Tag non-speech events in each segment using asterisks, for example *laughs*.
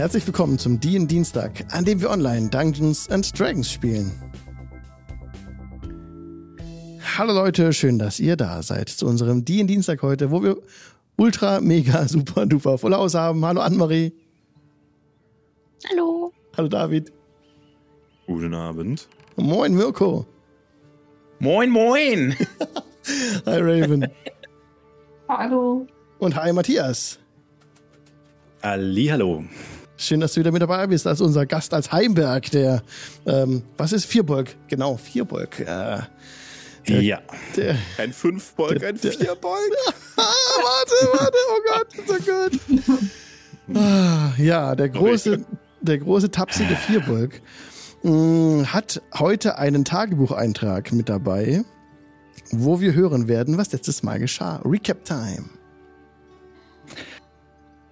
Herzlich willkommen zum DIN Dienstag, an dem wir online Dungeons and Dragons spielen. Hallo Leute, schön, dass ihr da seid zu unserem DIN Dienstag heute, wo wir ultra, mega, *laughs* super, duper voll Haus haben. Hallo Annemarie. Hallo. Hallo David. Guten Abend. Moin Mirko. Moin, moin. *laughs* Hi Raven. Hallo. Und hi Matthias. Hallihallo. Schön, dass du wieder mit dabei bist als unser Gast als Heimberg, der, ähm, was ist Vierbolg? Genau, Vierbolg. Äh, der, ja. Der, Ein Fünfbolg, ein Der- Vierbolg. ah, *laughs* warte, warte, oh Gott, so gut. Ah, ja, der große, der große tapsige Vierbolg mh, hat heute einen Tagebucheintrag mit dabei, wo wir hören werden, was letztes Mal geschah. Recap Time.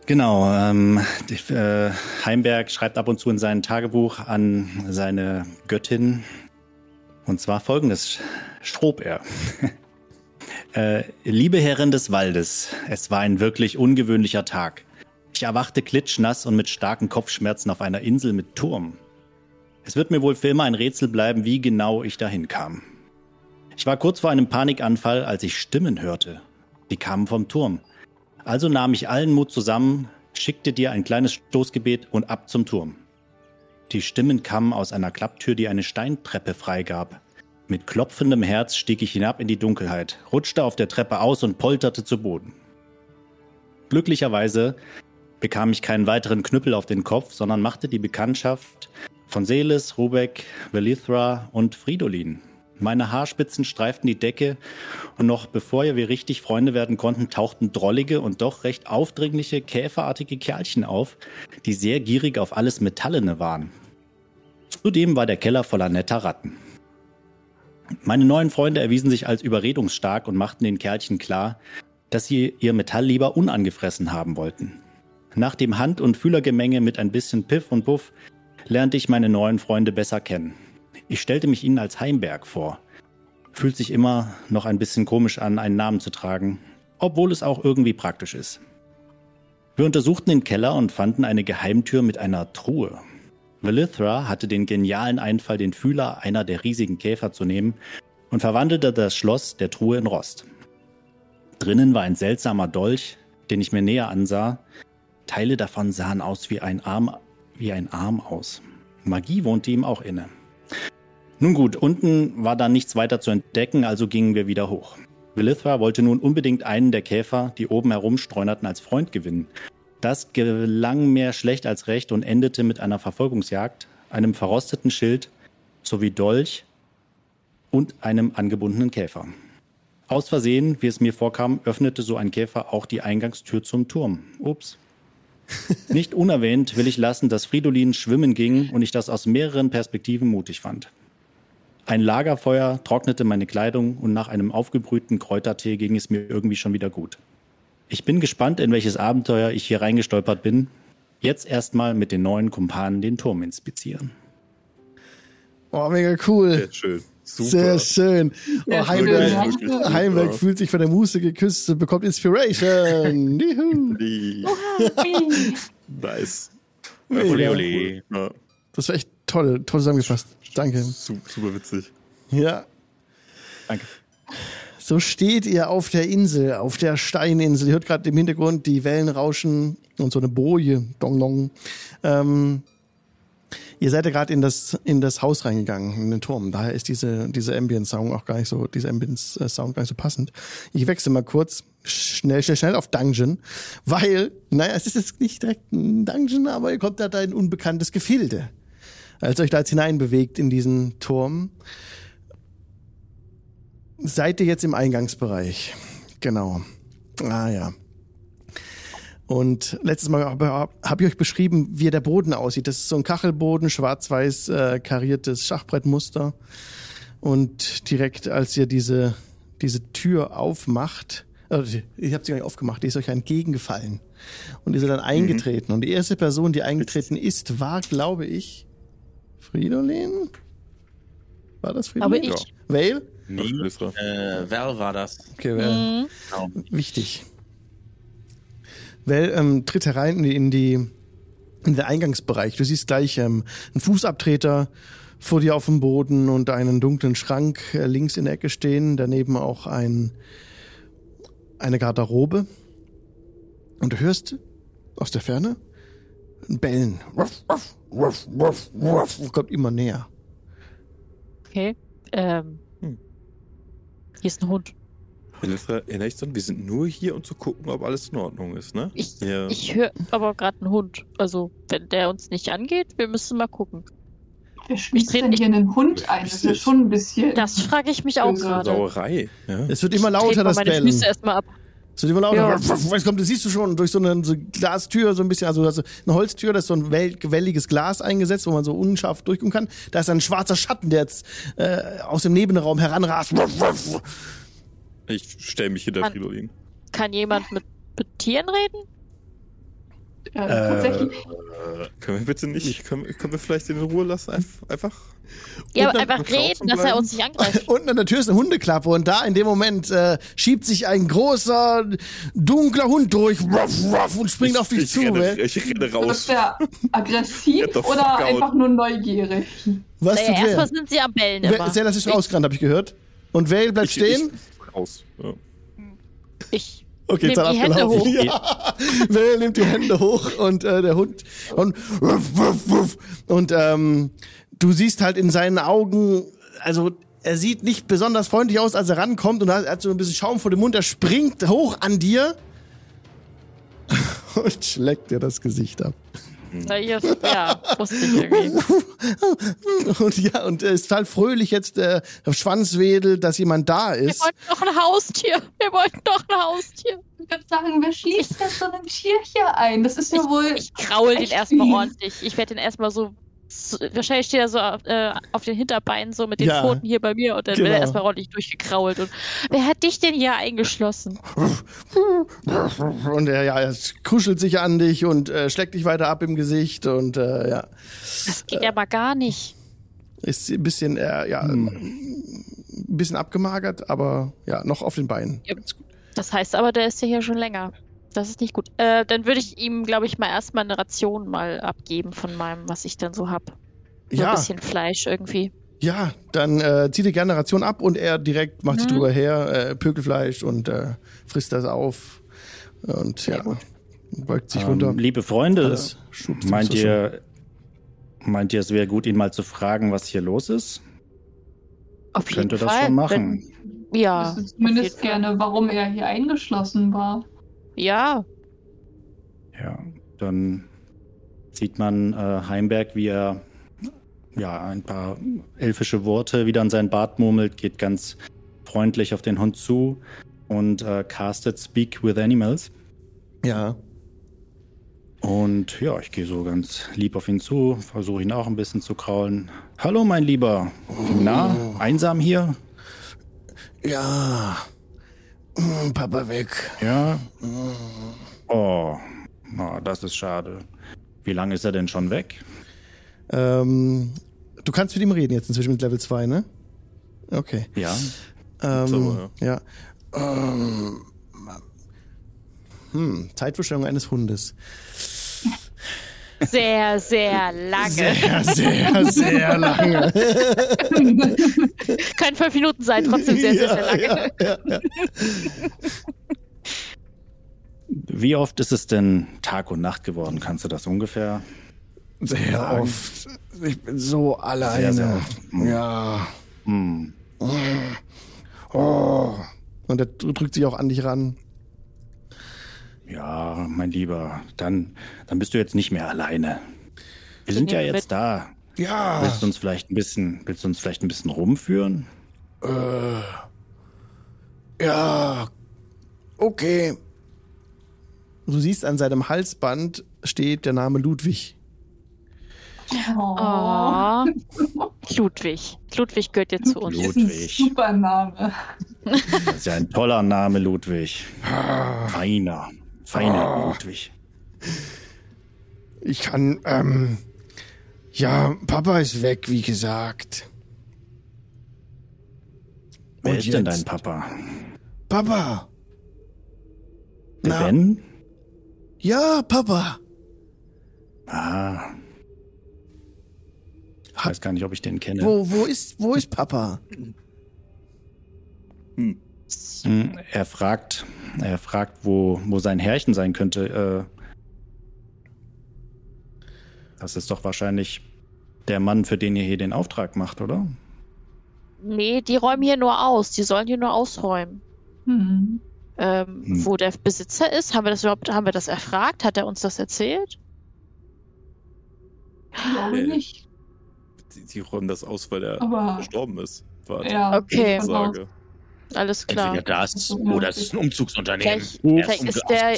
Genau. Ähm, die, äh, Heimberg schreibt ab und zu in sein Tagebuch an seine Göttin. Und zwar folgendes schrob er. *laughs* äh, Liebe Herrin des Waldes, es war ein wirklich ungewöhnlicher Tag. Ich erwachte klitschnass und mit starken Kopfschmerzen auf einer Insel mit Turm. Es wird mir wohl für immer ein Rätsel bleiben, wie genau ich dahin kam. Ich war kurz vor einem Panikanfall, als ich Stimmen hörte. Die kamen vom Turm. Also nahm ich allen Mut zusammen, schickte dir ein kleines Stoßgebet und ab zum Turm. Die Stimmen kamen aus einer Klapptür, die eine Steintreppe freigab. Mit klopfendem Herz stieg ich hinab in die Dunkelheit, rutschte auf der Treppe aus und polterte zu Boden. Glücklicherweise bekam ich keinen weiteren Knüppel auf den Kopf, sondern machte die Bekanntschaft von Selis, Rubek, Velithra und Fridolin. Meine Haarspitzen streiften die Decke und noch bevor wir richtig Freunde werden konnten, tauchten drollige und doch recht aufdringliche, käferartige Kerlchen auf, die sehr gierig auf alles Metallene waren. Zudem war der Keller voller netter Ratten. Meine neuen Freunde erwiesen sich als überredungsstark und machten den Kerlchen klar, dass sie ihr Metall lieber unangefressen haben wollten. Nach dem Hand- und Fühlergemenge mit ein bisschen Piff und Puff lernte ich meine neuen Freunde besser kennen. Ich stellte mich ihnen als Heimberg vor. Fühlt sich immer noch ein bisschen komisch an, einen Namen zu tragen, obwohl es auch irgendwie praktisch ist. Wir untersuchten den Keller und fanden eine Geheimtür mit einer Truhe. Velithra hatte den genialen Einfall, den Fühler einer der riesigen Käfer zu nehmen und verwandelte das Schloss der Truhe in Rost. Drinnen war ein seltsamer Dolch, den ich mir näher ansah. Teile davon sahen aus wie ein Arm, wie ein Arm aus. Magie wohnte ihm auch inne. Nun gut, unten war dann nichts weiter zu entdecken, also gingen wir wieder hoch. Velithra wollte nun unbedingt einen der Käfer, die oben herumstreunerten, als Freund gewinnen. Das gelang mehr schlecht als recht und endete mit einer Verfolgungsjagd, einem verrosteten Schild sowie Dolch und einem angebundenen Käfer. Aus Versehen, wie es mir vorkam, öffnete so ein Käfer auch die Eingangstür zum Turm. Ups. *laughs* Nicht unerwähnt will ich lassen, dass Fridolin schwimmen ging und ich das aus mehreren Perspektiven mutig fand. Ein Lagerfeuer trocknete meine Kleidung und nach einem aufgebrühten Kräutertee ging es mir irgendwie schon wieder gut. Ich bin gespannt, in welches Abenteuer ich hier reingestolpert bin. Jetzt erstmal mit den neuen Kumpanen den Turm inspizieren. Oh, mega cool. Sehr schön. Super. Sehr schön. Oh, Heimberg, Heimberg fühlt sich von der Muse geküsst, bekommt Inspiration. *laughs* Nice. Ole, ole. Das war echt toll, toll zusammengefasst. Danke. su- super witzig. Ja. Danke. So steht ihr auf der Insel, auf der Steininsel. Ihr hört gerade im Hintergrund die Wellen rauschen und so eine Boje, dong dong. Ähm, ihr seid ja gerade in das, in das Haus reingegangen, in den Turm. Daher ist diese, diese Ambient-Sound auch gar nicht so, dieser Ambient-Sound gar nicht so passend. Ich wechsle mal kurz schnell, schnell, schnell auf Dungeon, weil, naja, es ist jetzt nicht direkt ein Dungeon, aber ihr kommt da in ein unbekanntes Gefilde. Als ihr euch da jetzt hineinbewegt in diesen Turm, seid ihr jetzt im Eingangsbereich. Genau. Ah ja. Und letztes Mal habe hab ich euch beschrieben, wie der Boden aussieht. Das ist so ein Kachelboden, schwarz-weiß äh, kariertes Schachbrettmuster. Und direkt als ihr diese, diese Tür aufmacht, also ihr habt sie gar nicht aufgemacht, die ist euch entgegengefallen. Und ihr seid dann eingetreten. Und die erste Person, die eingetreten ist, war, glaube ich, Fridolin? War das Fridolin? Glaube ich. Ja. Vale? Nee. Äh, Val war das. Okay, Vale. Mhm. Genau. Wichtig. Well ähm, tritt herein in die, in die, in den Eingangsbereich. Du siehst gleich ähm, einen Fußabtreter vor dir auf dem Boden und einen dunklen Schrank äh, links in der Ecke stehen. Daneben auch ein, eine Garderobe. Und du hörst aus der Ferne ein Bellen. Ruff, ruff, ruff, ruff, ruff. Kommt immer näher. Okay. Ähm. Hm. Hier ist ein Hund. Melissa, erinnere ich so, wir sind nur hier, um zu gucken, ob alles in Ordnung ist, ne? Ich, Ja. ich höre aber gerade einen Hund. Also, wenn der uns nicht angeht, wir müssen mal gucken. Wer schließt dreh- denn hier einen Hund ein? Das ist ja schon ein bisschen. Das frage ich mich auch gerade. Sauerei. Ja. Es wird immer lauter, das meine Bellen. Füße erstmal ab. Es wird immer lauter. Ja. Es kommt, das siehst du schon durch so eine so Glastür, so ein bisschen, also also eine Holztür, da ist so ein wel- welliges Glas eingesetzt, wo man so unscharf durchgucken kann. Da ist ein schwarzer Schatten, der jetzt äh, aus dem Nebenraum heranrast. Ruff, ruff. Ich stelle mich hinter. Fridolin. Kann jemand mit, mit Tieren reden? Äh, tatsächlich. Können wir bitte nicht, können, wir- können wir vielleicht in Ruhe lassen? Einf- Einfach? Ja, aber einfach reden, dass er uns nicht angreift. *laughs* Unten an der Tür ist eine Hundeklappe und da in dem Moment äh, schiebt sich ein großer, dunkler Hund durch ruff, ruff, und springt ich, auf dich ich zu. Renne, ey. ich renne raus. Ist der aggressiv oder out. einfach nur neugierig? Was Naja, erstmal wer? sind sie am Bellen immer. Sehr, das ist rausgerannt, habe ich gehört. Und Vale bleibt Ich- stehen? Ich, raus. Ja. Ich Okay, nehm jetzt hat die er Hände abgelaufen. hoch. *laughs* Ja. Vale nimmt die Hände hoch und äh, der Hund und, und ähm, du siehst halt in seinen Augen, also er sieht nicht besonders freundlich aus, als er rankommt und er hat so ein bisschen Schaum vor dem Mund, er springt hoch an dir *laughs* und schlägt dir das Gesicht ab. Na, hier, ja, wusste ich irgendwie. *laughs* Und ja, und er ist total fröhlich jetzt, äh, Schwanz wedelt, dass jemand da Wir ist. wollten doch ein Haustier. Wir wollten doch ein Haustier. Ich würde sagen, wer schließt denn so ein Tier hier ein? Das ist ja wohl. Ich kraul den erstmal ordentlich. Ich werde den erstmal so, so. Wahrscheinlich steht er so auf, äh, auf den Hinterbeinen, so mit den Ja. Pfoten hier bei mir und dann wird Genau. er erstmal ordentlich durchgekrault. Und wer hat dich denn hier eingeschlossen? Und er, ja, er kuschelt sich an dich und äh, schlägt dich weiter ab im Gesicht und äh, ja, Das geht ja mal gar nicht. ist ein bisschen, äh, ja, ein bisschen abgemagert, aber ja, noch auf den Beinen. Ja. Das heißt aber, der ist ja hier schon länger. Das ist nicht gut. Äh, dann würde ich ihm, glaube ich, mal erstmal eine Ration mal abgeben von meinem, was ich dann so hab. So Ja, ein bisschen Fleisch irgendwie. ja, dann äh, zieht die gerne Ration ab und er direkt macht sich Mhm. drüber her, äh, Pökelfleisch und äh, frisst das auf und ja, gut. beugt sich runter. Ähm, liebe Freunde, schubst meint ihr, meint ihr, es wäre gut, ihn mal zu fragen, was hier los ist? Auf Könnte jeden das Fall. schon machen. Wenn, ja. Ich wüsste auf zumindest jeden gerne, warum er hier eingeschlossen war. Ja. Ja, dann sieht man äh, Heimberg, wie er ja ein paar elfische Worte wieder an seinen Bart murmelt, geht ganz freundlich auf den Hund zu und äh, castet Speak with Animals. Ja, Und ja, ich gehe so ganz lieb auf ihn zu, versuche ihn auch ein bisschen zu kraulen. Hallo, mein Lieber. Na, einsam hier? ja, Papa weg. Ja. Oh, na, das ist schade. Wie lange ist er denn schon weg? Ähm, du kannst mit ihm reden jetzt inzwischen mit Level 2, ne? Okay. Ja. Ähm, So, ja. Ähm, hm, Zeitvorstellung eines Hundes. Sehr, sehr lange. Sehr, sehr, sehr lange. Kann fünf Minuten sein, trotzdem sehr, sehr, sehr lange. Ja, ja, ja. Wie oft ist es denn Tag und Nacht geworden? Kannst du das ungefähr? Sehr Sagen. oft. Ich bin so alleine. Sehr, sehr oft. Hm. Ja. Hm. Oh. Und er drückt sich auch an dich ran. Ja, mein Lieber, dann, dann bist du jetzt nicht mehr alleine. Wir sind ja jetzt da. Ja. Willst du uns vielleicht ein bisschen, willst du uns vielleicht ein bisschen rumführen? Äh, ja. Okay. Du siehst an seinem Halsband steht der Name Ludwig. Oh. *laughs* Ludwig. Ludwig gehört jetzt zu uns. Ludwig. Das ist ein super Name. Das ist ja ein toller Name, Ludwig. Feiner, feiner Ludwig. Ich kann, ähm, ja, Papa ist weg, wie gesagt. Wer Und ist denn jetzt? dein Papa? Papa. Der Na. Ben? Ja, Papa. Ah. Ich weiß gar nicht, ob ich den kenne. Wo, wo ist, wo ist Papa? Hm. Hm, Er fragt, er fragt, wo, wo sein Herrchen sein könnte. Äh, das ist doch wahrscheinlich der Mann, für den ihr hier den Auftrag macht, oder? Nee, die räumen hier nur aus. Die sollen hier nur ausräumen. Hm. Ähm, Hm. Wo der Besitzer ist, haben wir das überhaupt, haben wir das erfragt? Hat er uns das erzählt? Ich glaube Äh, nicht. Die, die räumen das aus, weil er Aber gestorben ist. War die ja, Okay. Sage. Alles klar. Entweder das oder es ist ein Umzugsunternehmen. Vielleicht- Er vielleicht ist der-.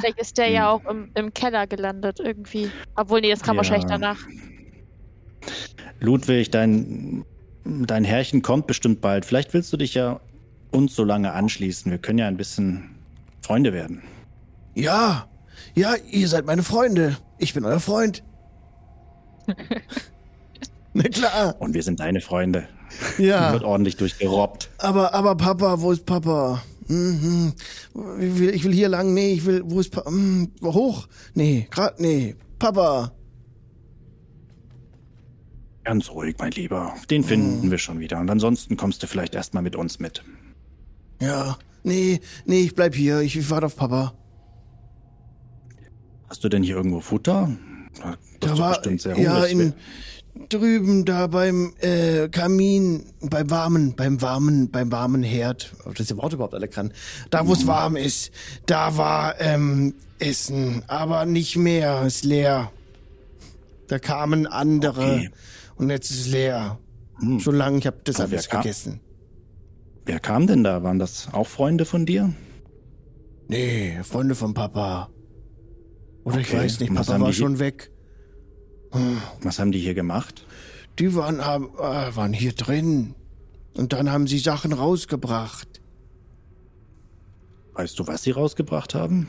Vielleicht ist der ja auch im, im Keller gelandet irgendwie. Obwohl, nee, das kam Ja. wahrscheinlich danach. Ludwig, dein, dein Herrchen kommt bestimmt bald. Vielleicht willst du dich ja uns so lange anschließen. Wir können ja ein bisschen Freunde werden. Ja, ja, ihr seid meine Freunde. Ich bin euer Freund. *laughs* *laughs* Na klar. Und wir sind deine Freunde. Ja. Wird ordentlich durchgerobbt. Aber, aber Papa, wo ist Papa? Mhm. Ich, will, ich will hier lang. Nee, ich will, wo ist Papa? Mhm. Hoch? Nee, grad, nee. Papa. Ganz ruhig, mein Lieber. Den finden wir schon wieder. Und ansonsten kommst du vielleicht erstmal mit uns mit. Ja. Nee, nee, ich bleib hier. Ich, ich warte auf Papa. Hast du denn hier irgendwo Futter? Das Da war, bestimmt sehr ja, in, drüben da beim äh, Kamin, beim warmen, beim warmen, beim warmen Herd, ob das Wort überhaupt alle kann, da wo es warm ist, da war ähm, Essen, aber nicht mehr, ist leer. Da kamen andere Okay. und jetzt ist es leer. Hm. Schon lange, ich habe das Aber alles kam? vergessen. Wer kam denn da? Waren das auch Freunde von dir? Nee, Freunde von Papa. Oder ich Okay, weiß nicht, Papa war die- schon weg. Was haben die hier gemacht? Die waren, äh, waren hier drin. Und dann haben sie Sachen rausgebracht. Weißt du, was sie rausgebracht haben?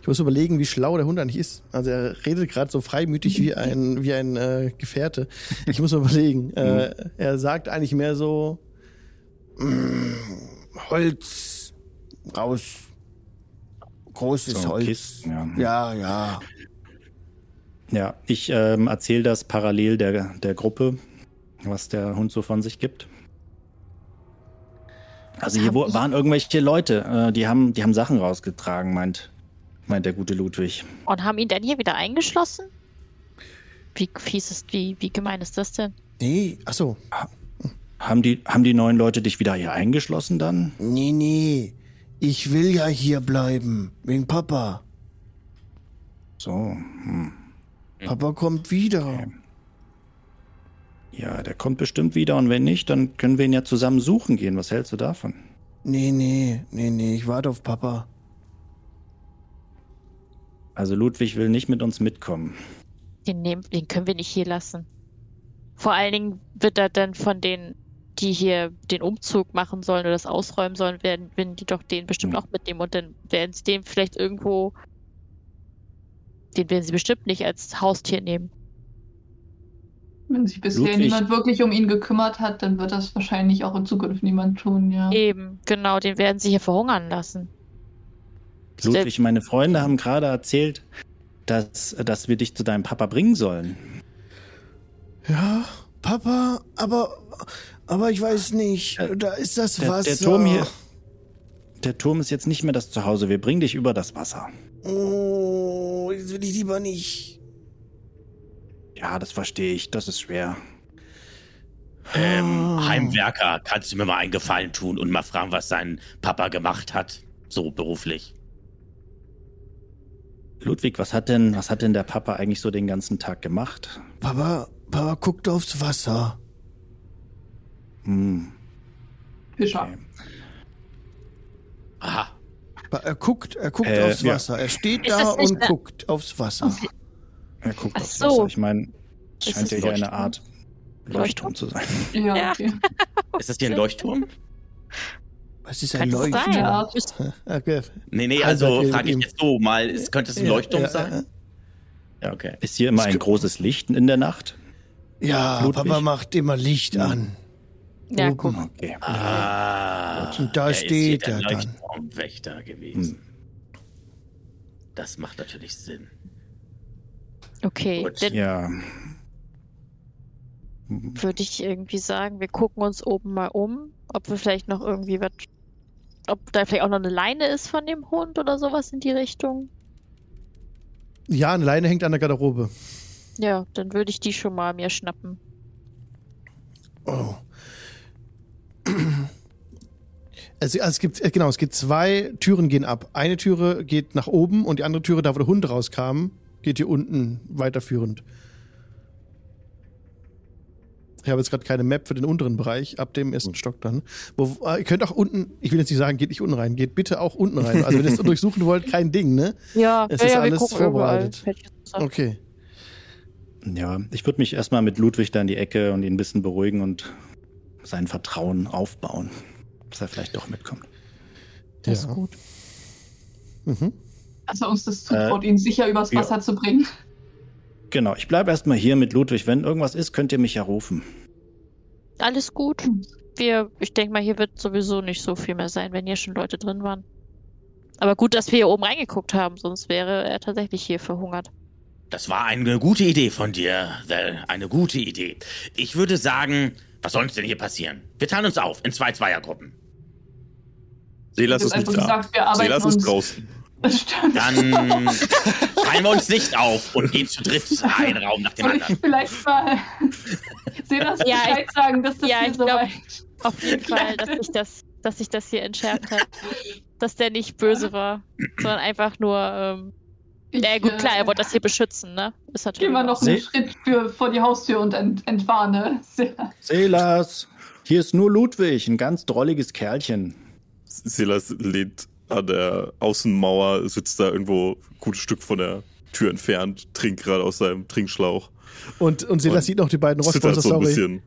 Ich muss überlegen, wie schlau der Hund eigentlich ist. Also er redet gerade so freimütig wie ein, wie ein äh, Gefährte. Ich muss überlegen. *laughs* Äh, er sagt eigentlich mehr so mm, Holz raus. Großes So, Holz. Kisten, ja. Ja, ja. Ja, ich ähm, erzähle das parallel der, der Gruppe, was der Hund so von sich gibt. Also hier wo, waren irgendwelche Leute, äh, die haben, die haben Sachen rausgetragen, meint, meint der gute Ludwig. Und haben ihn dann hier wieder eingeschlossen? Wie fies ist, wie, wie gemein ist das denn? Nee, ach so. Haben die, haben die neuen Leute dich wieder hier eingeschlossen dann? Nee, nee. Ich will ja hier bleiben. Wegen Papa. So, hm. Papa kommt wieder. ja, der kommt bestimmt wieder und wenn nicht, dann können wir ihn ja zusammen suchen gehen. Was hältst du davon? Nee, nee, nee, nee. Ich warte auf Papa. Also Ludwig will nicht mit uns mitkommen. Den, nehmen, den können wir nicht hier lassen. Vor allen Dingen wird er dann von denen, die hier den Umzug machen sollen oder das ausräumen sollen, werden, werden die doch den bestimmt Hm. auch mitnehmen und dann werden sie den vielleicht irgendwo. Den werden sie bestimmt nicht als Haustier nehmen. Wenn sich bisher Ludwig- niemand wirklich um ihn gekümmert hat, dann wird das wahrscheinlich auch in Zukunft niemand tun, ja. Eben, genau, den werden sie hier verhungern lassen. Ludwig, meine Freunde haben gerade erzählt, dass, dass wir dich zu deinem Papa bringen sollen. Ja, Papa, aber, aber ich weiß nicht. Äh, Da ist das Der, Wasser. der Turm hier. Der Turm ist jetzt nicht mehr das Zuhause. Wir bringen dich über das Wasser. Oh, das will ich lieber nicht. Ja, das verstehe ich. Das ist schwer. Ähm. Heimwerker, kannst du mir mal einen Gefallen tun und mal fragen, was sein Papa gemacht hat? So beruflich. Ludwig, was hat denn, was hat denn der Papa eigentlich so den ganzen Tag gemacht? Papa, Papa guckt aufs Wasser. Hm, Fischer. okay. Aha. Er guckt, er guckt Äh, aufs ja. Wasser. Er steht da und eine- guckt aufs Wasser. Er guckt Ach aufs so. Wasser. Ich meine, es scheint es ja hier eine Leuchtturm? Art Leuchtturm zu sein. Ja, Ja. okay. *laughs* Ist das hier ein Leuchtturm? Was ist ein Kann es Leuchtturm? Ja. *laughs* Okay. Nee, nee, also frage ich jetzt so mal, ist, könnte es ein Ja, Leuchtturm ja, sein? Ja, okay. Ist hier immer ein großes Licht in der Nacht? Ja, Ludwig? Papa macht immer Licht an. Ja, Oben. guck. Okay. Ah, Und da er ist steht hier er der dann. Leuchtturmwächter gewesen. Das macht natürlich Sinn. Okay, Gut. dann Ja. würde ich irgendwie sagen, wir gucken uns oben mal um, ob wir vielleicht noch irgendwie was, ob da vielleicht auch noch eine Leine ist von dem Hund oder sowas in die Richtung. Ja, eine Leine hängt an der Garderobe. Ja, dann würde ich die schon mal mir schnappen. Oh. *clears throat* Also, also es gibt, äh, genau, es gibt zwei Türen gehen ab. Eine Türe geht nach oben und die andere Türe, da wo der Hund rauskam, geht hier unten weiterführend. Ich habe jetzt gerade keine Map für den unteren Bereich, ab dem ersten Stock dann. Wo, äh, ihr könnt auch unten, ich will jetzt nicht sagen, geht nicht unten rein, geht bitte auch unten rein. Also wenn ihr es *laughs* durchsuchen wollt, kein Ding, ne? Ja, Es ja, ist ja, alles vorbereitet. überall. Okay. Ja, ich würde mich erstmal mit Ludwig da in die Ecke und ihn ein bisschen beruhigen und sein Vertrauen aufbauen, dass er vielleicht doch mitkommt. Das Ja. ist gut. Mhm. Er uns das zutraut, ihn sicher übers ja. Wasser zu bringen. Genau, ich bleibe erstmal hier mit Ludwig. Wenn irgendwas ist, könnt ihr mich ja rufen. Alles gut. Wir, ich denke mal, hier wird sowieso nicht so viel mehr sein, wenn hier schon Leute drin waren. Aber gut, dass wir hier oben reingeguckt haben, sonst wäre er tatsächlich hier verhungert. Das war eine gute Idee von dir, Val. Eine gute Idee. Ich würde sagen, was soll uns denn hier passieren? Wir teilen uns auf in zwei Zweiergruppen. Selas Ich ist hab nicht da. uns- ist draußen. Das stimmt. Dann teilen wir uns nicht auf und gehen zu dritt einen Raum nach dem Soll ich anderen. vielleicht mal *laughs* Selas Ja, ich- Bescheid sagen, dass das ja, hier ich glaub- soweit... Auf jeden *laughs* Fall, dass sich das, dass sich das hier entschärft hat. Dass der nicht böse war, sondern einfach nur, ähm, Ja gut, klar, er äh, wollte das hier beschützen, ne? Ist natürlich Geh mal noch einen Se- Schritt für, vor die Haustür und ent, entwarne. *laughs* Selas. Selas, hier ist nur Ludwig, ein ganz drolliges Kerlchen. Silas lehnt an der Außenmauer, sitzt da irgendwo ein gutes Stück von der Tür entfernt, trinkt gerade aus seinem Trinkschlauch. Und, und Silas Und sieht noch die beiden Rostmonster, so ein sorry. bisschen.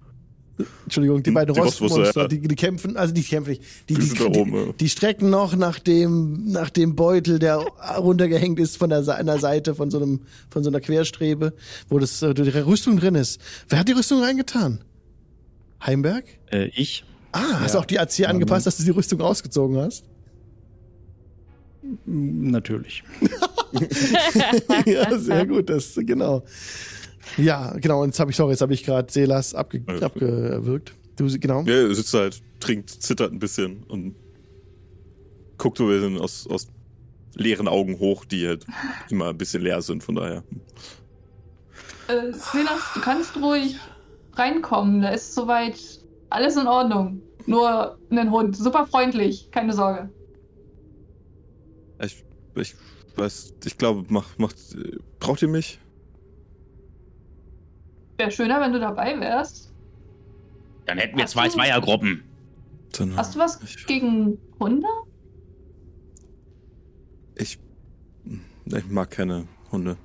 Entschuldigung, die Hm, beiden die Rostmonster, ja. die, die kämpfen, also die kämpfen nicht. Die, Die die, die, oben, ja. die strecken noch nach dem, nach dem Beutel, der runtergehängt ist von der, einer Seite von so einem, von so einer Querstrebe, wo das, äh, die Rüstung drin ist. Wer hat die Rüstung reingetan? Heimberg? Äh, ich? Ah, hast du Ja. auch die Ja, angepasst, dass du die Rüstung ausgezogen hast? Natürlich. *laughs* ja, sehr gut, das, genau. Ja, genau, und jetzt habe ich, sorry, jetzt habe ich gerade Selas abge, gut. abgewürgt. Du, genau. Ja, er sitzt halt, trinkt, zittert ein bisschen und guckt so ein bisschen aus, aus leeren Augen hoch, die halt immer ein bisschen leer sind, von daher. Äh, Silas, du kannst ruhig reinkommen. Da ist soweit alles in Ordnung. Nur ein Hund. Super freundlich. Keine Sorge. Ich, ich weiß, ich glaube, macht, macht, braucht ihr mich? Wäre schöner, wenn du dabei wärst. Dann hätten wir Hast zwei du- Zweiergruppen. Dann, Hast du was Ich, gegen Hunde? ich, ich mag keine Hunde.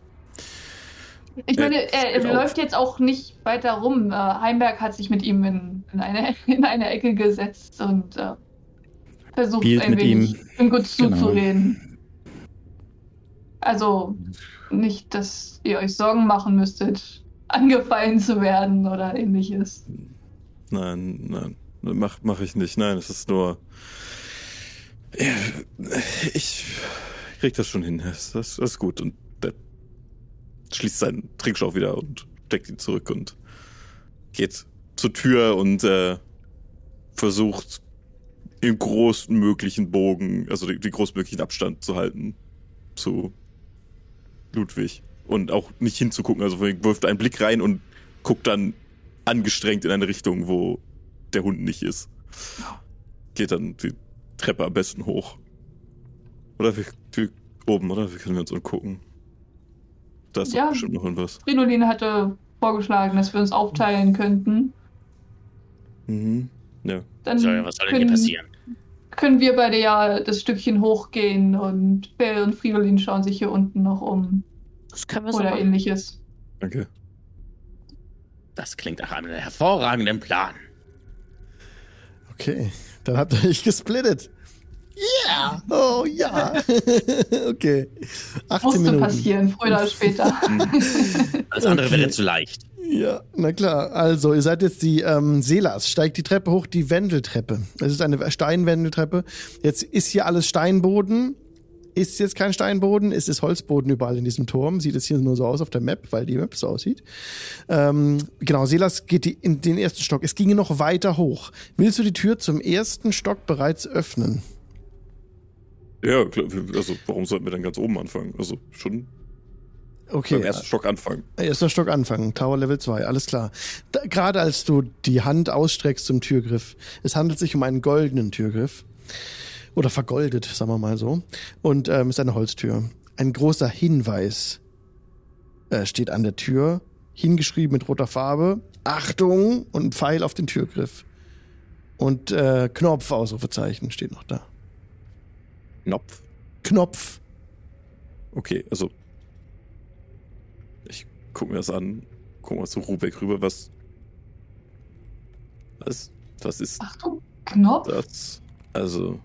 Ich Äh, meine, er, er auf. läuft jetzt auch nicht weiter rum. Äh, Heimberg hat sich mit ihm in, in, eine, *laughs* in eine Ecke gesetzt und äh, versucht Spielt ein mit wenig ihm. ihm gut Genau. zuzureden. Also nicht, dass ihr euch Sorgen machen müsstet, angefallen zu werden oder ähnliches. Nein, nein, mach, mach ich nicht. Nein, es ist nur. Ich krieg das schon hin. Das, das, ist gut. Und der schließt seinen Trinkschlauch wieder und steckt ihn zurück und geht zur Tür und äh, versucht im größtmöglichen Bogen, also den, den größtmöglichen Abstand zu halten zu Ludwig. Und auch nicht hinzugucken. Also wirft einen Blick rein und guckt dann angestrengt in eine Richtung, wo der Hund nicht ist. Geht dann die Treppe am besten hoch. Oder wir, wir oben, oder? Wir können wir uns umgucken. Da ist Ja. doch bestimmt noch irgendwas. Fridolin hatte vorgeschlagen, dass wir uns aufteilen könnten. Mhm. Ja. Dann Soll, was soll denn hier können, passieren? können wir beide ja das Stückchen hochgehen und Bell und Fridolin schauen sich hier unten noch um. Das können wir so Oder machen. ähnliches. Danke. Das klingt nach einem hervorragenden Plan. Okay, dann habt ihr euch gesplittet. Ja! Oh ja! *laughs* okay. 18 Musste Minuten. passieren, früher oder später. *laughs* Alles andere Okay. wäre zu leicht. Ja, na klar. Also, ihr seid jetzt die ähm, Selas, steigt die Treppe hoch, die Wendeltreppe. Es ist eine Steinwendeltreppe. Jetzt ist hier alles Steinboden. Ist jetzt kein Steinboden, es ist Holzboden überall in diesem Turm. Sieht es hier nur so aus auf der Map, weil die Map so aussieht. Ähm, genau, Selas geht die, in den ersten Stock. Es ginge noch weiter hoch. Willst du die Tür zum ersten Stock bereits öffnen? Ja, klar, also warum sollten wir dann ganz oben anfangen? Also schon Okay. beim ersten Stock anfangen. Erster Stock anfangen, Tower Level 2, alles klar. Da, gerade als du die Hand ausstreckst zum Türgriff, es handelt sich um einen goldenen Türgriff. Oder vergoldet, sagen wir mal so. Und ähm, ist eine Holztür. Ein großer Hinweis äh, steht an der Tür, hingeschrieben mit roter Farbe. Achtung und ein Pfeil auf den Türgriff. Und äh, Knopf, Ausrufezeichen steht noch da. Knopf. Knopf. Okay, also ich guck mir das an, guck mal zu Rubek rüber, was was, was ist Achtung, Knopf. das? Also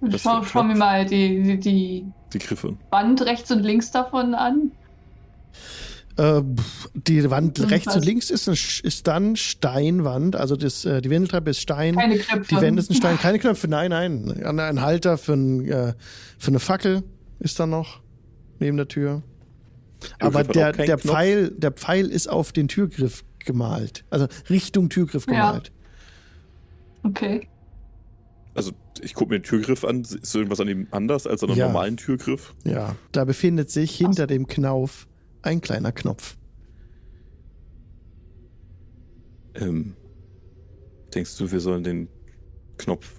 Was Schau, schau mir mal die, die, die die Griffe. Wand rechts und links davon an. Äh, die Wand Irgendwas. rechts und links ist, ist dann Steinwand, also das, äh, die Wendeltreppe ist Stein, Keine Knöpfe. die Wände sind Stein, keine Knöpfe, nein, nein. Ein, ein Halter für, ein, äh, für eine Fackel ist da noch neben der Tür. Aber der, der, Knopf. Pfeil, der Pfeil ist auf den Türgriff gemalt, also Richtung Türgriff Ja. gemalt. Okay. Also ich guck mir den Türgriff an, ist irgendwas an ihm anders als an einem Ja. normalen Türgriff? Ja, da befindet sich hinter dem Knauf ein kleiner Knopf. Ähm, denkst du, wir sollen den Knopf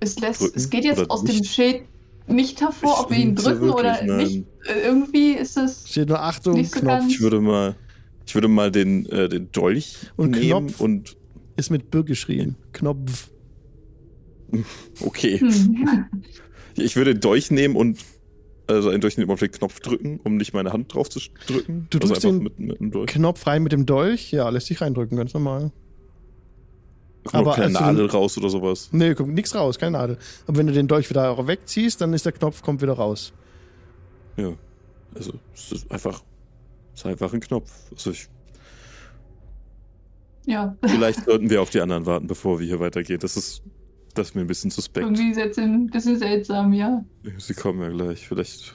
Es, lässt, Drücken es geht jetzt oder aus dem nicht? Schild nicht hervor, Ich ob wir ihn drücken oder wirklich, nein. nicht. Äh, Irgendwie ist es. Steht nur Achtung, Nicht so Knopf. ganz. Ich würde mal ich würde mal den, äh, den Dolch Und nehmen Knopf. und Ist mit B geschrieben. Knopf. *laughs* okay. Hm. Ich würde den Dolch nehmen und also einen Dolch nehmen auf den Knopf drücken, um nicht meine Hand drauf zu drücken. Du also drückst einfach den mit, mit. Knopf rein mit dem Dolch. Ja, lässt sich reindrücken, ganz normal. Kommt aber auch keine Nadel den- raus oder sowas. Nee, kommt nichts raus, keine Nadel. Aber wenn du den Dolch wieder wegziehst, dann ist der Knopf kommt wieder raus. Ja. Also es ist einfach es ist einfach ein Knopf. Also ich, Ja, vielleicht sollten wir auf die anderen warten, bevor wir hier weitergehen. Das ist das ist mir ein bisschen suspekt. irgendwie ist jetzt ein bisschen seltsam, ja. Sie kommen ja gleich. Vielleicht.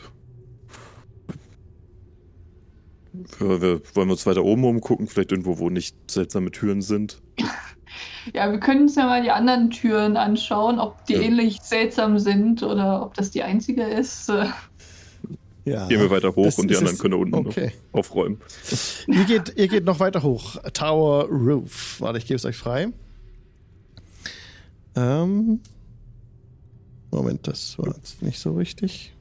Ja, wir wollen wir uns weiter oben umgucken, vielleicht irgendwo, wo nicht seltsame Türen sind. *laughs* Ja, wir können uns ja mal die anderen Türen anschauen, ob die Ja. ähnlich seltsam sind oder ob das die einzige ist. *laughs* Ja. Gehen wir weiter hoch und die anderen es- können unten Okay. noch aufräumen. Ihr geht, ihr geht noch weiter hoch. Tower Roof. Warte, ich gebe es euch frei. Ähm. Moment, das war jetzt nicht so richtig.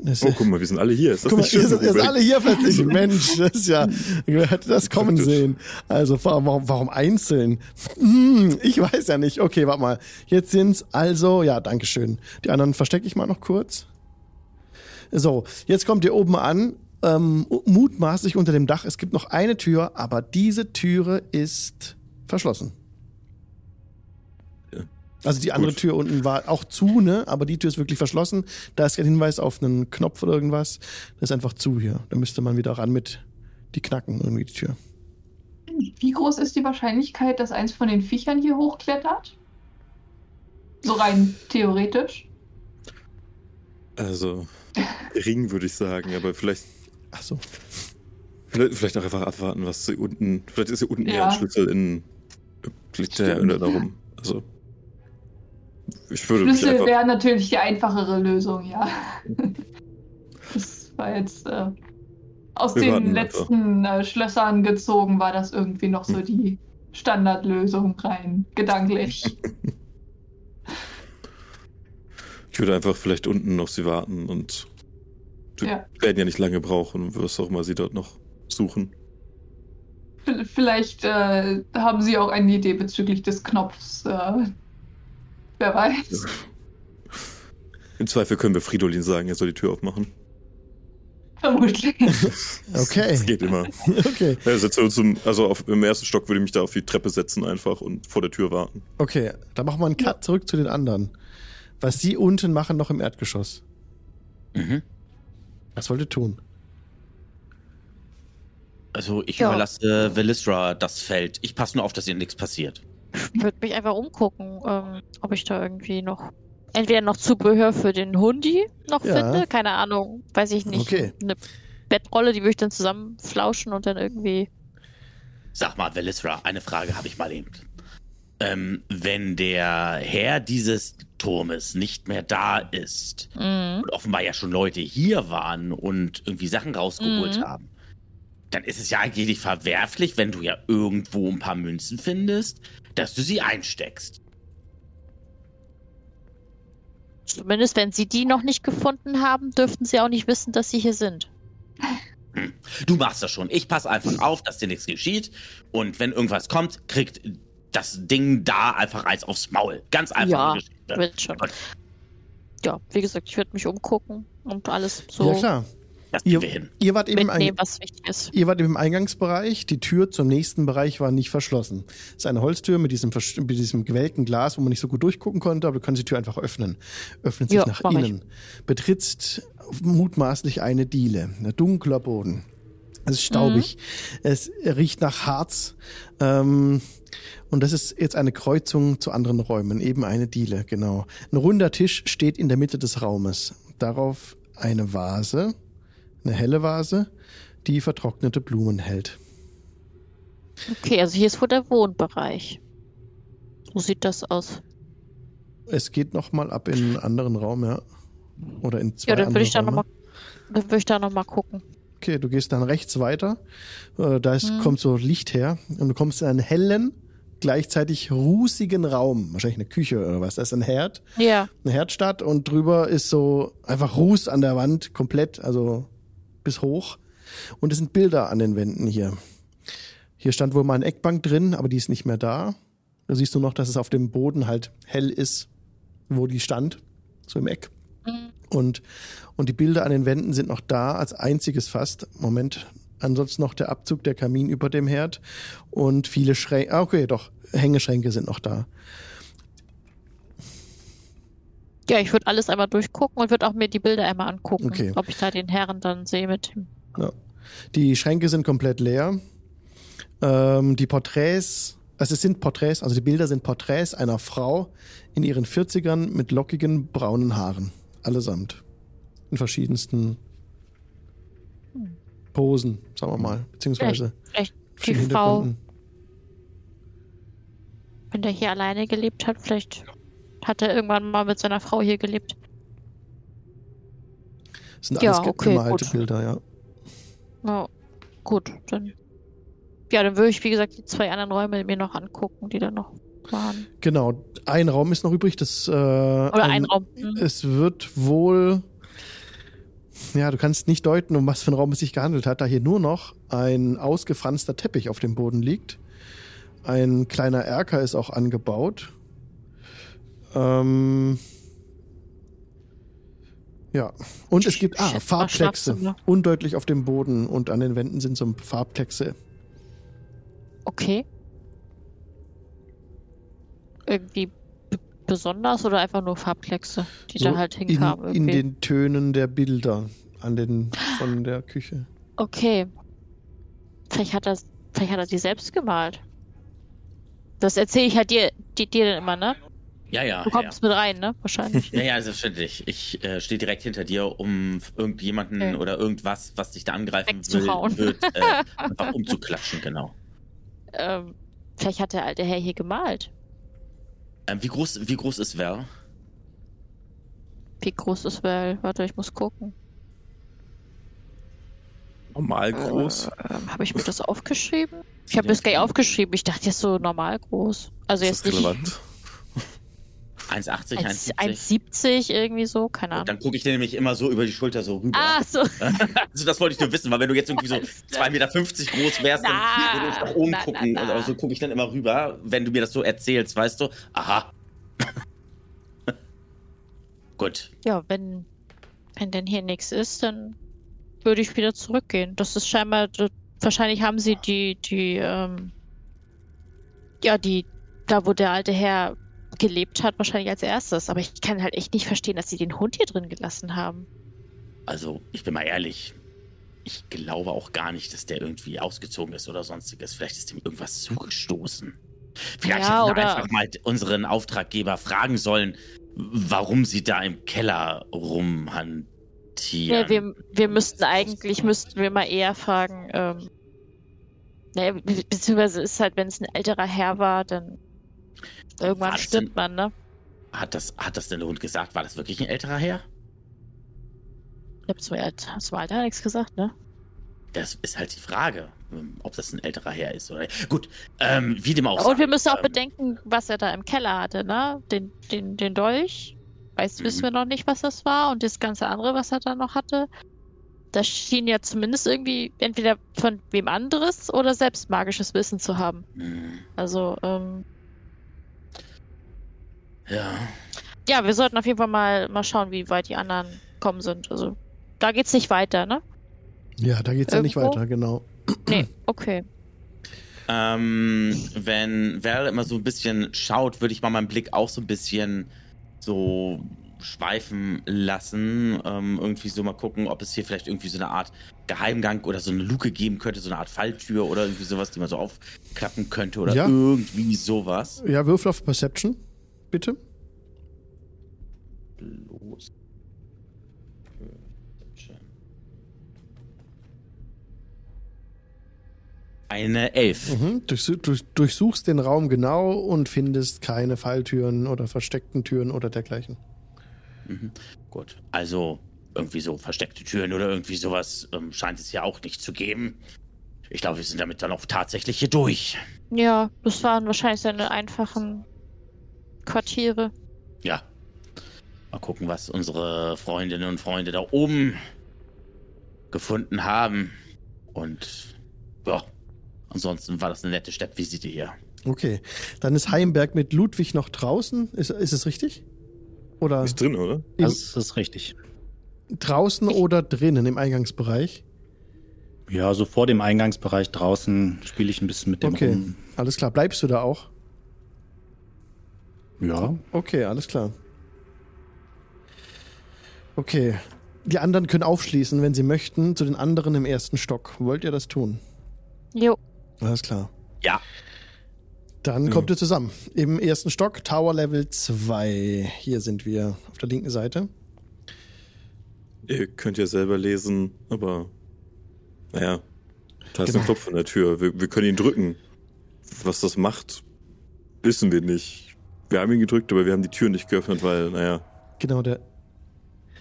Das, Oh, guck mal, wir sind alle hier. Ist das Guck mal, nicht schön? ihr seid, ihr seid Rubek? alle hier plötzlich. Mensch, das ist ja, wer hätte das kommen sehen? Also, warum, warum einzeln? Hm, ich weiß ja nicht. Okay, warte mal. Jetzt sind's also, ja, Dankeschön. Die anderen verstecke ich mal noch kurz. So, jetzt kommt ihr oben an. Ähm, mutmaßlich unter dem Dach. Es gibt noch eine Tür, aber diese Türe ist verschlossen. Ja. Also die andere Gut. Tür unten war auch zu, ne? Aber die Tür ist wirklich verschlossen. Da ist kein Hinweis auf einen Knopf oder irgendwas. Das ist einfach zu hier. Da müsste man wieder ran mit die knacken irgendwie die Tür. Wie groß ist die Wahrscheinlichkeit, dass eins von den Viechern hier hochklettert? So rein theoretisch. Also, Ring würde ich sagen, aber vielleicht, Ach so. vielleicht auch einfach abwarten, was hier unten. Vielleicht ist hier unten eher Ja. ein Schlüssel in. Liegt da rum. Also. Ich würde Schlüssel einfach. wäre natürlich die einfachere Lösung, ja. *laughs* Das war jetzt äh, aus Wir den letzten äh, Schlössern gezogen, war das irgendwie noch Hm. so die Standardlösung rein gedanklich. *laughs* Ich würde einfach vielleicht unten auf sie warten und. Wir Ja. werden ja nicht lange brauchen, was auch immer sie dort noch suchen. V- Vielleicht äh, haben Sie auch eine Idee bezüglich des Knopfs. Wer weiß. Im Zweifel können wir Fridolin sagen, er soll die Tür aufmachen. Vermutlich. *laughs* Okay. Das geht immer. *laughs* Okay. Also auf, im ersten Stock würde ich mich da auf die Treppe setzen einfach und vor der Tür warten. Okay. Dann machen wir einen Cut zurück zu den anderen. Was sie unten machen, noch im Erdgeschoss. Mhm. Was wollt ihr tun? Also ich Ja. überlasse Velisra das Feld. Ich passe nur auf, dass ihr nichts passiert. Ich würde mich einfach umgucken, ähm, ob ich da irgendwie noch entweder noch Zubehör für den Hundi noch Ja. finde. Keine Ahnung, weiß ich nicht. Okay. Eine Bettrolle, die würde ich dann zusammenflauschen und dann irgendwie. Sag mal, Velisra, eine Frage habe ich mal eben. Ähm, wenn der Herr dieses Turmes nicht mehr da ist Mhm. und offenbar ja schon Leute hier waren und irgendwie Sachen rausgeholt Mhm. haben, dann ist es ja eigentlich nicht verwerflich, wenn du ja irgendwo ein paar Münzen findest, dass du sie einsteckst. Zumindest wenn sie die noch nicht gefunden haben, dürften sie auch nicht wissen, dass sie hier sind. Du machst das schon. Ich passe einfach auf, dass dir nichts geschieht. Und wenn irgendwas kommt, kriegt das Ding da einfach eins aufs Maul. Ganz einfach. Ja, Geschichte. Wird schon. Ja, wie gesagt, ich würde mich umgucken und alles so Ja, klar. Das Ihr, ihr, wart eben im Ein- mitnehmen, was wichtig ist. ihr wart eben im Eingangsbereich. Die Tür zum nächsten Bereich war nicht verschlossen. Es ist eine Holztür mit diesem, mit diesem gewellten Glas, wo man nicht so gut durchgucken konnte, aber du kannst die Tür einfach öffnen. Öffnet sich Ja, nach mach ich. innen. Betrittst mutmaßlich eine Diele. Ein dunkler Boden. Es ist staubig. Mhm. Es riecht nach Harz. Ähm, und das ist jetzt eine Kreuzung zu anderen Räumen. Eben eine Diele, genau. Ein runder Tisch steht in der Mitte des Raumes. Darauf eine Vase, eine helle Vase, die vertrocknete Blumen hält. Okay, also hier ist wohl der Wohnbereich. So sieht das aus. Es geht noch mal ab in einen anderen Raum, ja. Oder in zwei Ja, dann würde ich da nochmal dann würde ich da noch mal gucken. Okay, du gehst dann rechts weiter. Äh, Da ist, Mhm. kommt so Licht her und du kommst in einen hellen, gleichzeitig rußigen Raum. Wahrscheinlich eine Küche oder was. Da ist ein Herd, Ja, eine Herdstadt und drüber ist so einfach Ruß an der Wand, komplett, also bis hoch. Und es sind Bilder an den Wänden hier. Hier stand wohl mal eine Eckbank drin, aber die ist nicht mehr da. Da siehst du noch, dass es auf dem Boden halt hell ist, wo die stand, so im Eck. Und, und die Bilder an den Wänden sind noch da, als einziges fast. Moment. Ansonsten noch der Abzug der Kamin über dem Herd und viele Schränke. Ah, okay, doch. Hängeschränke sind noch da. Ja, ich würde alles einmal durchgucken und würde auch mir die Bilder einmal angucken, Okay. ob ich da den Herren dann sehe mit. Ja. Die Schränke sind komplett leer. Ähm, die Porträts, also es sind Porträts, also die Bilder sind Porträts einer Frau in ihren 40ern mit lockigen braunen Haaren. Allesamt. In verschiedensten Posen, sagen wir mal. Beziehungsweise Echt, die verschiedenen Frau, wenn der hier alleine gelebt hat, vielleicht hat er irgendwann mal mit seiner Frau hier gelebt. Das sind Ja, alles okay, gemalte gut. Bilder, ja. Ja, gut, dann. Ja, dann würde ich, wie gesagt, die zwei anderen Räume mir noch angucken, die da noch waren. Genau. Ein Raum ist noch übrig. Das, äh, Oder ein, Raum. Hm. Es wird wohl. Ja, du kannst nicht deuten, um was für einen Raum es sich gehandelt hat, da hier nur noch ein ausgefranster Teppich auf dem Boden liegt. Ein kleiner Erker ist auch angebaut. Ähm, ja. Und es gibt ah, Farbkleckse. Schlafzimmer. Undeutlich auf dem Boden und an den Wänden sind so Farbkleckse. Okay. Irgendwie besonders oder einfach nur Farbkleckse, die So da halt in, hinkamen? in irgendwie? den Tönen der Bilder an den, von der Küche. Okay. Vielleicht hat er, vielleicht hat er die selbst gemalt. Das erzähle ich halt dir, die, dir dann immer, ne? Ja, ja. Du ja. kommst mit rein, ne? Wahrscheinlich. Ja, ja, selbstverständlich. Ich äh, stehe direkt hinter dir, um irgendjemanden Okay. oder irgendwas, was dich da angreifen will, wird, äh, *laughs* einfach umzuklatschen, genau. ähm, vielleicht hat der alte Herr hier gemalt. Ähm, wie, groß, wie groß ist Val? Wie groß ist Well? Warte, ich muss gucken. Normal groß. Ähm, habe ich mir das aufgeschrieben? Ich habe das gar nicht aufgeschrieben. Ich dachte jetzt so normal groß. Also Ist jetzt das nicht relevant? 1,80, 1 1,70? 1,70 irgendwie so, keine Ahnung. Dann gucke ich dir nämlich immer so über die Schulter so rüber. Ah, so. *laughs* Also das wollte ich nur wissen, weil wenn du jetzt irgendwie so 2,50 Meter groß wärst, dann Na, würde ich nach oben na, gucken. na. Also so gucke ich dann immer rüber, wenn du mir das so erzählst, weißt du? Aha. *laughs* Gut. Ja, wenn, wenn denn hier nichts ist, dann würde ich wieder zurückgehen. Das ist scheinbar, wahrscheinlich haben sie die, die, ähm, ja, die, da wo der alte Herr gelebt hat, wahrscheinlich als erstes. Aber ich kann halt echt nicht verstehen, dass sie den Hund hier drin gelassen haben. Also, ich bin mal ehrlich. Ich glaube auch gar nicht, dass der irgendwie ausgezogen ist oder sonstiges. Vielleicht ist ihm irgendwas zugestoßen. Vielleicht Ja, hätten wir einfach mal unseren Auftraggeber fragen sollen, warum sie da im Keller rumhantieren. Ja, wir, wir müssten eigentlich, müssten wir mal eher fragen, ähm, ne, be- beziehungsweise ist halt, wenn es ein älterer Herr war, dann irgendwann Was stirbt man, ne? Hat das, hat das denn der Hund gesagt? War das wirklich ein älterer Herr? Ich hab zum, Alt- zum Alter nichts gesagt, ne? Das ist halt die Frage, ähm, ob das ein älterer Herr ist oder Gut, ähm, wie dem auch sei. Und wir müssen auch ähm, bedenken, was er da im Keller hatte, ne? Den, den, den Dolch. Weiß, Mhm. wissen wir noch nicht, was das war. Und das ganze andere, was er da noch hatte. Das schien ja zumindest irgendwie entweder von wem anderes oder selbst magisches Wissen zu haben. hm, Also, ähm, Ja. ja, wir sollten auf jeden Fall mal, mal schauen, wie weit die anderen kommen sind. Also, da geht's nicht weiter, ne? Ja, da geht's ja nicht Irgendwo? weiter, genau. Nee, okay. Ähm, wenn Val immer so ein bisschen schaut, würde ich mal meinen Blick auch so ein bisschen so schweifen lassen. Ähm, irgendwie so mal gucken, ob es hier vielleicht irgendwie so eine Art Geheimgang oder so eine Luke geben könnte, so eine Art Falltür oder irgendwie sowas, die man so aufklappen könnte oder Ja. irgendwie sowas. Ja, Würfel auf Perception, bitte. Los. Eine Elf. Mhm. Durchsu durch, durchsuchst den Raum genau und findest keine Falltüren oder versteckten Türen oder dergleichen. Mhm. Gut, also irgendwie so versteckte Türen oder irgendwie sowas ähm, scheint es ja auch nicht zu geben. Ich glaube, wir sind damit dann auch tatsächlich hier durch. Ja, das waren wahrscheinlich seine einfachen Quartiere. Ja. Mal gucken, was unsere Freundinnen und Freunde da oben gefunden haben. Und ja, ansonsten war das eine nette Steppvisite hier. Okay, dann ist Heimberg mit Ludwig noch draußen. Ist, ist es richtig? Oder Ist drin, oder? Das ist richtig. draußen oder drinnen im Eingangsbereich? Ja, so vor dem Eingangsbereich draußen spiele ich ein bisschen mit dem Okay, rum. alles klar. Bleibst du da auch? Ja, Okay, alles klar. Okay. Die anderen können aufschließen, wenn sie möchten, zu den anderen im ersten Stock. Wollt ihr das tun? Jo. Alles klar. Ja, Dann Ja. kommt ihr zusammen. Im ersten Stock, Tower Level 2. Hier sind wir auf der linken Seite. Ihr könnt ja selber lesen, aber naja, da ist Genau. ein Knopf an der Tür. Wir, wir können ihn drücken. Was das macht, wissen wir nicht. Wir haben ihn gedrückt, aber wir haben die Tür nicht geöffnet, weil, naja, Genau, der.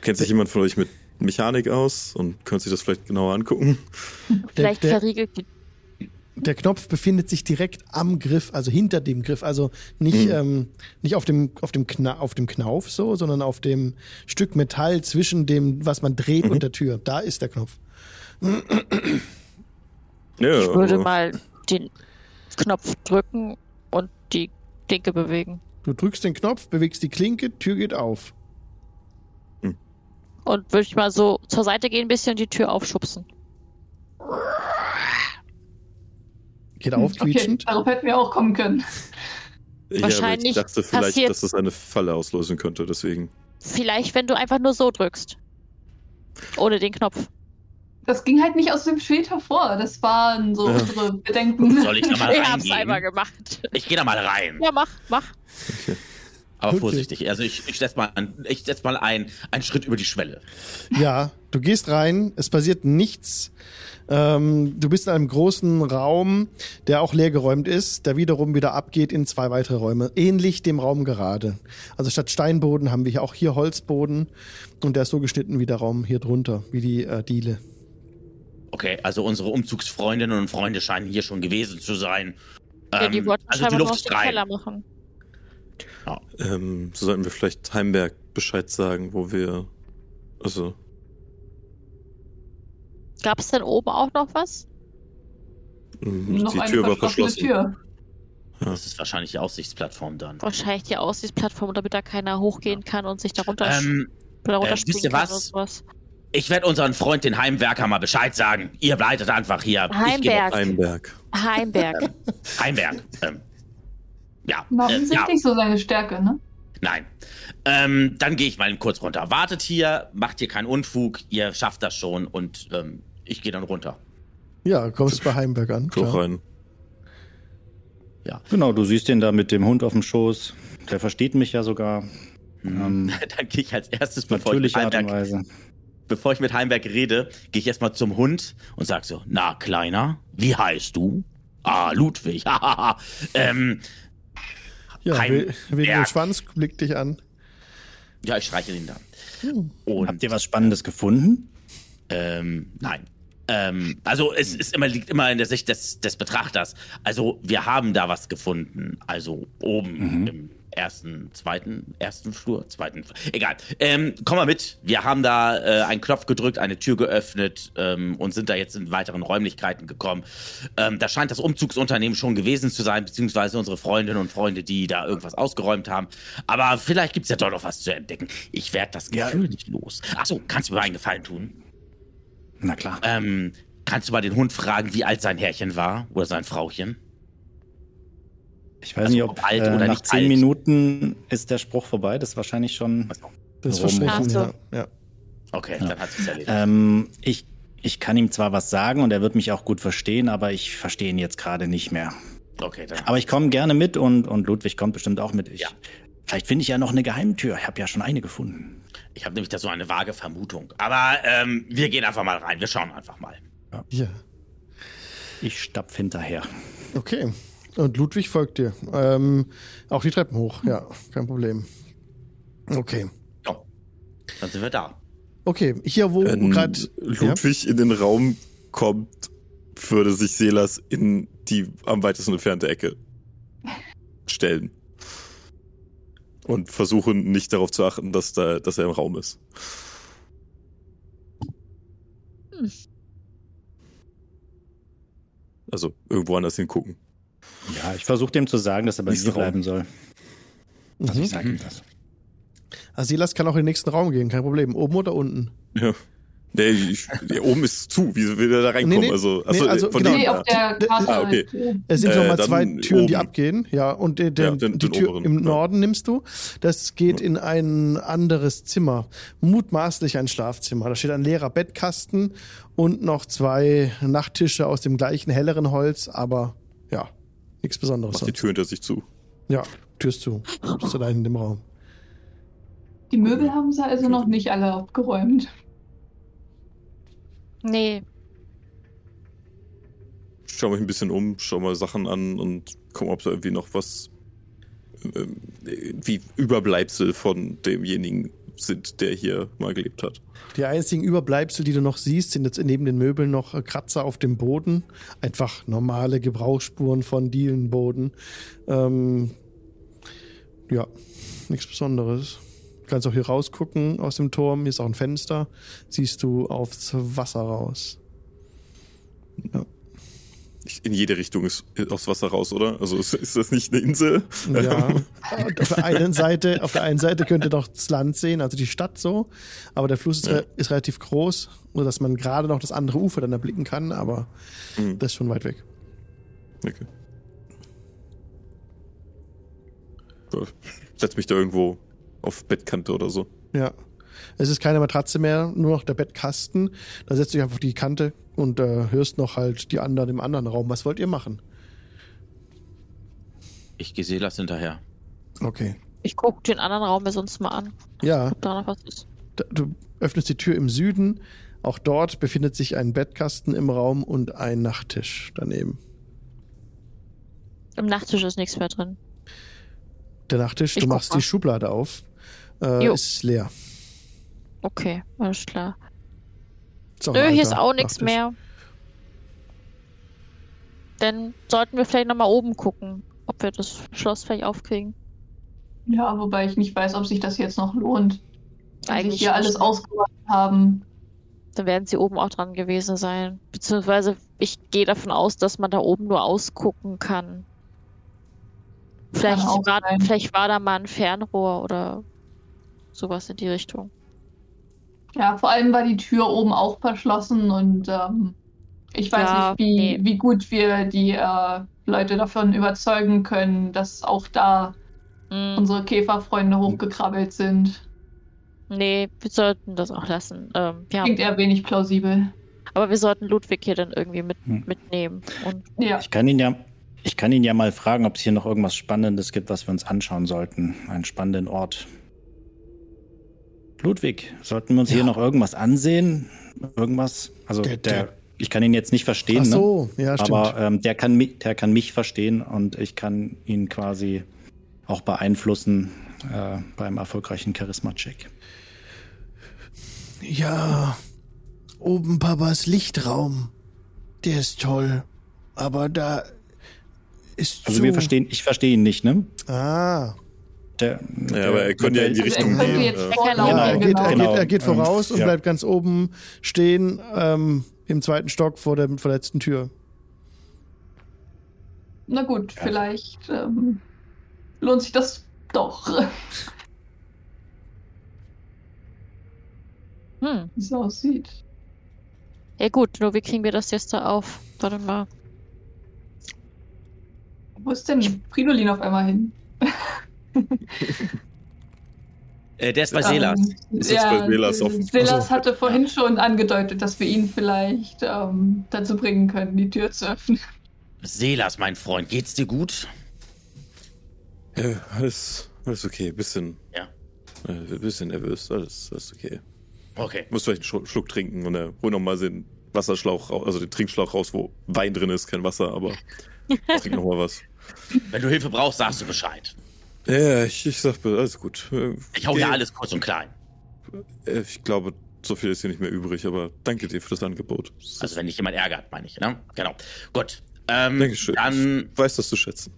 kennt sich jemand von euch mit Mechanik aus und könnte sich das vielleicht genauer angucken? *laughs* Vielleicht der- verriegelt die. Der Knopf befindet sich direkt am Griff, also hinter dem Griff. Also nicht, Mhm. ähm, nicht auf dem, auf, dem Kna auf dem Knauf so, sondern auf dem Stück Metall zwischen dem, was man dreht Mhm. und der Tür. Da ist der Knopf. *clears throat* Ja, Ich würde aber- mal den Knopf drücken und die Klinke bewegen. Du drückst den Knopf, bewegst die Klinke, Tür geht auf. Und würde ich mal so zur Seite gehen, ein bisschen und die Tür aufschubsen. Geht auf, Okay, quietschend. darauf hätten wir auch kommen können. Ja, Wahrscheinlich ich dachte vielleicht, dass das eine Falle auslösen könnte, deswegen. Vielleicht, wenn du einfach nur so drückst. Ohne den Knopf. Das ging halt nicht aus dem Schild hervor. Das waren so Ja. unsere Bedenken. soll ich da mal Ich hab's einmal gemacht. Ich gehe da mal rein. Ja, mach, mach. Aber Okay. vorsichtig. Also ich, ich setze mal, ein, ich setz mal ein, einen Schritt über die Schwelle. Ja, du gehst rein, es passiert nichts. Ähm, du bist in einem großen Raum, der auch leergeräumt ist, der wiederum wieder abgeht in zwei weitere Räume. Ähnlich dem Raum gerade. Also statt Steinboden haben wir hier auch hier Holzboden und der ist so geschnitten wie der Raum hier drunter, wie die äh, Diele. Okay, also unsere Umzugsfreundinnen und Freunde scheinen hier schon gewesen zu sein. Ja, die Ähm, wollten also die Luft ist rein. Keller machen. Ähm, so sollten wir vielleicht Heimberg Bescheid sagen, wo wir. Also, Gab es denn oben auch noch was? mh, Noch die Tür war verschlossen. Tür. Das ist wahrscheinlich die Aussichtsplattform dann. Wahrscheinlich die Aussichtsplattform, damit da keiner hochgehen kann und sich darunter Ähm, darunter äh, wisst ihr kann was? Ich werde unseren Freund, den Heimwerker, mal Bescheid sagen. Ihr bleibt einfach hier. Heimberg. Heimberg. Heimberg. *laughs* Heimwerk. Ähm, ja. War Äh, ja. offensichtlich so seine Stärke, ne? Nein. Ähm, dann gehe ich mal kurz runter. Wartet hier, macht hier keinen Unfug, ihr schafft das schon und ähm, ich gehe dann runter. Ja, kommst bei Heimberg an. Klar. rein. genau, du siehst den da mit dem Hund auf dem Schoß. Der versteht mich ja sogar. Ähm, *laughs* Dann gehe ich als erstes, bevor ich, natürliche Art und Heimberg, Weise. Bevor ich mit Heimberg rede, gehe ich erstmal zum Hund und sag so, na, Kleiner, wie heißt du? Ah, Ludwig. hahaha. *laughs* ähm, Ja, Heim- we- wegen dem. Schwanz blickt dich an. ja, ich streichel ihn dann. Hm. Und Habt ihr was Spannendes gefunden? Ähm, nein. Ähm, also es ist immer, liegt immer in der Sicht des, des Betrachters. Also wir haben da was gefunden. Also oben Mhm. im ersten, zweiten, ersten Flur, zweiten, egal. Ähm, komm mal mit. Wir haben da äh, einen Knopf gedrückt, eine Tür geöffnet ähm, und sind da jetzt in weiteren Räumlichkeiten gekommen. Ähm, da scheint das Umzugsunternehmen schon gewesen zu sein, beziehungsweise unsere Freundinnen und Freunde, die da irgendwas ausgeräumt haben. Aber vielleicht gibt's ja doch noch was zu entdecken. Ich werde das Ja. Gefühl nicht los. Achso, kannst du mir einen Gefallen tun? Na klar. Ähm, kannst du mal den Hund fragen, wie alt sein Herrchen war oder sein Frauchen? Ich weiß also nicht, ob ob alt äh, oder nach nicht zehn alt. Minuten ist der Spruch vorbei. Das ist wahrscheinlich schon. Das Rum. Versprechen, Ach so. ja. ja. Okay, Ja. dann hat sich's erledigt. Ähm, ich, ich kann ihm zwar was sagen und er wird mich auch gut verstehen, aber ich verstehe ihn jetzt gerade nicht mehr. Okay, dann. Aber ich komme gerne mit und, und Ludwig kommt bestimmt auch mit. Ich, Ja. Vielleicht finde ich ja noch eine Geheimtür. Ich habe ja schon eine gefunden. Ich habe nämlich da so eine vage Vermutung. Aber ähm, wir gehen einfach mal rein. Wir schauen einfach mal. ja. Ich stapf hinterher. Okay. Und Ludwig folgt dir. Ähm, auch die Treppen hoch, ja, kein Problem. Okay. Ja. Dann sind wir da. Okay, hier wo Wenn gerade. Ludwig in den Raum kommt, würde sich Selas in die am weitesten entfernte Ecke stellen. Und versuchen nicht darauf zu achten, dass, da, dass er im Raum ist. Also irgendwo anders hingucken. Ja, ich versuche dem zu sagen, dass er bei Nächster mir bleiben soll. Also Mhm. ich sage ihm das. Asilas kann auch in den nächsten Raum gehen, kein Problem. Oben oder unten? Ja. Nee, ich, ja, oben ist zu. Wie will er da reinkommen? Nee, nee. also, Nee, also, von genau. Nee, auf der Karte. Ah, okay. Es sind Äh, nochmal zwei Türen, die oben. abgehen. Ja, und den, den, Ja, den- die den Tür oberen, im ja. Norden nimmst du. Das geht in ein anderes Zimmer. Mutmaßlich ein Schlafzimmer. Da steht ein leerer Bettkasten und noch zwei Nachttische aus dem gleichen helleren Holz, aber ja, nichts Besonderes. Macht die. Tür hinter sich zu. Ja, Tür ist zu. Du bist allein in dem Raum. Die Möbel haben sie also noch nicht alle abgeräumt. Nee, Schau mich ein bisschen um, schau mal Sachen an und guck, ob da irgendwie noch was ähm, wie Überbleibsel von demjenigen sind, der hier mal gelebt hat. Die einzigen Überbleibsel, die du noch siehst, sind jetzt neben den Möbeln noch äh, Kratzer auf dem Boden. Einfach normale Gebrauchsspuren von Dielenboden. Ähm, ja, nichts Besonderes. Du kannst auch hier rausgucken aus dem Turm. Hier ist auch ein Fenster. Siehst du aufs Wasser raus. Ich- In jede Richtung ist aufs Wasser raus, oder? Also ist, ist das nicht eine Insel? Ja. Und *laughs* auf der einen Seite, auf der einen Seite könnt ihr noch das Land sehen, also die Stadt so. Aber der Fluss ist, re ist relativ groß, sodass man gerade noch das andere Ufer dann erblicken kann, aber Hm, das ist schon weit weg. okay. Setz mich da irgendwo auf Bettkante oder so. Ja. Es ist keine Matratze mehr, nur noch der Bettkasten. Da setzt du dich einfach auf die Kante und äh, hörst noch halt die anderen im anderen Raum. Was wollt ihr machen? Ich gehe Selas hinterher. Okay. ich gucke den anderen Raum mir sonst mal an, Ja, ob da noch was ist. du öffnest die Tür im Süden. Auch dort befindet sich ein Bettkasten im Raum und ein Nachttisch daneben. Im Nachttisch ist nichts mehr drin. Der Nachttisch, Ich du machst mal. die Schublade auf, äh, ist leer. Okay, alles klar. Nö, ein hier ist alter auch nichts mehr. Dann sollten wir vielleicht nochmal oben gucken, ob wir das Schloss vielleicht aufkriegen. Ja, wobei ich nicht weiß, ob sich das jetzt noch lohnt. Wenn Eigentlich sich hier alles ausgeräumt haben. Dann werden sie oben auch dran gewesen sein. Beziehungsweise ich gehe davon aus, dass man da oben nur ausgucken kann. Vielleicht auch war, vielleicht war da mal ein Fernrohr oder sowas in die Richtung. Ja, vor allem war die Tür oben auch verschlossen und ähm, ich weiß Ja, nicht, wie, nee. wie gut wir die äh, Leute davon überzeugen können, dass auch da Hm, unsere Käferfreunde hochgekrabbelt sind. nee, wir sollten das auch lassen. Ähm, ja, Klingt eher wenig plausibel. aber wir sollten Ludwig hier dann irgendwie mit, Hm. mitnehmen. Und Ja, Ich kann ihn ja, ich kann ihn ja mal fragen, ob es hier noch irgendwas Spannendes gibt, was wir uns anschauen sollten. Einen spannenden Ort. Ludwig, sollten wir uns hier noch irgendwas ansehen? Irgendwas? Also Der- der, der- ich kann ihn jetzt nicht verstehen, Ach so, ne? ja, stimmt. aber ähm, der, kann mich, der kann mich verstehen und ich kann ihn quasi auch beeinflussen äh, beim erfolgreichen Charisma-Check. Ja, oben Papas Lichtraum. Der ist toll. Aber da ist Also zu... wir verstehen, ich verstehe ihn nicht, ne? Ah, Der, Ja, aber er könnte ja in die Also er Richtung könnte gehen. jetzt ja. vorlaufen, genau. Er geht, er genau. geht, er geht voraus und ja. bleibt ganz oben stehen ähm, im zweiten Stock vor der verletzten Tür. Na gut, vielleicht ähm, lohnt sich das doch, *laughs* Hm. wie es aussieht. Ja gut, nur wie kriegen wir das jetzt da auf? Warte mal. Wo ist denn Fridolin auf einmal hin? *laughs* *laughs* Äh, der ist bei Selas. Ähm, Ist jetzt bei Selas auf- Selas so. hatte vorhin schon angedeutet, dass wir ihn vielleicht ähm, dazu bringen können, die Tür zu öffnen. Selas, mein Freund, geht's dir gut? Ja, alles, alles okay. Bisschen, Ja. äh, bisschen nervös. Alles, alles okay. Okay. Muss vielleicht einen Schluck, Schluck trinken und er hol noch mal den Wasserschlauch raus, also den Trinkschlauch raus, wo Wein drin ist, kein Wasser, aber *laughs* trink noch mal was. Wenn du Hilfe brauchst, sagst du Bescheid. Ja, ich, ich sag, alles gut. Ich hau dir alles kurz und klein. Äh, Ich glaube, so viel ist hier nicht mehr übrig, aber danke dir für das Angebot. Also wenn dich jemand ärgert, meine ich, ne? Genau. Gut. Ähm, Dankeschön. Dann, Ich weiß das zu schätzen.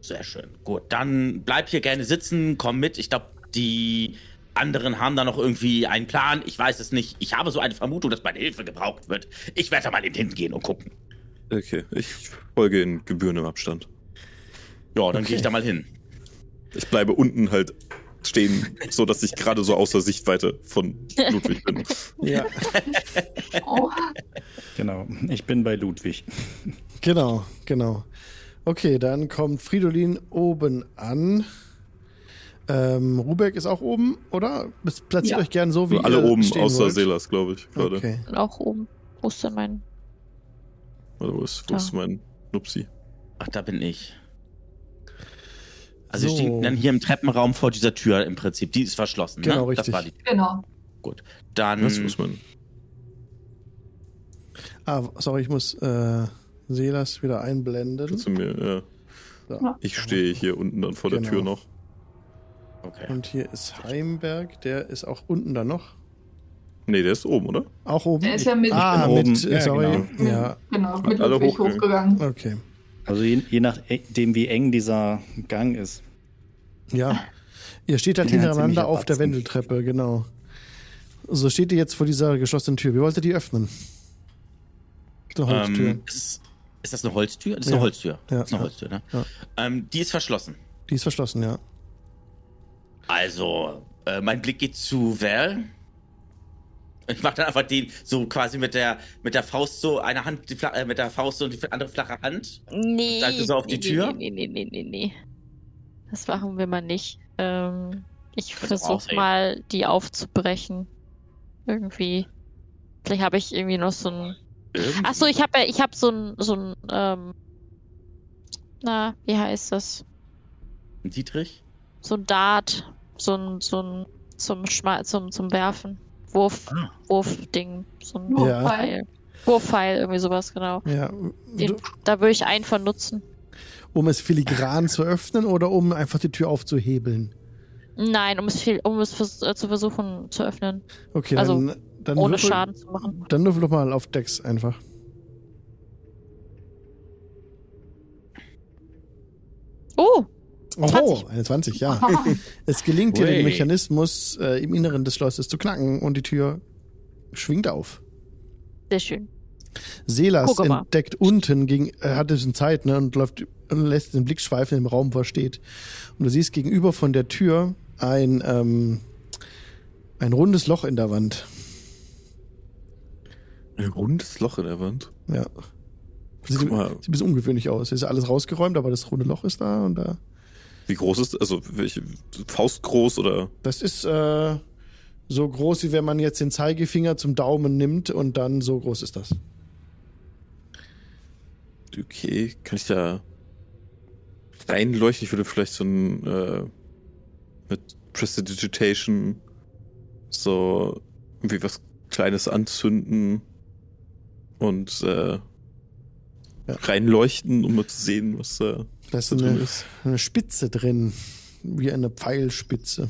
sehr schön. Gut, dann bleib hier gerne sitzen, komm mit. Ich glaube, die anderen haben da noch irgendwie einen Plan. Ich weiß es nicht. Ich habe so eine Vermutung, dass meine Hilfe gebraucht wird. Ich werde da mal in hinten gehen und gucken. Okay, ich folge in gebührendem Abstand. Ja, dann Okay. gehe ich da mal hin. Ich bleibe unten halt stehen, so dass ich gerade so außer Sichtweite von Ludwig bin. *laughs* Ja, Oh, *laughs* Genau, ich bin bei Ludwig. genau, genau. Okay, dann kommt Fridolin oben an. Ähm, Rubeck ist auch oben, oder? Platziert Ja. euch gern so, wie Alle ihr oben, stehen außer wollt. Selas, glaube ich, gerade. Okay. Und auch oben. Wo ist denn mein. Warte, wo ist, wo ist mein Nupsi? Ach, da bin ich. Also So. ich stehe dann hier im Treppenraum vor dieser Tür im Prinzip. Die ist verschlossen. Genau, ne? Das richtig. war die. genau. Dann. Was muss man? Ah, sorry, ich muss äh, Selas wieder einblenden. Kannst du mir, ja. So. Ich stehe hier unten dann vor der Genau. Tür noch. Okay. Und hier ist Heimberg, der ist auch unten dann noch. Nee, der ist oben, oder? Auch oben? Der ist ja mit, ah, mit, oben. Ja, sorry. genau. Ja, genau, mit Alle Ludwig hochgegangen. hochgegangen. okay. Also je, je nachdem, wie eng dieser Gang ist. Ja. Ihr steht halt Ja, hintereinander auf der. Wendeltreppe, genau. So steht ihr jetzt vor dieser geschlossenen Tür. Wie wollt ihr die öffnen? Eine Holztür. Ähm, ist, ist das eine Holztür? Das ist Ja. eine Holztür. Ja, Das ist eine ja. Holztür, ne? Ja. Ähm, die ist verschlossen. Die ist verschlossen, ja. Also, äh, mein Blick geht zu Val. Ich mache dann einfach den so quasi mit der mit der Faust so eine Hand die Fla äh, mit der Faust und die andere flache Hand. Nee. Ihr so auf die nee, Tür? Nee, nee, nee, nee, nee. Das machen wir mal nicht. Ähm, ich versuche mal, die aufzubrechen. Irgendwie. Vielleicht habe ich irgendwie noch so ein. Achso, ich habe ja, ich habe so ein, so ein, ähm, na, wie heißt das? Ein Dietrich. So ein Dart, so ein, so ein, zum Schma zum, zum Werfen. Wurf, Ah. Wurfding, so ein Ja. Wurfpfeil. Wurfpfeil, irgendwie sowas, genau. ja. Den, da würde ich einen von nutzen. um es filigran zu öffnen oder um einfach die Tür aufzuhebeln? Nein, um es, viel, um es vers äh, zu versuchen zu öffnen, Okay, Also, dann, dann ohne würfel, Schaden zu machen. Dann würfel doch mal auf Dex einfach. Oh, 20. eine 20, ja. *laughs* Es gelingt dir, den Mechanismus äh, im Inneren des Schlosses zu knacken und die Tür schwingt auf. sehr schön. Selas entdeckt unten, gegen, er hat ein bisschen Zeit ne, und läuft und lässt den Blick schweifen im Raum, wo er steht. Und du siehst gegenüber von der Tür ein, ähm, ein rundes Loch in der Wand. Ein rundes Loch in der Wand. Ja. Sieht, sieht ein bisschen ungewöhnlich aus. Ist alles rausgeräumt, aber das runde Loch ist da und da. Wie groß ist Also, welche Faust groß oder? Das ist äh, so groß, wie wenn man jetzt den Zeigefinger zum Daumen nimmt und dann so groß ist das. Okay, kann ich da reinleuchten? Ich würde vielleicht so ein äh, mit Prestidigitation so irgendwie was Kleines anzünden und äh, Ja. reinleuchten, um mal zu sehen, was da Da ist eine, ist. eine Spitze drin, wie eine Pfeilspitze.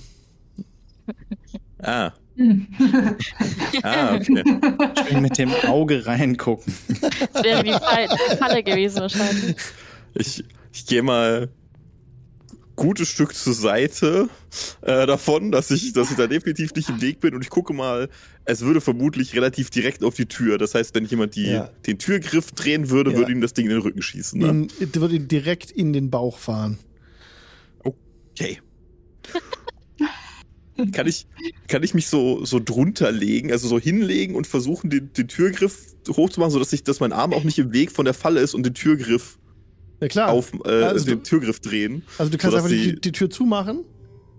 Ah, *laughs* ah, okay. Schön mit dem Auge reingucken. Das wäre die Fall- Falle gewesen wahrscheinlich. Ich, ich gehe mal gutes Stück zur Seite äh, davon, dass ich, dass ich da definitiv nicht im Weg bin und ich gucke mal, es würde vermutlich relativ direkt auf die Tür. Das heißt, wenn jemand die, Ja. den Türgriff drehen würde, Ja. würde ihm das Ding in den Rücken schießen. Ne? In, würde direkt in den Bauch fahren. Okay. Kann ich, kann ich mich so, so drunter legen, also so hinlegen und versuchen, den, den Türgriff hochzumachen, sodass ich, dass mein Arm auch nicht im Weg von der Falle ist und den Türgriff Ja klar. auf, äh, Also den du- Türgriff drehen. also du kannst einfach die, die- die Tür zumachen.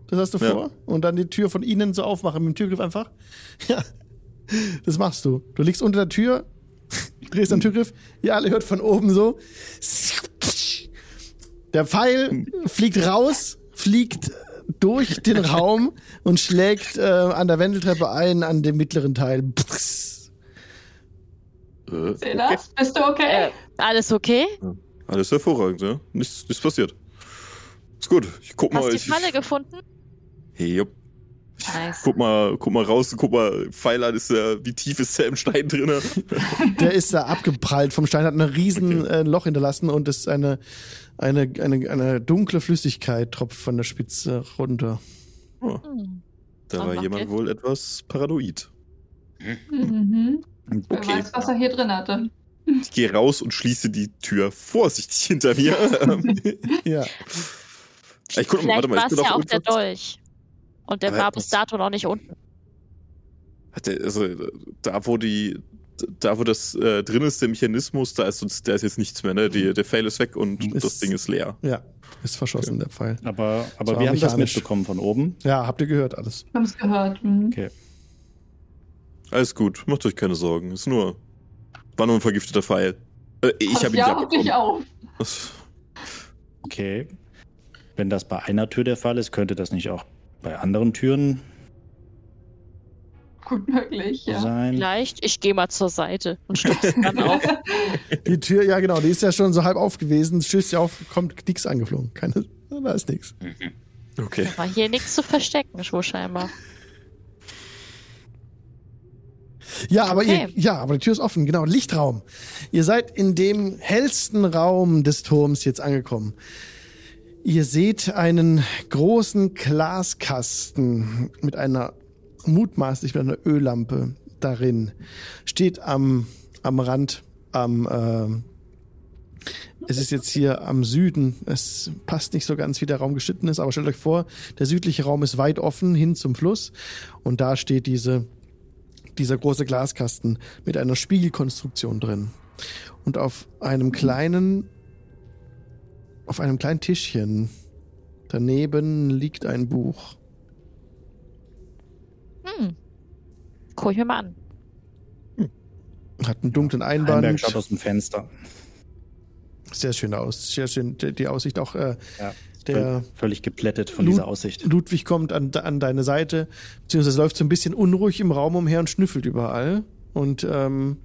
Das hast du Ja. vor. Und dann die Tür von innen so aufmachen mit dem Türgriff einfach. *laughs* Ja. Das machst du. Du liegst unter der Tür, *laughs* drehst am Türgriff. Ihr alle hört von oben so. Der Pfeil fliegt raus, fliegt durch den *laughs* Raum und schlägt äh, an der Wendeltreppe ein, an dem mittleren Teil. Äh, Silas, bist du okay? Äh, alles okay? Alles hervorragend, ja. Nichts, nichts passiert. Ist gut. Ich guck mal. Hast du die ich, Falle gefunden? Hey, jupp. Nice. Guck mal, guck mal raus, guck mal, Pfeiler ist ja, wie tief ist der im Stein drin? *laughs* Der ist da abgeprallt vom Stein, hat ein riesen Okay. äh, Loch hinterlassen und ist eine, eine, eine, eine dunkle Flüssigkeit tropft von der Spitze runter. Oh, Hm. da war jemand wohl etwas paranoid. Mhm. Wer Okay. weiß, was er hier drin hatte. Ich gehe raus und schließe die Tür vorsichtig *laughs* hinter mir. *laughs* Ja. ich guck mal, Vielleicht warte mal, war ich es bin ja auch der Dolch. Und der Aber war bis dato noch nicht unten. Hat der, also, da wo die, da wo das äh, drin ist, der Mechanismus, da ist uns, da ist jetzt nichts mehr, ne? Die, der Fail ist weg und Ist- das Ding ist leer. Ja, ist verschossen, der Pfeil. Aber, aber wir haben das mechanisch. mitbekommen von oben. Ja, habt ihr gehört alles. Wir haben es gehört. Mhm. Okay. Alles gut, macht euch keine Sorgen. Ist nur, war nur ein vergifteter Pfeil. Äh, ich habe ihn ja nicht auf dich auf. Okay. Wenn das bei einer Tür der Fall ist, könnte das nicht auch bei anderen Türen Gut möglich, ja. sein? Vielleicht, ich gehe mal zur Seite und stütze dann *laughs* auf. Die Tür, ja genau, die ist ja schon so halb auf gewesen, stößt ja auf, kommt nix angeflogen. Keine, da ist nix. Okay. War hier nichts zu verstecken, wohl scheinbar. Ja, aber Okay. ihr, ja, aber die Tür ist offen, genau, Lichtraum. Ihr seid in dem hellsten Raum des Turms jetzt angekommen. Ihr seht einen großen Glaskasten mit einer mutmaßlich mit einer Öllampe darin. Steht am, am Rand, am, äh, es ist jetzt hier am Süden. Es passt nicht so ganz, wie der Raum geschnitten ist, aber stellt euch vor, der südliche Raum ist weit offen hin zum Fluss und da steht diese dieser große Glaskasten mit einer Spiegelkonstruktion drin. Und auf einem kleinen, auf einem kleinen Tischchen daneben liegt ein Buch. Hm. Guck ich mir mal an. Hat einen dunklen Einberg Einband. schaut aus dem Fenster. Sehr schön aus. Sehr schön. Die die Aussicht auch. Äh, Ja. der Völlig geplättet von Lu- dieser Aussicht. Ludwig kommt an, an deine Seite, beziehungsweise läuft so ein bisschen unruhig im Raum umher und schnüffelt überall. Und ähm,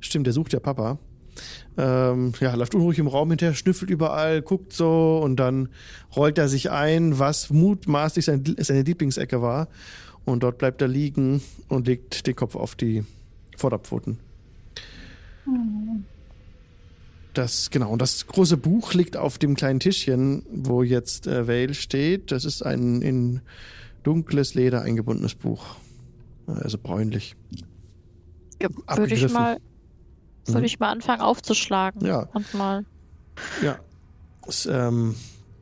stimmt, der sucht ja Papa. Ähm, ja, läuft unruhig im Raum hinterher, schnüffelt überall, guckt so und dann rollt er sich ein, was mutmaßlich seine, seine Lieblingsecke war. Und dort bleibt er liegen und legt den Kopf auf die Vorderpfoten. Das, genau, und das große Buch liegt auf dem kleinen Tischchen, wo jetzt äh, Vale steht. Das ist ein in dunkles Leder eingebundenes Buch. Also bräunlich. Ja, würde ich Abgegriffen. Mal, Mhm. würde ich mal anfangen aufzuschlagen. Ja. Und mal. Ja. Ist ähm,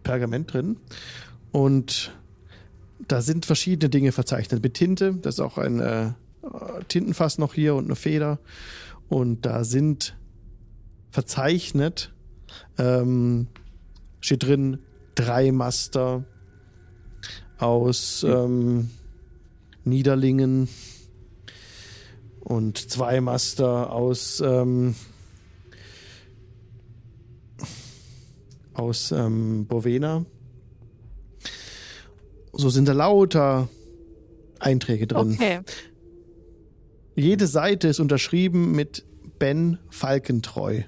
Pergament drin. Und da sind verschiedene Dinge verzeichnet. Mit Tinte, das ist auch ein äh, Tintenfass noch hier und eine Feder. Und da sind verzeichnet, ähm, steht drin, drei Master aus ähm, Niederlingen und zwei Master aus ähm, aus ähm, Bovena. So sind da lauter Einträge drin. Okay. Jede Seite ist unterschrieben mit Ben Falkentreu.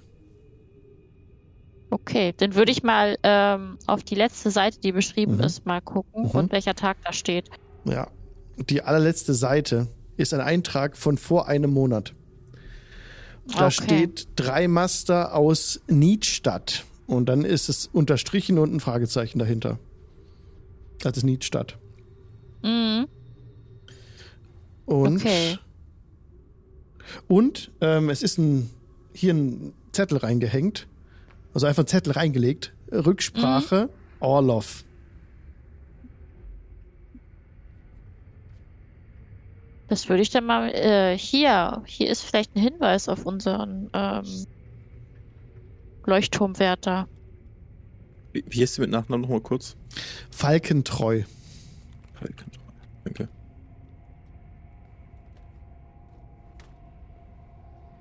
Okay, dann würde ich mal ähm, auf die letzte Seite, die beschrieben Mhm. ist, mal gucken Mhm. und welcher Tag da steht. Ja. Die allerletzte Seite ist ein Eintrag von vor einem Monat. Da Okay. steht drei Master aus Niedstadt. Und dann ist es unterstrichen und ein Fragezeichen dahinter. Das ist Niedstadt. Mhm. Und, Okay. und ähm, es ist ein, hier ein Zettel reingehängt. Also einfach ein Zettel reingelegt. Rücksprache Orlov. Das würde ich dann mal äh, hier. Hier ist vielleicht ein Hinweis auf unseren ähm, Leuchtturmwärter. Wie, wie heißt sie mit Nachnamen nochmal kurz? Falkentreu. Okay.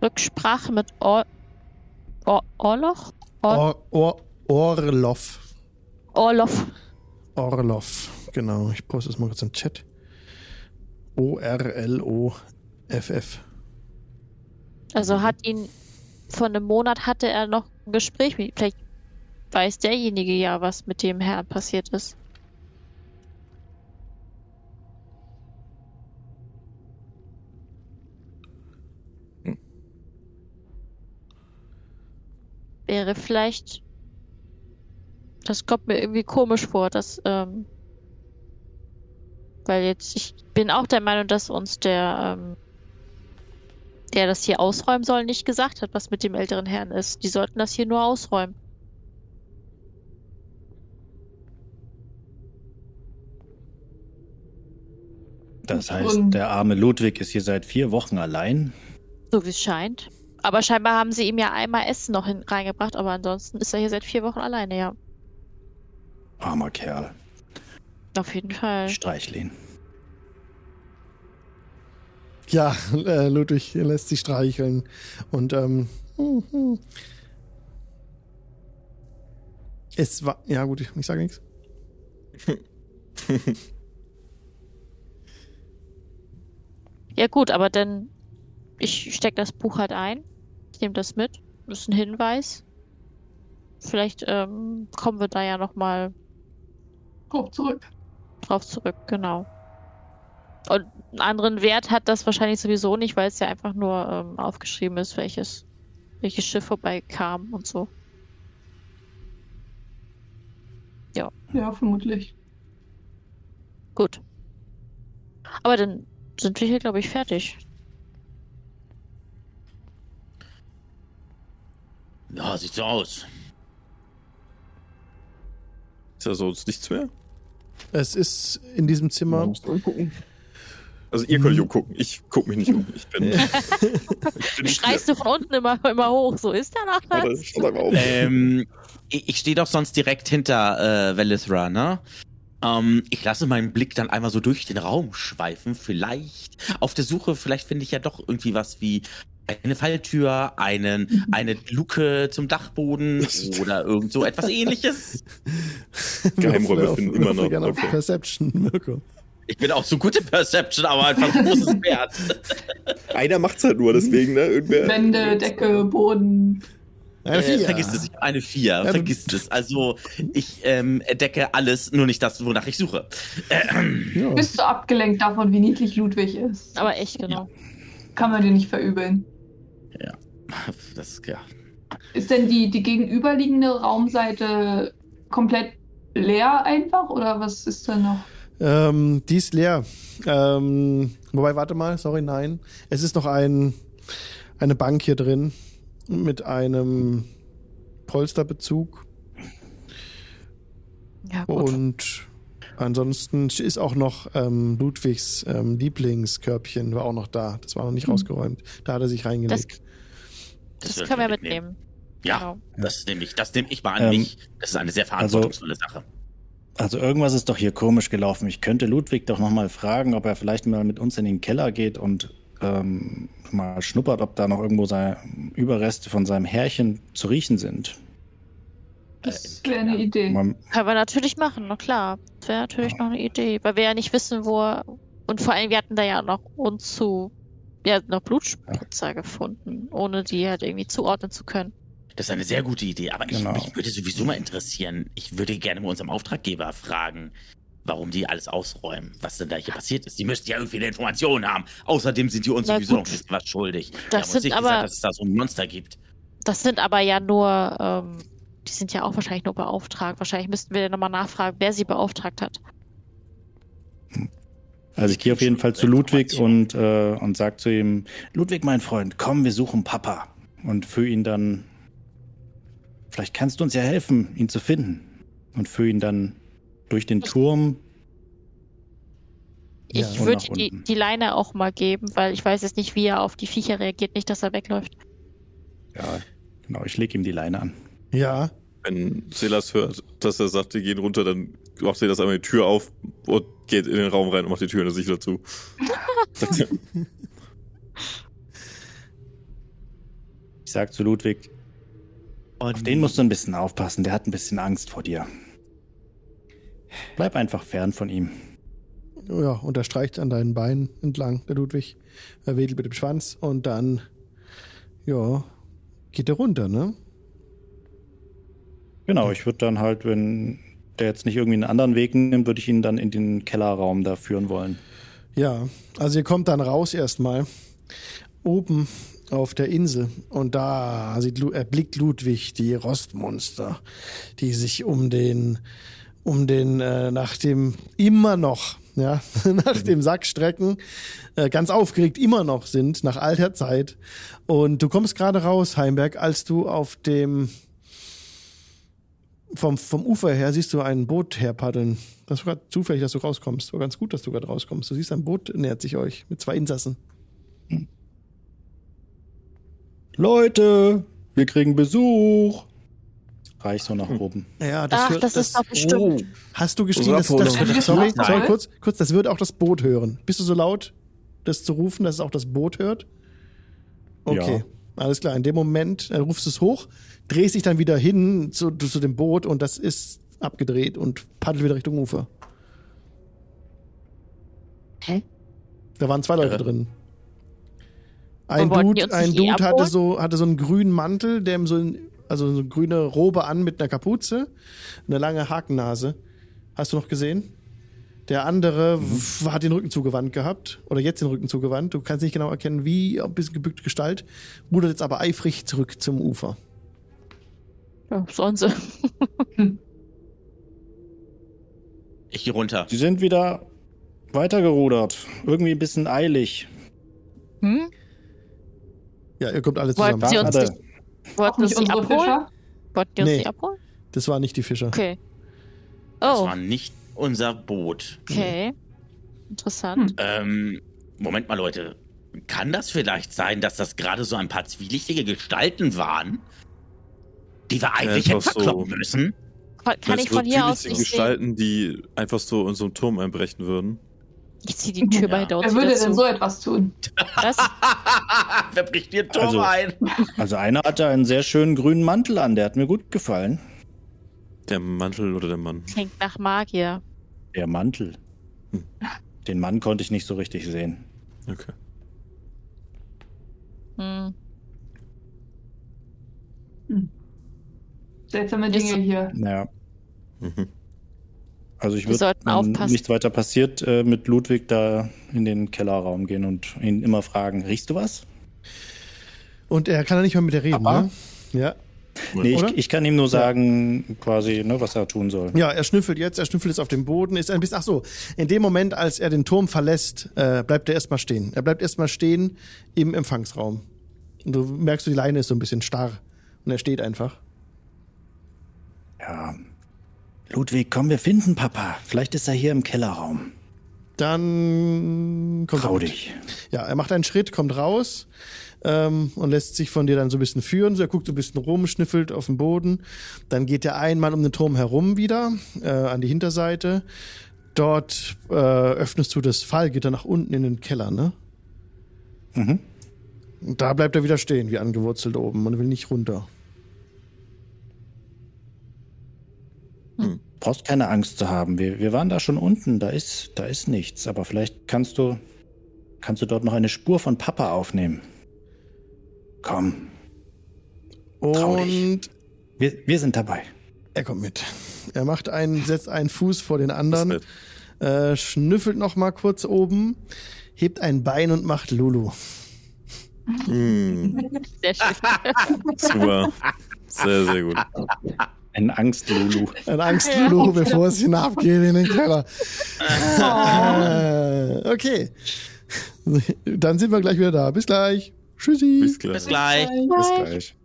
Rücksprache mit Or Or Orloch? Or Or, Or, Orlov. Orloff. Orlov. Genau. Ich poste es mal kurz im Chat. O-R-L-O-F-F. Also hat ihn vor einem Monat hatte er noch ein Gespräch mit. Vielleicht weiß derjenige ja, was mit dem Herrn passiert ist. Wäre vielleicht. Das kommt mir irgendwie komisch vor, dass. Ähm, weil jetzt, ich bin auch der Meinung, dass uns der, ähm, der das hier ausräumen soll, nicht gesagt hat, was mit dem älteren Herrn ist. Die sollten das hier nur ausräumen. Das heißt, Und- der arme Ludwig ist hier seit vier Wochen allein. So wie es scheint. Aber scheinbar haben sie ihm ja einmal Essen noch hin, reingebracht, aber ansonsten ist er hier seit vier Wochen alleine, ja. Armer Kerl. Auf jeden Fall. Streichl ihn. Ja, *laughs* äh, Ludwig lässt sich streicheln. Und ähm, hm, *laughs* hm. es war. Ja, gut, ich, ich sage nichts. *laughs* Ja gut, aber dann ich steck das Buch halt ein. Ich nehme das mit. Das ist ein Hinweis. Vielleicht ähm, kommen wir da ja noch mal Hoch zurück. drauf zurück, genau. Und einen anderen Wert hat das wahrscheinlich sowieso nicht, weil es ja einfach nur ähm, aufgeschrieben ist, welches, welches Schiff vorbeikam und so. Ja, vermutlich. Gut. Aber dann sind wir hier, glaube ich, fertig. Ja, sieht so aus. Ist ja sonst nichts mehr? Es ist in diesem Zimmer. Also ihr könnt euch umgucken. Ich gucke mich nicht um. Ich bin. *laughs* ich bin Schreist du von unten immer, immer hoch, so ist der auf. Ähm, ich, ich stehe doch sonst direkt hinter äh, Velithra, ne? Ähm, ich lasse meinen Blick dann einmal so durch den Raum schweifen. Vielleicht auf der Suche, vielleicht finde ich ja doch irgendwie was wie eine Falltür, einen, eine Luke zum Dachboden oder irgend so etwas *laughs* ähnliches. Geheimräume finden immer noch. gerne auf Okay. Perception, Mirko. Ich bin auch so gut in Perception, aber einfach ein großes *laughs* Wert. Einer macht's halt nur, deswegen, ne? Irgendwer. Wände, *laughs* Decke, Boden. Eine Äh, vergiss es, ich habe eine 4, Ja, vergiss es. Also ich ähm, entdecke alles, nur nicht das, wonach ich suche. Ähm, Ja. Bist du abgelenkt davon, wie niedlich Ludwig ist? Aber echt, genau. Kann man dir nicht verübeln. das, ja. Ist denn die, die gegenüberliegende Raumseite komplett leer einfach? Oder was ist da noch? Ähm, die ist leer. Ähm, wobei, warte mal, sorry, nein. Es ist noch ein, eine Bank hier drin mit einem Polsterbezug Ja, gut. und ansonsten ist auch noch ähm, Ludwigs ähm, Lieblingskörbchen war auch noch da. Das war noch nicht Hm. rausgeräumt. Da hat er sich reingelegt. das wird können wir man mitnehmen. Ja, Genau. das nehme ich, das nehme ich mal an Ähm, mich. Das ist eine sehr verantwortungsvolle Sache. Also irgendwas ist doch hier komisch gelaufen. Ich könnte Ludwig doch nochmal fragen, ob er vielleicht mal mit uns in den Keller geht und ähm, mal schnuppert, ob da noch irgendwo seine Überreste von seinem Härchen zu riechen sind. Das wäre eine Idee. Man, Können wir natürlich machen, na klar. Das wäre natürlich noch eine Idee, weil wir ja nicht wissen, wo er, Und vor allem, wir hatten da ja noch unzu, ja, noch Blutspritzer gefunden, ohne die halt irgendwie zuordnen zu können. Das ist eine sehr gute Idee, aber ich, Genau. mich würde sowieso mal interessieren. Ich würde gerne bei unserem Auftraggeber fragen, warum die alles ausräumen, was denn da hier passiert ist. Die müssten ja irgendwie eine Information haben. Außerdem sind die uns Na sowieso gut. noch ein bisschen was schuldig. Die Das haben uns sind nicht aber- gesagt, dass es da so ein Monster gibt. Das sind aber ja nur, ähm, die sind ja auch wahrscheinlich nur beauftragt. Wahrscheinlich müssten wir nochmal nachfragen, wer sie beauftragt hat. Also ich gehe auf jeden Fall zu Ludwig und, äh, und sag zu ihm, Ludwig, mein Freund, komm, wir suchen Papa. Und für ihn dann, vielleicht kannst du uns ja helfen, ihn zu finden. Und für ihn dann durch den Turm. Ja, Ich und würde die, die Leine auch mal geben, weil ich weiß jetzt nicht, wie er auf die Viecher reagiert, nicht, dass er wegläuft. Ja, genau, ich leg ihm die Leine an. Ja, Wenn Silas hört, dass er sagt, die gehen runter, dann macht Silas einmal die Tür auf und geht in den Raum rein und macht die Tür hinter sich dazu. Sagt *laughs* er, Ich sag zu Ludwig, auf den musst du ein bisschen aufpassen, der hat ein bisschen Angst vor dir. Bleib einfach fern von ihm. ja, und er streicht an deinen Beinen entlang, der Ludwig. Er wedelt mit dem Schwanz und dann, ja, geht er runter, ne? Genau, ich würde dann halt, wenn der jetzt nicht irgendwie einen anderen Weg nimmt, würde ich ihn dann in den Kellerraum da führen wollen. Ja, also ihr kommt dann raus erstmal oben auf der Insel und da sieht, erblickt Ludwig die Rostmonster, die sich um den, um den, äh, nach dem immer noch, ja, *laughs* nach dem Sack strecken, äh, ganz aufgeregt immer noch sind, nach alter Zeit. Und du kommst gerade raus, Heimberg, als du auf dem vom, vom Ufer her siehst du ein Boot herpaddeln. Das war zufällig, dass du rauskommst. War ganz gut, dass du gerade rauskommst. Du siehst, ein Boot nähert sich euch mit zwei Insassen. Leute, wir kriegen Besuch. Reich so nach oben. Ja, das, Ach, hört- das, ist doch bestimmt. Hast du geschrien, dass, Unsere das, Abholung. sorry, sorry, kurz, kurz, das wird auch das Boot hören. Bist du so laut, das zu rufen, dass es auch das Boot hört? Okay, alles klar. In dem Moment äh, rufst du es hoch, drehst dich dann wieder hin zu, zu dem Boot und das ist abgedreht und paddelt wieder Richtung Ufer. Hä? Da waren zwei Leute Irre. drin. Ein Dude, ein eh Dude hatte abholen? so, hatte so einen grünen Mantel, der ihm so, ein, also so eine grüne Robe an mit einer Kapuze, eine lange Hakennase. Hast du noch gesehen? Der andere w- hat den Rücken zugewandt gehabt oder jetzt den Rücken zugewandt. Du kannst nicht genau erkennen, wie, ein bisschen gebückte Gestalt. Rudert jetzt aber eifrig zurück zum Ufer. Ja, sie. *laughs* Ich gehe runter. Sie sind wieder weitergerudert. Irgendwie ein bisschen eilig. Hm? Ja, ihr kommt alle Wollten zusammen. sie uns nicht, wollten uns nicht die abholen? Fischer? Wollten die uns Nee. die abholen? Das waren nicht die Fischer. Okay. Das Oh, war nicht unser Boot. okay. Interessant. Hm. Ähm, Moment mal, Leute. Kann das vielleicht sein, dass das gerade so ein paar zwielichtige Gestalten waren, die wir eigentlich hätten Einfach so. verkloppen müssen? Kann, kann Das ich von hier aus zwielichtige nicht sehen? Gestalten, die einfach so in so einen Turm einbrechen würden. Ich zieh die Tür bei Ja. uns Wer würde denn zu. so etwas tun? Was? *laughs* Wer bricht den Turm Also- ein? *laughs* Also einer hatte einen sehr schönen grünen Mantel an, der hat mir gut gefallen. Der Mantel oder der Mann. Klingt nach Magier. Der Mantel. Hm. Den Mann konnte ich nicht so richtig sehen. Okay. Hm. Seltsame Ist Dinge hier. Naja, Mhm. Also ich würde, wenn aufpassen. nichts weiter passiert, äh, mit Ludwig da in den Kellerraum gehen und ihn immer fragen, riechst du was? Und er kann ja nicht mehr mit dir reden, Papa? ne? Ja. Nee, ich, ich kann ihm nur sagen, quasi, ne, was er tun soll. Ja, er schnüffelt jetzt, er schnüffelt jetzt auf dem Boden, ist ein bisschen, ach so, in dem Moment, als er den Turm verlässt, äh, bleibt er erstmal stehen. Er bleibt erstmal stehen im Empfangsraum. Und du merkst, die Leine ist so ein bisschen starr. Und er steht einfach. Ja. Ludwig, komm, wir finden Papa. Vielleicht ist er hier im Kellerraum. Dann kommt er Trau dich. Ja, er macht einen Schritt, kommt raus ähm, und lässt sich von dir dann so ein bisschen führen. So, er guckt so ein bisschen rum, schnüffelt auf den Boden. Dann geht er einmal um den Turm herum wieder, äh, an die Hinterseite. Dort äh, öffnest du das Fallgitter nach unten in den Keller, ne? Mhm. Und da bleibt er wieder stehen, wie angewurzelt oben und will nicht runter. Brauchst keine Angst zu haben. Wir, wir waren da schon unten, da ist, da ist nichts. Aber vielleicht kannst du, kannst du dort noch eine Spur von Papa aufnehmen. Komm, Trau dich. Und wir, wir sind dabei. er kommt mit. Er macht einen, setzt einen Fuß vor den anderen, äh, schnüffelt noch mal kurz oben, hebt ein Bein und macht Lulu. Hm, *laughs* Sehr schön. super. Sehr, sehr gut. *laughs* Ein Angst-Lulu. Ein Angst-Lulu, bevor es hinabgeht in den Keller. Äh, okay. Dann sind wir gleich wieder da. Bis gleich. Tschüssi. Bis gleich. Bis gleich. Bis gleich.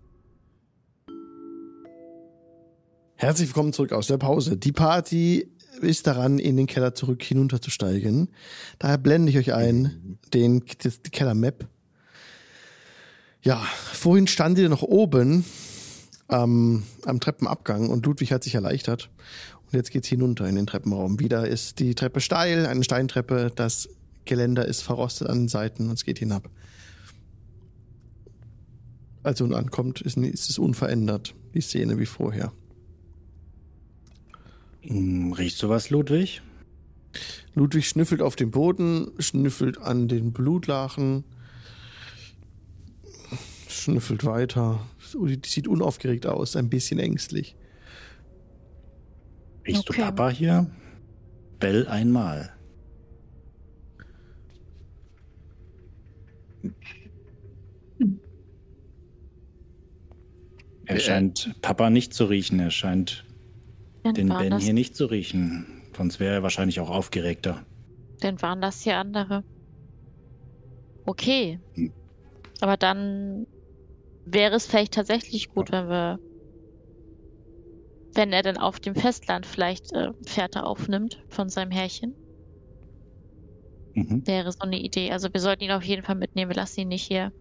Herzlich willkommen zurück aus der Pause. Die Party ist daran, in den Keller zurück hinunterzusteigen. Daher blende ich euch ein, den, die Keller-Map. Ja, vorhin stand ihr noch oben ähm, am Treppenabgang und Ludwig hat sich erleichtert. Und jetzt geht's hinunter in den Treppenraum. Wieder ist die Treppe steil, eine Steintreppe. Das Geländer ist verrostet an den Seiten und es geht hinab. Als unten ankommt, ist, ist es unverändert, die Szene wie vorher. Hm, Riechst du was, Ludwig? Ludwig schnüffelt auf dem Boden, schnüffelt an den Blutlachen, schnüffelt weiter. Sieht unaufgeregt aus, ein bisschen ängstlich. Riechst Okay. du Papa hier? Bell einmal. Er Äh. scheint Papa nicht zu riechen. Er scheint Dann den Ben hier nicht zu riechen. Sonst wäre er wahrscheinlich auch aufgeregter. dann waren das hier andere. Okay. Hm. Aber dann wäre es vielleicht tatsächlich gut, wenn wir, wenn er dann auf dem Festland vielleicht äh, Fährte aufnimmt von seinem Herrchen. Mhm. Wäre so eine Idee. Also wir sollten ihn auf jeden Fall mitnehmen. Wir lassen ihn nicht hier.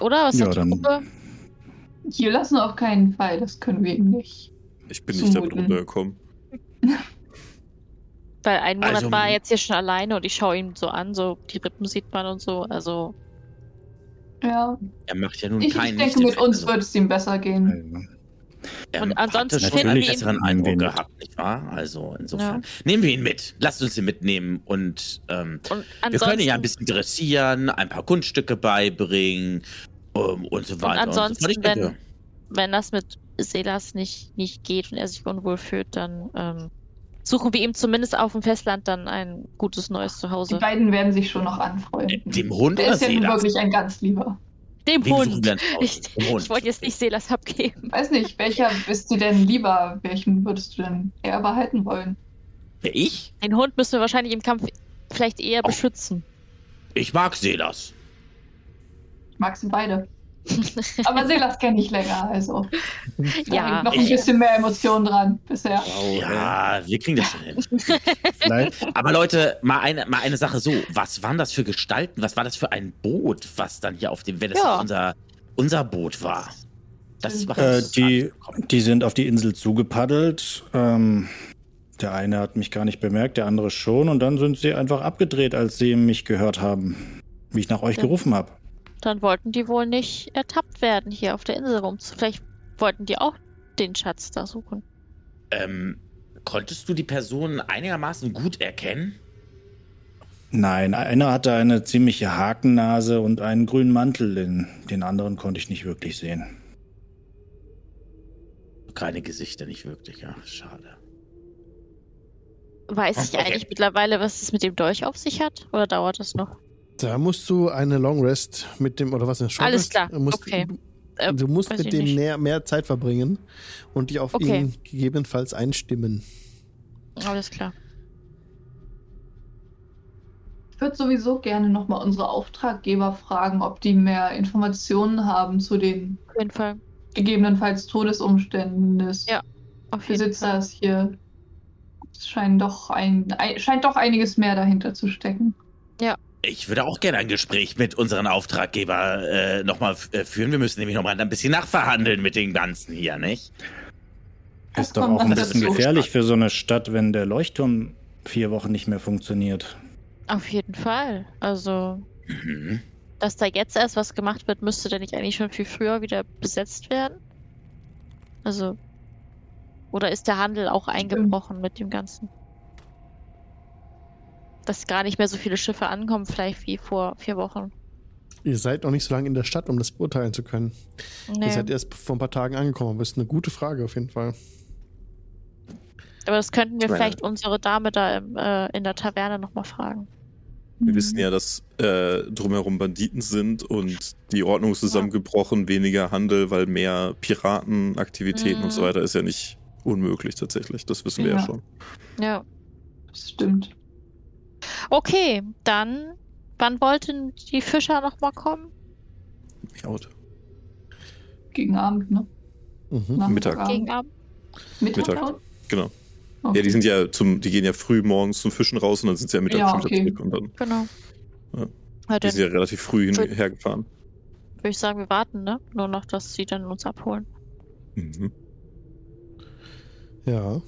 Oder? Was Ja, sagt die dann- Gruppe? Hier lassen auf keinen Fall, das können wir ihm nicht. Ich bin nicht damit Zumuten. runtergekommen. Weil ein Monat Also- war er jetzt hier schon alleine und ich schaue ihn so an, so die Rippen sieht man und so. Also Ja, Er macht ja nun ich, keinen. ich denke, mit uns wird es ihm besser gehen. Also, Er Und ansonsten hatte schon einen wir- besseren Eindruck gehabt, nicht wahr? Also insofern. Nehmen wir ihn mit. Lasst uns ihn mitnehmen und ähm, und wir können ihn ja ein bisschen dressieren, ein paar Kunststücke beibringen ähm, und so weiter. und so ansonsten. Ich denke, wenn- wenn das mit Selas nicht, nicht geht und er sich unwohl fühlt, dann ähm, suchen wir ihm zumindest auf dem Festland dann ein gutes neues Die Zuhause. beiden werden sich schon noch anfreunden. dem Hund Der oder ist ja Seelas? wirklich ein ganz lieber. Dem Wem Hund! Ich, Dem ich wollte jetzt nicht Selas abgeben. Weiß nicht, welcher bist dir denn lieber? Welchen würdest du denn eher behalten wollen? Wer ich? Den Hund müssen wir wahrscheinlich im Kampf vielleicht eher Oh. beschützen. Ich mag Seelas. Ich mag sie beide. Aber Selas kenne ich länger, also da ja, hängt noch ein ich- bisschen mehr Emotion dran bisher. wow, Ja, wir kriegen das schon hin. Aber Leute, mal eine, mal eine Sache so. Was waren das für Gestalten? Was war das für ein Boot, was dann hier auf dem, wenn das Ja. unser, unser Boot war? Das macht äh, die, die sind auf die Insel zugepaddelt. Ähm, der eine hat mich gar nicht bemerkt, der andere schon. Und dann sind sie einfach abgedreht, als sie mich gehört haben. Wie ich nach euch Ja. gerufen habe. Dann wollten die wohl nicht ertappt werden, hier auf der Insel rum. Vielleicht wollten die auch den Schatz da suchen. Ähm, konntest du die Person einigermaßen gut erkennen? Nein, einer hatte eine ziemliche Hakennase und einen grünen Mantel. Den, den anderen konnte ich nicht wirklich sehen. Keine Gesichter, nicht wirklich, ja. Schade. Weiß ich Okay. eigentlich mittlerweile, was es mit dem Dolch auf sich hat? Oder dauert das noch? Da musst du eine Long Rest mit dem, oder was, eine Short Alles Rest? klar, Du musst, okay. Äh, du musst weiß mit dem mehr, mehr Zeit verbringen und dich auf Okay. ihn gegebenenfalls einstimmen. Alles klar. Ich würde sowieso gerne nochmal unsere Auftraggeber fragen, ob die mehr Informationen haben zu den Auf jeden Fall. gegebenenfalls Todesumständen des Ja, Auf jeden Fall. Besitzers hier. Es scheint doch, ein, ein, scheint doch einiges mehr dahinter zu stecken. Ich würde auch gerne ein Gespräch mit unseren Auftraggeber äh, nochmal äh, führen. Wir müssen nämlich nochmal ein bisschen nachverhandeln mit den Ganzen hier, nicht? Das Ist doch auch ein bisschen gefährlich für so eine Stadt, wenn der Leuchtturm vier Wochen nicht mehr funktioniert. Auf jeden Fall. Also, Mhm. dass da jetzt erst was gemacht wird, müsste der nicht eigentlich schon viel früher wieder besetzt werden? Also. Oder ist der Handel auch eingebrochen mit dem Ganzen? Dass gar nicht mehr so viele Schiffe ankommen, vielleicht wie vor vier Wochen. Ihr seid noch nicht so lange in der Stadt, um das beurteilen zu können. Nee. Ihr seid erst vor ein paar Tagen angekommen, aber das ist eine gute Frage auf jeden Fall. Aber das könnten wir vielleicht unsere Dame da im, äh, in der Taverne nochmal fragen. Wir wissen ja, dass äh, drumherum Banditen sind und die Ordnung ist zusammengebrochen, weniger Handel, weil mehr Piratenaktivitäten und so Mhm. weiter ist ja nicht unmöglich tatsächlich. Das wissen wir ja, Ja. schon. Ja. Das stimmt. Okay, dann. Wann wollten die Fischer nochmal kommen? Miaut. Gegen Abend, ne? Mhm. Mittag. Abend. Gegen Abend? Mittag. Mittag. Abend? Genau. Okay. Ja, die sind ja zum, die gehen ja früh morgens zum Fischen raus und dann sind sie ja mittags Ja, schon wieder okay. zurück und dann Genau. Ja. Ja, die sind ja relativ früh hin, Für- hergefahren. würde ich sagen, wir warten, ne? Nur noch, dass sie dann uns abholen. Mhm. Ja.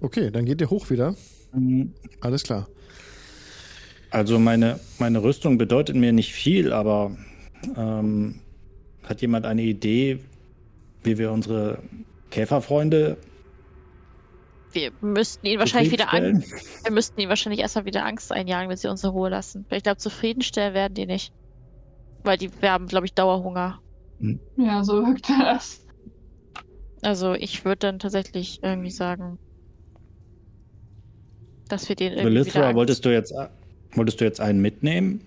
Okay, dann geht ihr hoch wieder. Mhm. Alles klar. Also meine, meine Rüstung bedeutet mir nicht viel, aber ähm, hat jemand eine Idee, wie wir unsere Käferfreunde Wir müssten ihn wahrscheinlich wieder? Angst, wir müssten ihn wahrscheinlich erstmal wieder Angst einjagen, wenn sie uns in Ruhe lassen. Weil ich glaube, zufriedenstellen werden die nicht. Weil die wir haben, glaube ich, Dauerhunger. Ja, so wirkt das. Also ich würde dann tatsächlich irgendwie sagen, dass wir den irgendwie wieder Belithra, Angst- wolltest du jetzt wolltest du jetzt einen mitnehmen?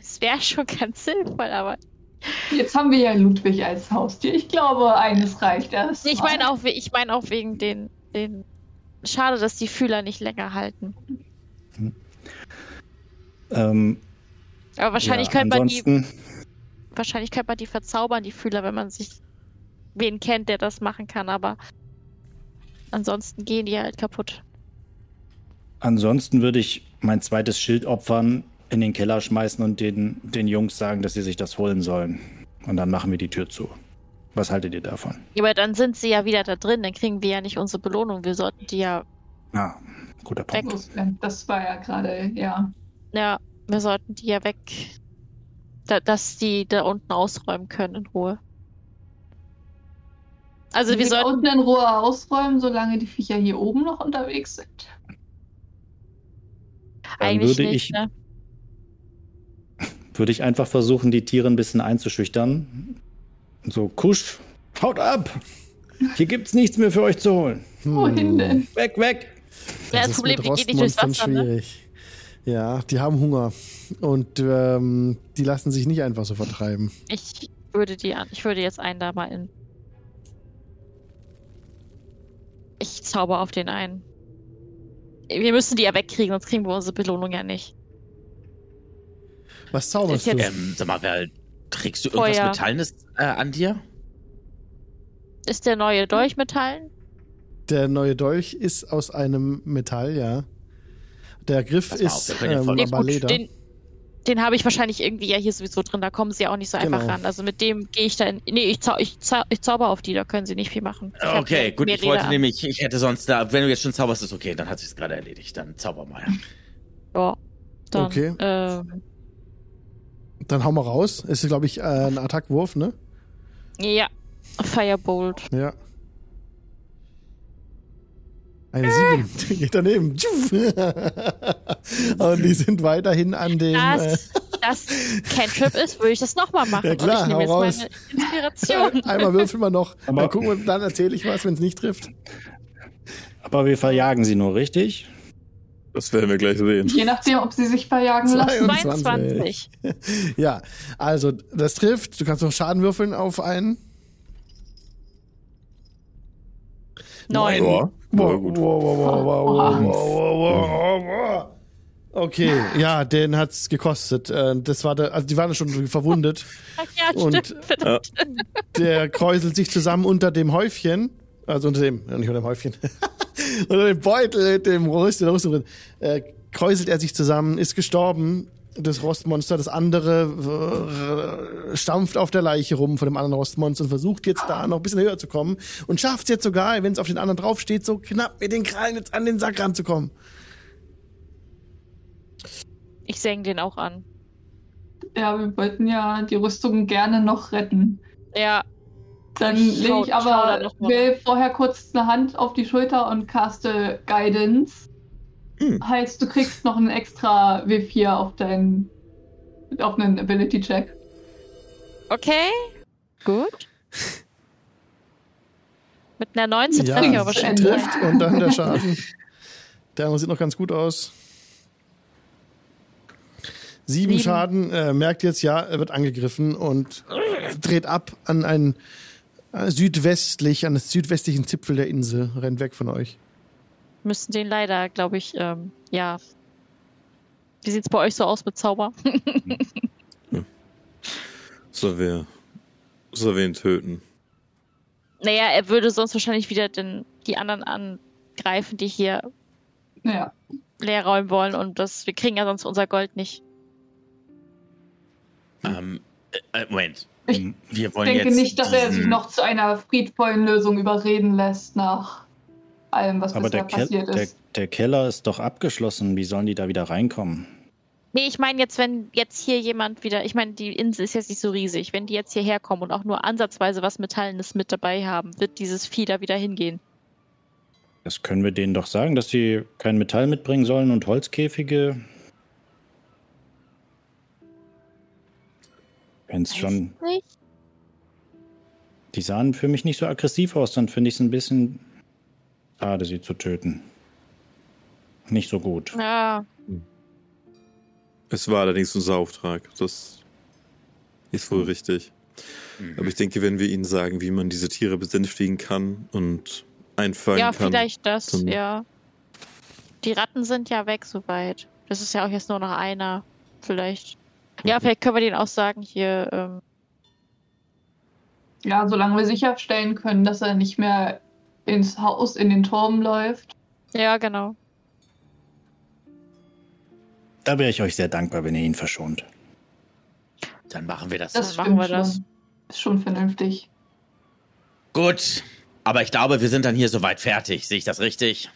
Es wäre schon ganz sinnvoll, aber Jetzt haben wir ja Ludwig als Haustier. Ich glaube, eines reicht erst. ich meine auch, ich meine auch wegen den, den. Schade, dass die Fühler nicht länger halten. Ähm, Aber wahrscheinlich ja, könnte man die, wahrscheinlich könnte man die verzaubern, die Fühler, wenn man sich wen kennt, der das machen kann. Aber ansonsten gehen die halt kaputt. Ansonsten würde ich mein zweites Schild opfern, in den Keller schmeißen und den, den Jungs sagen, dass sie sich das holen sollen. Und dann machen wir die Tür zu. Was haltet ihr davon? Ja, Aber dann sind sie ja wieder da drin, dann kriegen wir ja nicht unsere Belohnung. Wir sollten die ja, Ah, guter Punkt. Loswerden. Das war ja gerade, ja. ja, wir sollten die ja weg, da, dass die da unten ausräumen können in Ruhe. Also wir wir sollten, unten in Ruhe ausräumen, solange die Viecher hier oben noch unterwegs sind. Dann eigentlich würde nicht, ich- ne? *laughs* Würde ich einfach versuchen, die Tiere ein bisschen einzuschüchtern. So, Kusch, haut ab! Hier gibt's nichts mehr für euch zu holen. Wohin denn? Weg, weg! Ja, das ist Problem, mit die gehen nicht durchs Rostmonstern Wasser, ne? schwierig. Ja, die haben Hunger. Und ähm, die lassen sich nicht einfach so vertreiben. Ich würde die an. Ich würde jetzt einen da mal in. Ich zauber auf den einen. Wir müssen die ja wegkriegen, sonst kriegen wir unsere Belohnung ja nicht. Was zauberst du? Ähm, sag mal, wer, trägst du irgendwas Feuer. Metallenes äh, an dir? Ist der neue Dolch Metallen? Der neue Dolch ist aus einem Metall, ja. Der Griff auf, ist können ja ähm, aber Leder. den, den habe ich wahrscheinlich irgendwie ja hier sowieso drin. Da kommen sie ja auch nicht so einfach Genau. ran. Also mit dem gehe ich da in. Nee, ich, zau ich, zau ich zauber auf die, da können sie nicht viel machen. Ich Okay, gut, ich wollte Leder. nämlich, ich hätte sonst da, wenn du jetzt schon zauberst, ist okay, dann hat sich's gerade erledigt, dann zauber mal. Ja. Dann, Okay. Ähm, Dann hau mal raus. Ist, glaube ich, äh, ein Attackwurf, ne? ja. Firebolt. Ja. Eine sieben. *laughs* Geht daneben. *laughs* Und die sind weiterhin an dem. Äh, Das, das Cantrip ist, würde ich das nochmal machen. Ja, klar, Und ich nehme jetzt raus. meine Inspiration. *laughs* einmal würfeln wir noch. Aber- dann gucken wir, dann erzähle ich was, wenn es nicht trifft. Aber wir verjagen sie nur, richtig? Das werden wir gleich sehen. Je nachdem, ob sie sich verjagen lassen. 22. 22. Ja, also das trifft. Du kannst noch Schaden würfeln auf einen. Neun. Wow, ja, gut. wow, wow, wow, wow, wow, wow, wow, wow. Okay, ja, den hat's gekostet. Äh, Das war der, also die waren schon verwundet. *laughs* Ach ja, Und-. Verdammt. Der kräuselt sich zusammen unter dem Häufchen. Also unter dem, nicht unter dem Häufchen. *laughs* unter dem Beutel mit dem Rüstung, der Rüstung drin. Äh, kräuselt er sich zusammen, ist gestorben. Das Rostmonster, das andere äh, stampft auf der Leiche rum von dem anderen Rostmonster und versucht jetzt da noch ein bisschen höher zu kommen und schafft es jetzt sogar, wenn es auf den anderen draufsteht, so knapp mit den Krallen jetzt an den Sack ranzukommen. Ich seng den auch an. Ja, wir wollten ja die Rüstung gerne noch retten. Ja, Dann lege ich aber will vorher kurz eine Hand auf die Schulter und caste Guidance. Hm. Heißt, du kriegst noch einen extra W4 auf deinen auf einen Ability Check. Okay, gut. Mit einer 19 Ja, treffe ich aber schon. trifft und dann der *laughs* Schaden. Der sieht noch ganz gut aus. Sieben, Sieben. Schaden, äh, merkt jetzt, ja, er wird angegriffen und äh, dreht ab an einen äh, südwestlich, an den südwestlichen Zipfel der Insel, rennt weg von euch. Müssen den leider, glaube ich, ähm, ja. Wie sieht's bei euch so aus mit Zauber? *laughs* Soll wir, soll wir ihn töten? naja, er würde sonst wahrscheinlich wieder den, die anderen angreifen, die hier Naja. leer räumen wollen und das, wir kriegen ja sonst unser Gold nicht. Ähm, äh, Moment. Ich Wir wollen denke jetzt nicht, dass er sich noch zu einer friedvollen Lösung überreden lässt nach allem, was Aber der, bisher passiert der, ist. der Keller ist doch abgeschlossen. Wie sollen die da wieder reinkommen? Nee, ich meine jetzt, wenn jetzt hier jemand wieder, ich meine, die Insel ist jetzt nicht so riesig. Wenn die jetzt hierher kommen und auch nur ansatzweise was Metallenes mit dabei haben, wird dieses Vieh da wieder hingehen. Das können wir denen doch sagen, dass sie kein Metall mitbringen sollen und Holzkäfige. Wenn es schon. Nicht? Die sahen für mich nicht so aggressiv aus, dann finde ich es ein bisschen schade, sie zu töten. Nicht so gut. Ja, Es war allerdings unser Auftrag. Das ist wohl richtig. Mhm. Aber ich denke, wenn wir ihnen sagen, wie man diese Tiere besänftigen kann und einfangen ja kann. vielleicht das, ja. Die Ratten sind ja weg soweit. Das ist ja auch jetzt nur noch einer. Vielleicht. Ja, vielleicht können wir denen auch sagen, hier, ähm, Ja, solange wir sicherstellen können, dass er nicht mehr ins Haus, in den Turm läuft. ja, genau. Da wäre ich euch sehr dankbar, wenn ihr ihn verschont. Dann machen wir das. Das machen wir das. schon. Ist schon vernünftig. Gut. Aber ich glaube, wir sind dann hier soweit fertig. Sehe ich das richtig?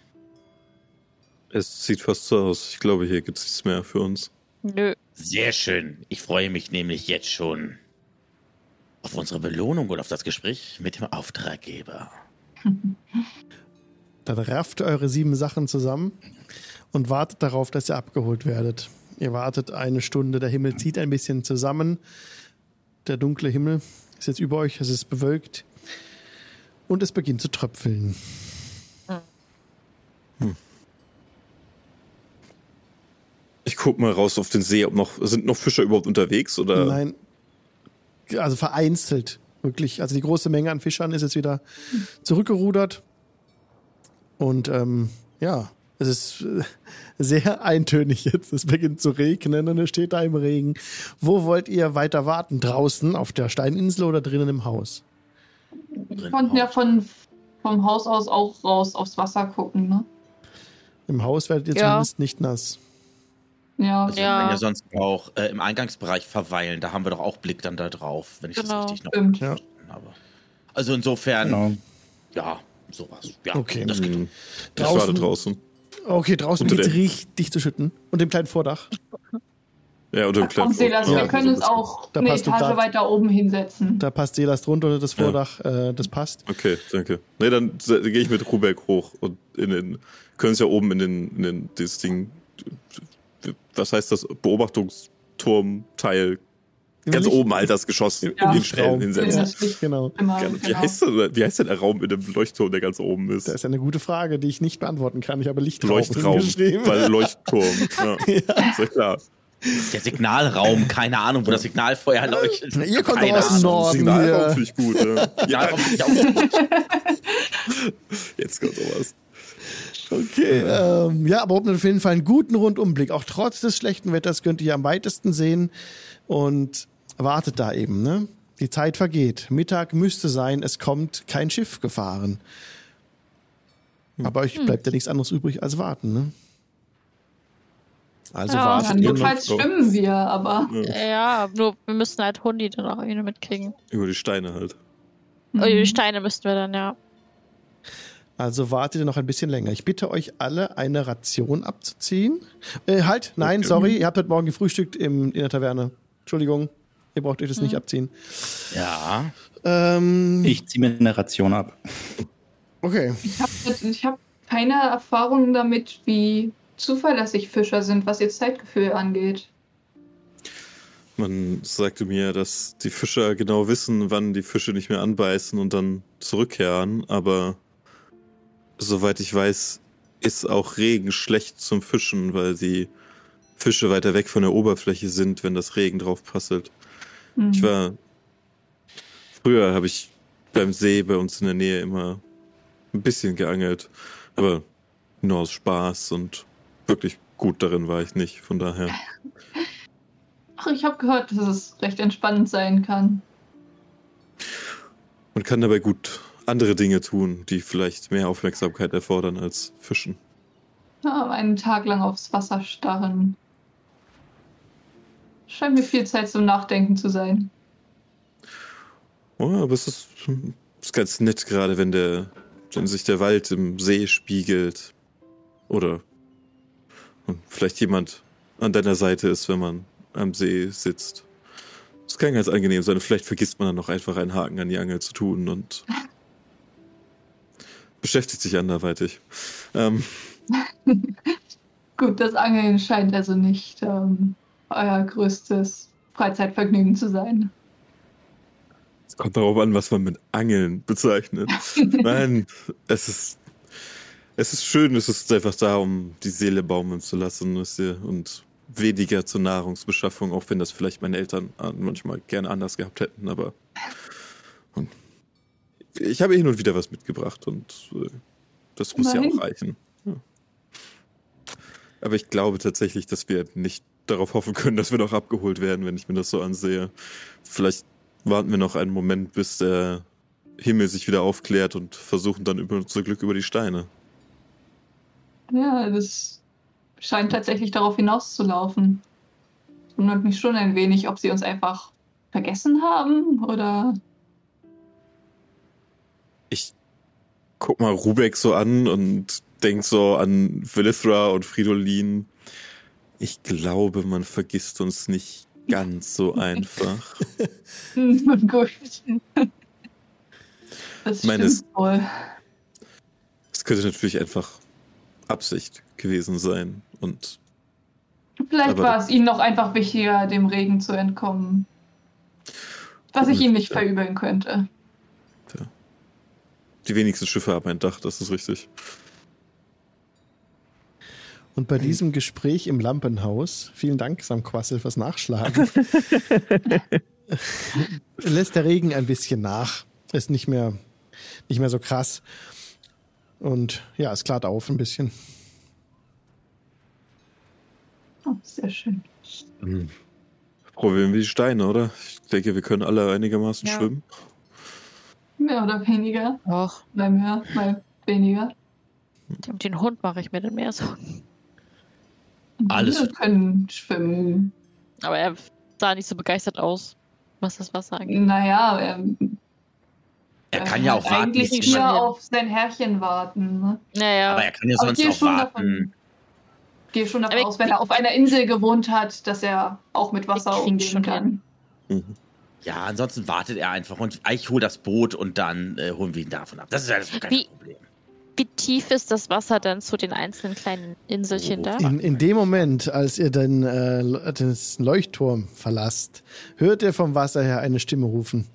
Es sieht fast so aus. Ich glaube, hier gibt es nichts mehr für uns. Nö. Sehr schön. Ich freue mich nämlich jetzt schon auf unsere Belohnung und auf das Gespräch mit dem Auftraggeber. *laughs* Dann rafft eure sieben Sachen zusammen und wartet darauf, dass ihr abgeholt werdet. Ihr wartet eine Stunde, der Himmel zieht ein bisschen zusammen. Der dunkle Himmel ist jetzt über euch, es ist bewölkt. Und es beginnt zu tröpfeln. Ich guck mal raus auf den See, ob noch sind noch Fischer überhaupt unterwegs oder Nein, also vereinzelt, wirklich. Also die große Menge an Fischern ist jetzt wieder zurückgerudert. Und ähm, ja, es ist äh, sehr eintönig jetzt. Es beginnt zu regnen und es steht da im Regen. Wo wollt ihr weiter warten? Draußen auf der Steininsel oder drinnen im Haus? Wir konnten ja von, vom Haus aus auch raus aufs Wasser gucken, ne? Im Haus werdet ihr Ja. zumindest nicht nass. Ja. Also wir Ja. können ja sonst auch äh, im Eingangsbereich verweilen. Da haben wir doch auch Blick dann da drauf, wenn ich Genau. das richtig noch Stimmt. Ja. verstanden habe. Also insofern, Genau. ja, sowas. Ja, Okay. das geht. Hm, ich Draußen- warte draußen. Okay, draußen beginnt der- richtig zu schütten. Und dem kleinen Vordach. Ja, unter dem Komm, Silas, Ja, wir können uns auch Da eine Etage grad- weiter oben hinsetzen. Da passt Selas drunter unter das Ja. Vordach. Äh, das passt. Okay, danke. Nee, dann gehe ich mit Rubeck hoch und in den können es ja oben in den, in den dieses Ding. Was heißt das? Beobachtungsturmteil. Ganz oben das Geschoss Ja. hinstellen, Raum. hinsetzen. Das Licht Genau. immer, Wie, genau. heißt denn, wie heißt denn der Raum in dem Leuchtturm, der ganz oben ist? Das ist eine gute Frage, die ich nicht beantworten kann. Ich habe Lichtraum Leuchtraum, geschrieben. weil Leuchtturm. *laughs* Ja, Ist ja klar. Der Signalraum, keine Ahnung, wo das Signalfeuer leuchtet. Na, ihr kommt aus dem. Norden Signalraum finde ich gut. Ja. Signalraum *laughs* finde ich auch gut. Jetzt kommt sowas. Okay, ähm, ja, aber auf jeden Fall einen guten Rundumblick. Auch trotz des schlechten Wetters könnt ihr am weitesten sehen und wartet da eben, ne? Die Zeit vergeht. Mittag müsste sein, es kommt kein Schiff gefahren. Aber euch bleibt ja nichts anderes übrig als warten, ne? Also Ja, wartet Dann ihr noch. notfalls schwimmen wir, aber Ja, nur wir müssen halt Hundi dann auch irgendwie mitkriegen. Über die Steine halt. Mhm. Oh, die Steine müssten wir dann, ja. Also wartet ihr noch ein bisschen länger. Ich bitte euch alle, eine Ration abzuziehen. Äh, halt, nein, Okay. sorry, ihr habt heute Morgen gefrühstückt im, in der Taverne. Entschuldigung. Ihr braucht euch das nicht abziehen. Ja. Ähm, Ich ziehe mir eine Ration ab. okay. Ich habe ich hab keine Erfahrung damit, wie zuverlässig Fischer sind, was ihr Zeitgefühl angeht. Man sagte mir, dass die Fischer genau wissen, wann die Fische nicht mehr anbeißen und dann zurückkehren, aber soweit ich weiß, ist auch Regen schlecht zum Fischen, weil die Fische weiter weg von der Oberfläche sind, wenn das Regen drauf passelt. Hm. Ich war. Früher habe ich beim See bei uns in der Nähe immer ein bisschen geangelt, aber nur aus Spaß und wirklich gut darin war ich nicht, von daher. *laughs* Ach, ich habe gehört, dass es recht entspannend sein kann. Man kann dabei gut andere Dinge tun, die vielleicht mehr Aufmerksamkeit erfordern als Fischen. Ja, einen Tag lang aufs Wasser starren. Scheint mir viel Zeit zum Nachdenken zu sein. Oh, aber es ist, ist ganz nett, gerade wenn der, wenn sich der Wald im See spiegelt. Oder vielleicht jemand an deiner Seite ist, wenn man am See sitzt. Das kann ganz angenehm sein. Vielleicht vergisst man dann noch einfach einen Haken an die Angel zu tun und *laughs* beschäftigt sich anderweitig. Ähm, *laughs* Gut, das Angeln scheint also nicht ähm, euer größtes Freizeitvergnügen zu sein. es kommt darauf an, was man mit Angeln bezeichnet. *laughs* Nein, es ist, es ist schön, es ist einfach da, um die Seele baumeln zu lassen, und weniger zur Nahrungsbeschaffung, auch wenn das vielleicht meine Eltern äh, manchmal gerne anders gehabt hätten, aber und ich habe hin und wieder was mitgebracht und äh, das muss ja Immerhin. auch reichen. Ja. Aber ich glaube tatsächlich, dass wir nicht darauf hoffen können, dass wir noch abgeholt werden, wenn ich mir das so ansehe. Vielleicht warten wir noch einen Moment, bis der Himmel sich wieder aufklärt und versuchen dann über unser Glück über die Steine. Ja, das scheint tatsächlich darauf hinauszulaufen. Wundert mich schon ein wenig, ob sie uns einfach vergessen haben oder. Ich guck mal Rubek so an und denk so an Velithra und Fridolin. Ich glaube, man vergisst uns nicht ganz so *laughs* einfach. Gut. Das Meine stimmt wohl. Es könnte natürlich einfach Absicht gewesen sein. Und Vielleicht war es ihnen noch einfach wichtiger, dem Regen zu entkommen. Was ich ihnen nicht verübeln könnte. Die wenigsten Schiffe haben ein Dach, das ist richtig. Und bei diesem Gespräch im Lampenhaus, vielen Dank, Sam Quassel, fürs Nachschlagen, *laughs* lässt der Regen ein bisschen nach. Ist nicht mehr, nicht mehr so krass. Und ja, es klart auf ein bisschen. Oh, sehr schön. Probieren wir die Steine, oder? Ich denke, wir können alle einigermaßen Ja. schwimmen. Mehr oder weniger. Och, Mal mehr, mal weniger. um den Hund mache ich mir dann mehr Sorgen. Alles- Wir können schwimmen. Aber er sah nicht so begeistert aus, was das Wasser angeht. Naja, er, Er kann ja auch warten. eigentlich jemand- hier auf sein Herrchen warten. Ne? Naja, Aber er kann ja sonst gehe auch schon warten. davon, gehe schon davon aus, wenn er auf einer Insel gewohnt hat, dass er auch mit Wasser umgehen kann. Mhm. Ja, ansonsten wartet er einfach und ich hole das Boot und dann äh, holen wir ihn davon ab. Das ist ja das kein Wie- Problem. wie tief ist das Wasser dann zu den einzelnen kleinen Inselchen da? In, in dem Moment, als ihr den, äh, den Leuchtturm verlasst, hört ihr vom Wasser her eine Stimme rufen.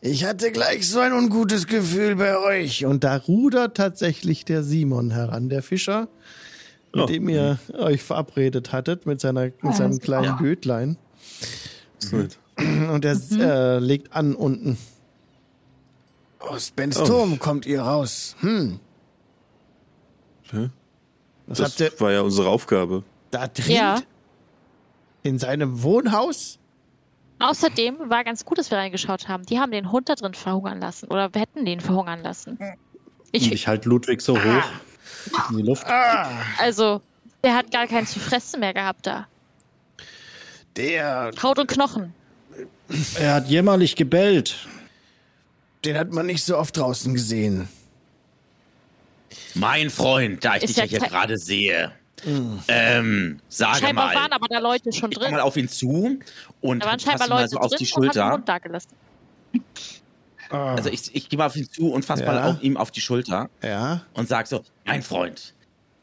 Ich hatte gleich so ein ungutes Gefühl bei euch. Und da rudert tatsächlich der Simon heran, der Fischer, mit Oh. dem ihr euch verabredet hattet, mit, seiner, mit seinem kleinen ja. Bötlein. Ist nett. Und er äh, legt an unten. Aus Bens Oh. Turm kommt ihr raus. Hm, was das ihr war ja unsere Aufgabe. da drin? Ja. In seinem Wohnhaus? Außerdem war ganz gut, dass wir reingeschaut haben. Die haben den Hund da drin verhungern lassen. Oder wir hätten den verhungern lassen. Ich, ich halte Ludwig so hoch in die Luft. Ah, also, der hat gar keinen zu fressen mehr gehabt da. der, Haut und Knochen. Er hat jämmerlich gebellt. den hat man nicht so oft draußen gesehen. Mein Freund, da ich Ist dich ja hier gerade sehe. Ähm, sage Scheinbar mal. waren aber da Leute schon ich drin. mal auf ihn zu und Da waren fasse scheinbar ihn mal Leute so auf drin die haben den Schulter. Ah, Also ich, ich gehe mal auf ihn zu und fasse Ja. mal auf ihm auf die Schulter ja, und sag so, mein Freund,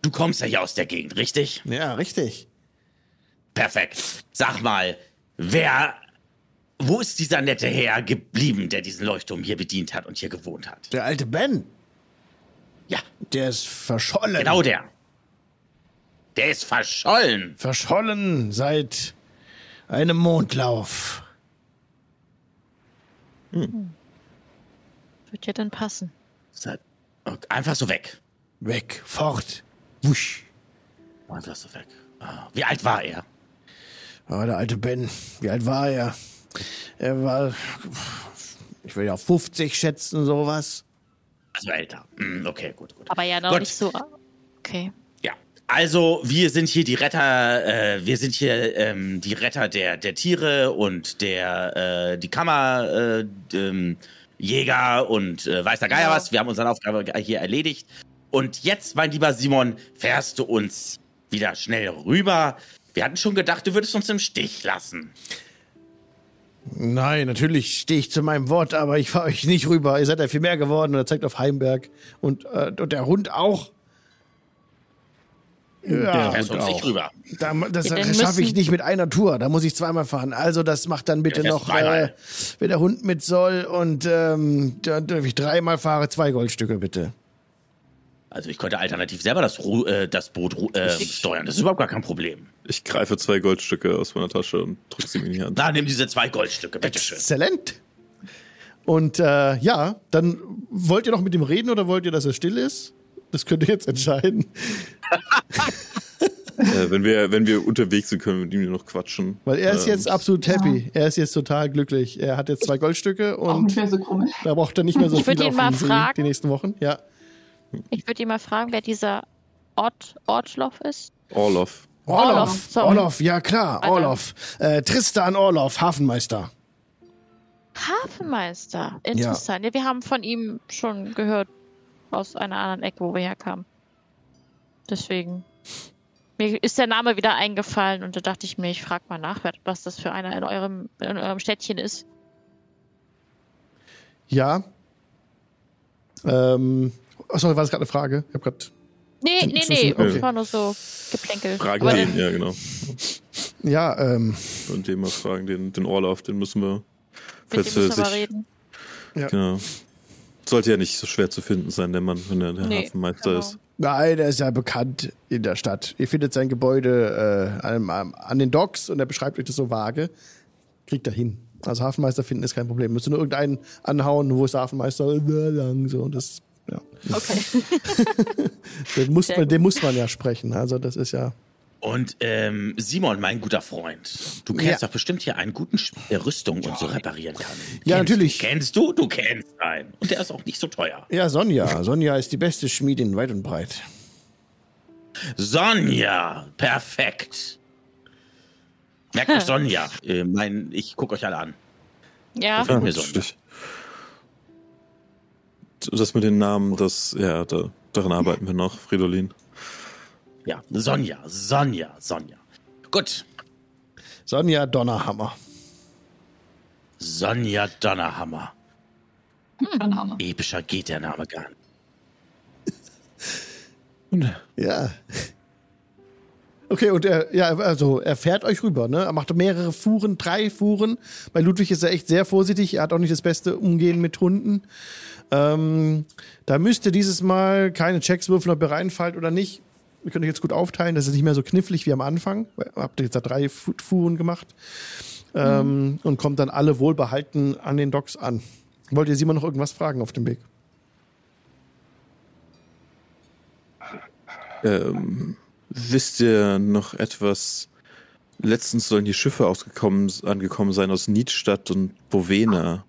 du kommst ja hier aus der Gegend, richtig? ja, richtig. Perfekt. Sag mal, wer, wo ist dieser nette Herr geblieben, der diesen Leuchtturm hier bedient hat und hier gewohnt hat? Der alte Ben, Ja, der ist verschollen. genau der. Der ist verschollen. Verschollen seit einem Mondlauf. Wird ja dann passen. Seit- Einfach so weg. Weg, fort. Wusch. Einfach so weg. Ah, Wie alt war er? Aber der alte Ben, wie alt war er? Er war, ich will ja 50 schätzen, sowas. Also älter. Hm, okay, gut, gut. Aber ja noch Gut. nicht so. Okay. Ja, also wir sind hier die Retter, äh, wir sind hier ähm, die Retter der, der Tiere und der äh, die Kammer äh, ähm, Jäger und äh, weiß der Geier Ja. was. Wir haben unsere Aufgabe hier erledigt. Und jetzt, mein lieber Simon, fährst du uns wieder schnell rüber. Wir hatten schon gedacht, du würdest uns im Stich lassen. Nein, natürlich stehe ich zu meinem Wort, aber ich fahre euch nicht rüber. Ihr seid ja viel mehr geworden und er zeigt auf Heimberg. Und, äh, und der Hund auch. Ja, du uns nicht rüber. da, das schaffe ich nicht mit einer Tour. Da muss ich zweimal fahren. Also das macht dann bitte Ja, noch, äh, wenn der Hund mit soll. Und ähm, da darf ich dreimal fahre, zwei Goldstücke bitte. Also ich könnte alternativ selber das, äh, das Boot äh, steuern. Das ist überhaupt gar kein Problem. Ich greife zwei Goldstücke aus meiner Tasche und drücke sie mir in die Hand. Na, nimm diese zwei Goldstücke, bitteschön. Exzellent. Und äh, ja, dann wollt ihr noch mit ihm reden oder wollt ihr, dass er still ist? Das könnt ihr jetzt entscheiden. *laughs* Äh, wenn, wir, wenn wir unterwegs sind, können wir mit ihm noch quatschen. Weil er ist Ähm, jetzt absolut happy. Er ist jetzt total glücklich. Er hat jetzt zwei Goldstücke und so da braucht er nicht mehr so Ich viel ihn auf mal fragen. die nächsten Wochen. Ja. Ich würde ihn mal fragen, wer dieser Ort, Ortloff ist. Orloff. Orloff. Orloff, sorry. Orloff, ja klar, Alter. Orloff. Äh, Tristan Orloff, Hafenmeister. Hafenmeister. Interessant. Ja. wir haben von ihm schon gehört aus einer anderen Ecke, wo wir herkamen. Deswegen. Mir ist der Name wieder eingefallen und da dachte ich mir, ich frage mal nach, was das für einer in eurem, in eurem Städtchen ist. Ja. Ähm, achso, war das gerade eine Frage? Ich habe gerade. Nee, nee, nee. okay. Das war nur so Geplänkel. Fragen Aber den, ja, genau. Ja, ähm, Und den mal fragen, den, den Orloff, den müssen wir. Mit Falls dem er müssen wir sich. reden. Genau. Sollte ja nicht so schwer zu finden sein, der Mann, wenn er der Nee, Hafenmeister genau. ist. nein, er ist ja bekannt in der Stadt. Ihr findet sein Gebäude äh, an, an den Docks und er beschreibt euch das so vage. Kriegt er hin. Also Hafenmeister finden ist kein Problem. Müsst ihr nur irgendeinen anhauen, wo ist der Hafenmeister? Äh, Lang, so. Das, ja. Okay. *laughs* Den muss, man, den muss man ja sprechen. Also das ist ja. Und ähm, Simon, mein guter Freund, du kennst Ja. doch bestimmt hier einen guten Schmied, der Rüstung und so reparieren kann. Ja, kennst natürlich. Du, kennst du? Du kennst einen. Und der ist auch nicht so teuer. Ja, Sonja. Sonja ist die beste Schmiedin weit und breit. Sonja, perfekt. Merkt euch *laughs* Sonja. Äh, mein, ich gucke euch alle an. Ja, Gefällt Ja, mir Sonja. Das mit den Namen, das, ja, da, daran arbeiten wir noch, Fridolin. Ja, Sonja, Sonja, Sonja. Gut, Sonja Donnerhammer. Sonja Donnerhammer. Haben wir. Epischer geht der Name gar nicht. *laughs* Ja. Okay, und er, ja, also er fährt euch rüber, ne? Er macht mehrere Fuhren, drei Fuhren. Bei Ludwig ist er echt sehr vorsichtig. Er hat auch nicht das beste Umgehen mit Hunden. Ähm, da müsst ihr dieses Mal keine Checks würfeln, ob ihr reinfallt oder nicht. Wir können euch jetzt gut aufteilen. Das ist nicht mehr so knifflig wie am Anfang. Habt ihr jetzt da drei Fu- Fuhren gemacht. Ähm, Und kommt dann alle wohlbehalten an den Docks an. Wollt ihr Simon noch irgendwas fragen auf dem Weg? Ähm, wisst ihr noch etwas? Letztens sollen hier Schiffe ausgekommen, angekommen sein aus Niedstadt und Bovena.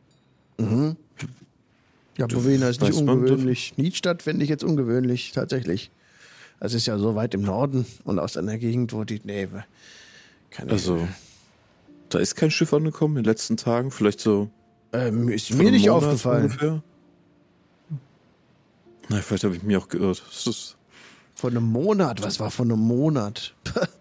Ja, Du- Bovena ist nicht ungewöhnlich. Niedstadt fände ich jetzt ungewöhnlich, tatsächlich. Das ist ja so weit im Norden und aus einer Gegend, wo die. Nee, keine Also, da ist kein Schiff angekommen in den letzten Tagen. Vielleicht so. ähm, ist mir nicht Monat aufgefallen. Ungefähr. Na, vielleicht habe ich mich auch geirrt. Das ist, Vor einem Monat? Was war vor einem Monat? *laughs*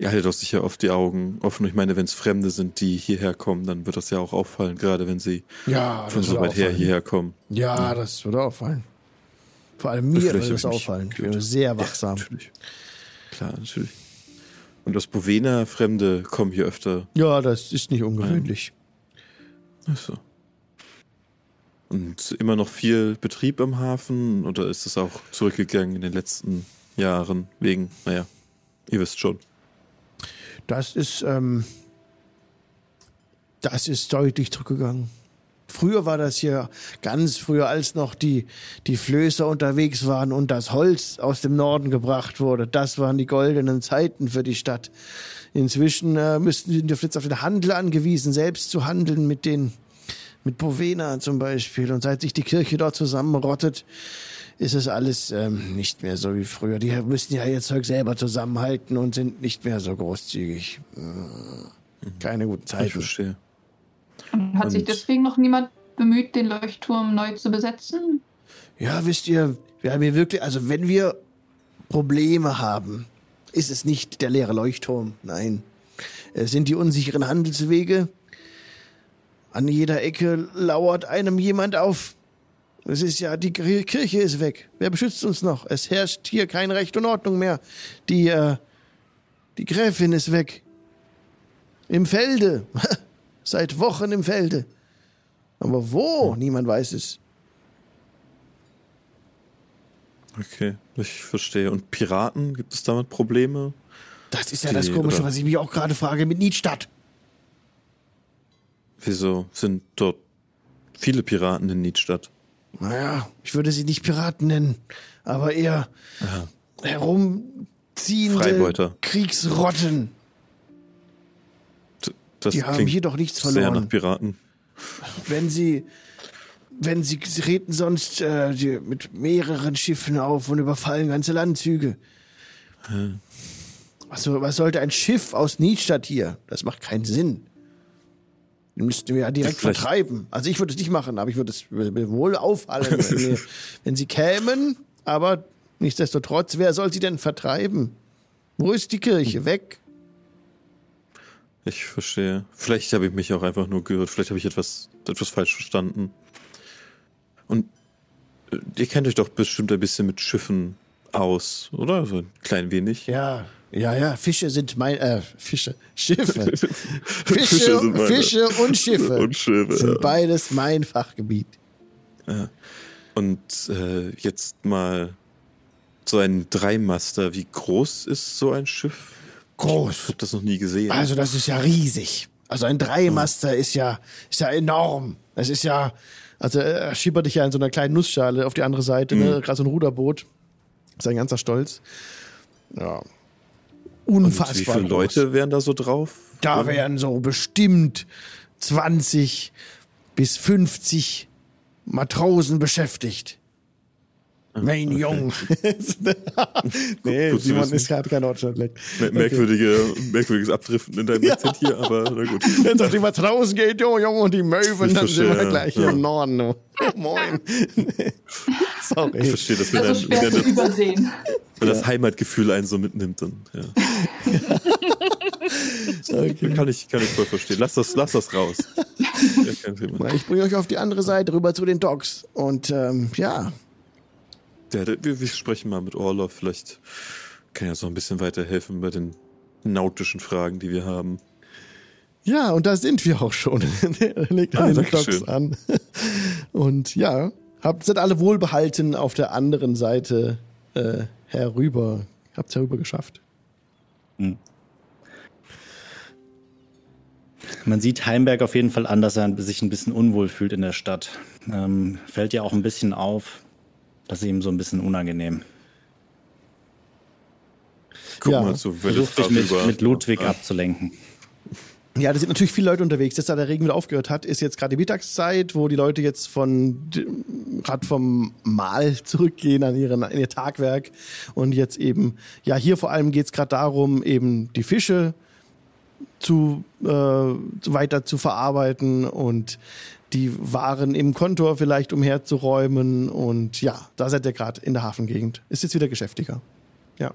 Ihr haltet doch sicher oft die Augen offen. Ich meine, wenn es Fremde sind, die hierher kommen, dann wird das ja auch auffallen, gerade wenn sie ja, von so weit her auffallen. hierher kommen. Ja, das würde auffallen. Vor allem mir würde das auffallen. Ich bin sehr wachsam. Ja, natürlich. Klar, natürlich. Und aus Bovena Fremde kommen hier öfter. Ja, das ist nicht ungewöhnlich. Ach so. Und immer noch viel Betrieb am Hafen oder ist es auch zurückgegangen in den letzten Jahren wegen, naja, ihr wisst schon. Das ist, ähm, das ist deutlich zurückgegangen. Früher war das hier ganz früher, als noch die, die Flößer unterwegs waren und das Holz aus dem Norden gebracht wurde. Das waren die goldenen Zeiten für die Stadt. Inzwischen äh, müssten wir jetzt auf den Handel angewiesen, selbst zu handeln mit den, mit Bovena zum Beispiel. Und seit sich die Kirche dort zusammenrottet, ist es alles ähm, nicht mehr so wie früher. Die müssen ja ihr Zeug selber zusammenhalten und sind nicht mehr so großzügig. Äh, Keine guten Ich Zeiten. verstehe. Und hat sich Und- deswegen noch niemand bemüht, den Leuchtturm neu zu besetzen? Ja, wisst ihr, wir haben hier wirklich, also wenn wir Probleme haben, ist es nicht der leere Leuchtturm, nein. Es sind die unsicheren Handelswege. An jeder Ecke lauert einem jemand auf. Es ist ja, die Kir- Kirche ist weg. Wer beschützt uns noch? Es herrscht hier kein Recht und Ordnung mehr. Die, äh, die Gräfin ist weg. Im Felde. *laughs* Seit Wochen im Felde. Aber wo? Niemand weiß es. Okay, ich verstehe. Und Piraten, gibt es damit Probleme? Das ist ja Die- das Komische, oder- was ich mich auch gerade frage mit Niedstadt. Wieso sind dort viele Piraten in Niedstadt? Naja, ich würde sie nicht Piraten nennen, aber eher herumziehende Freibeuter. Kriegsrotten. Das Die haben hier doch nichts sehr verloren. nach Piraten. Wenn sie, wenn sie, sie treten sonst äh, die, mit mehreren Schiffen auf und überfallen ganze Landzüge. Was, so- was sollte ein Schiff aus Niedstadt hier? Das macht keinen Sinn. Den müssten wir ja direkt vertreiben. Also ich würde es nicht machen, aber ich würde es wohl auffallen, wenn, wir, *laughs* wenn sie kämen. Aber nichtsdestotrotz, wer soll sie denn vertreiben? Wo ist die Kirche? Weg? Ich verstehe. Vielleicht habe ich mich auch einfach nur gehört. Vielleicht habe ich etwas, etwas falsch verstanden. Und äh, ihr kennt euch doch bestimmt ein bisschen mit Schiffen aus, oder? So ein klein wenig. Ja, ja, ja. Fische sind mein, äh, Fische, Schiffe. *laughs* Fische, Fische meine- Fische und Schiffe. Und Schiffe. sind ja. beides mein Fachgebiet. Und äh, jetzt mal so ein Dreimaster. Wie groß ist so ein Schiff? Ich Groß. habe das noch nie gesehen. Also das ist ja riesig. Also ein Dreimaster ist ja, ist ja enorm. Das ist ja, also er schiebert dich ja in so einer kleinen Nussschale auf die andere Seite, ne? gerade so ein Ruderboot. Sein ganzer Stolz. Ja. Und Unfassbar. wie viele groß. Leute wären da so drauf? Da wären so bestimmt 20 bis 50 Matrosen beschäftigt. Mein Jung. *laughs* nee, Gut Simon ist gerade kein Deutschlandleck. Mer- Merkwürdige, Merkwürdiges Abdriften in deinem *laughs* Akzent hier, aber na gut. Wenn es auf die Matrosen geht, jo, Junge, und die Möwen, dann sind wir gleich ja. hier im Norden. du. Moin. *laughs* Ich Sorry. verstehe, dass wenn, Das ist dann, zu das, übersehen. wenn das Heimatgefühl einen so mitnimmt, dann ja. *laughs* Okay. kann, ich, kann ich voll verstehen. Lass das, lass das raus. Ja, Ich bringe euch auf die andere Seite rüber zu den Dogs. Und ähm, ja, Ja, wir, wir sprechen mal mit Orloff. Vielleicht kann er so ein bisschen weiterhelfen bei den nautischen Fragen, die wir haben. ja, und da sind wir auch schon. *laughs* Er legt Ah, an den. Dogs an. Und ja, habt, sind alle wohlbehalten auf der anderen Seite äh, herüber. Habt's herüber geschafft. Man sieht Heimberg auf jeden Fall an, dass er sich ein bisschen unwohl fühlt in der Stadt. Ähm, fällt ja auch ein bisschen auf. Das ist ihm so ein bisschen unangenehm. Guck Ja. mal zu Versucht sich mit, mit Ludwig abzulenken. Ja, da sind natürlich viele Leute unterwegs. Dass da der Regen wieder aufgehört hat, ist jetzt gerade die Mittagszeit, wo die Leute jetzt von gerade vom Mahl zurückgehen an, ihren, an ihr Tagwerk. Und jetzt eben, ja, hier vor allem geht's gerade darum, eben die Fische zu äh, weiter zu verarbeiten und die Waren im Kontor vielleicht umherzuräumen. Und ja, da seid ihr gerade in der Hafengegend. Ist jetzt wieder geschäftiger. Ja.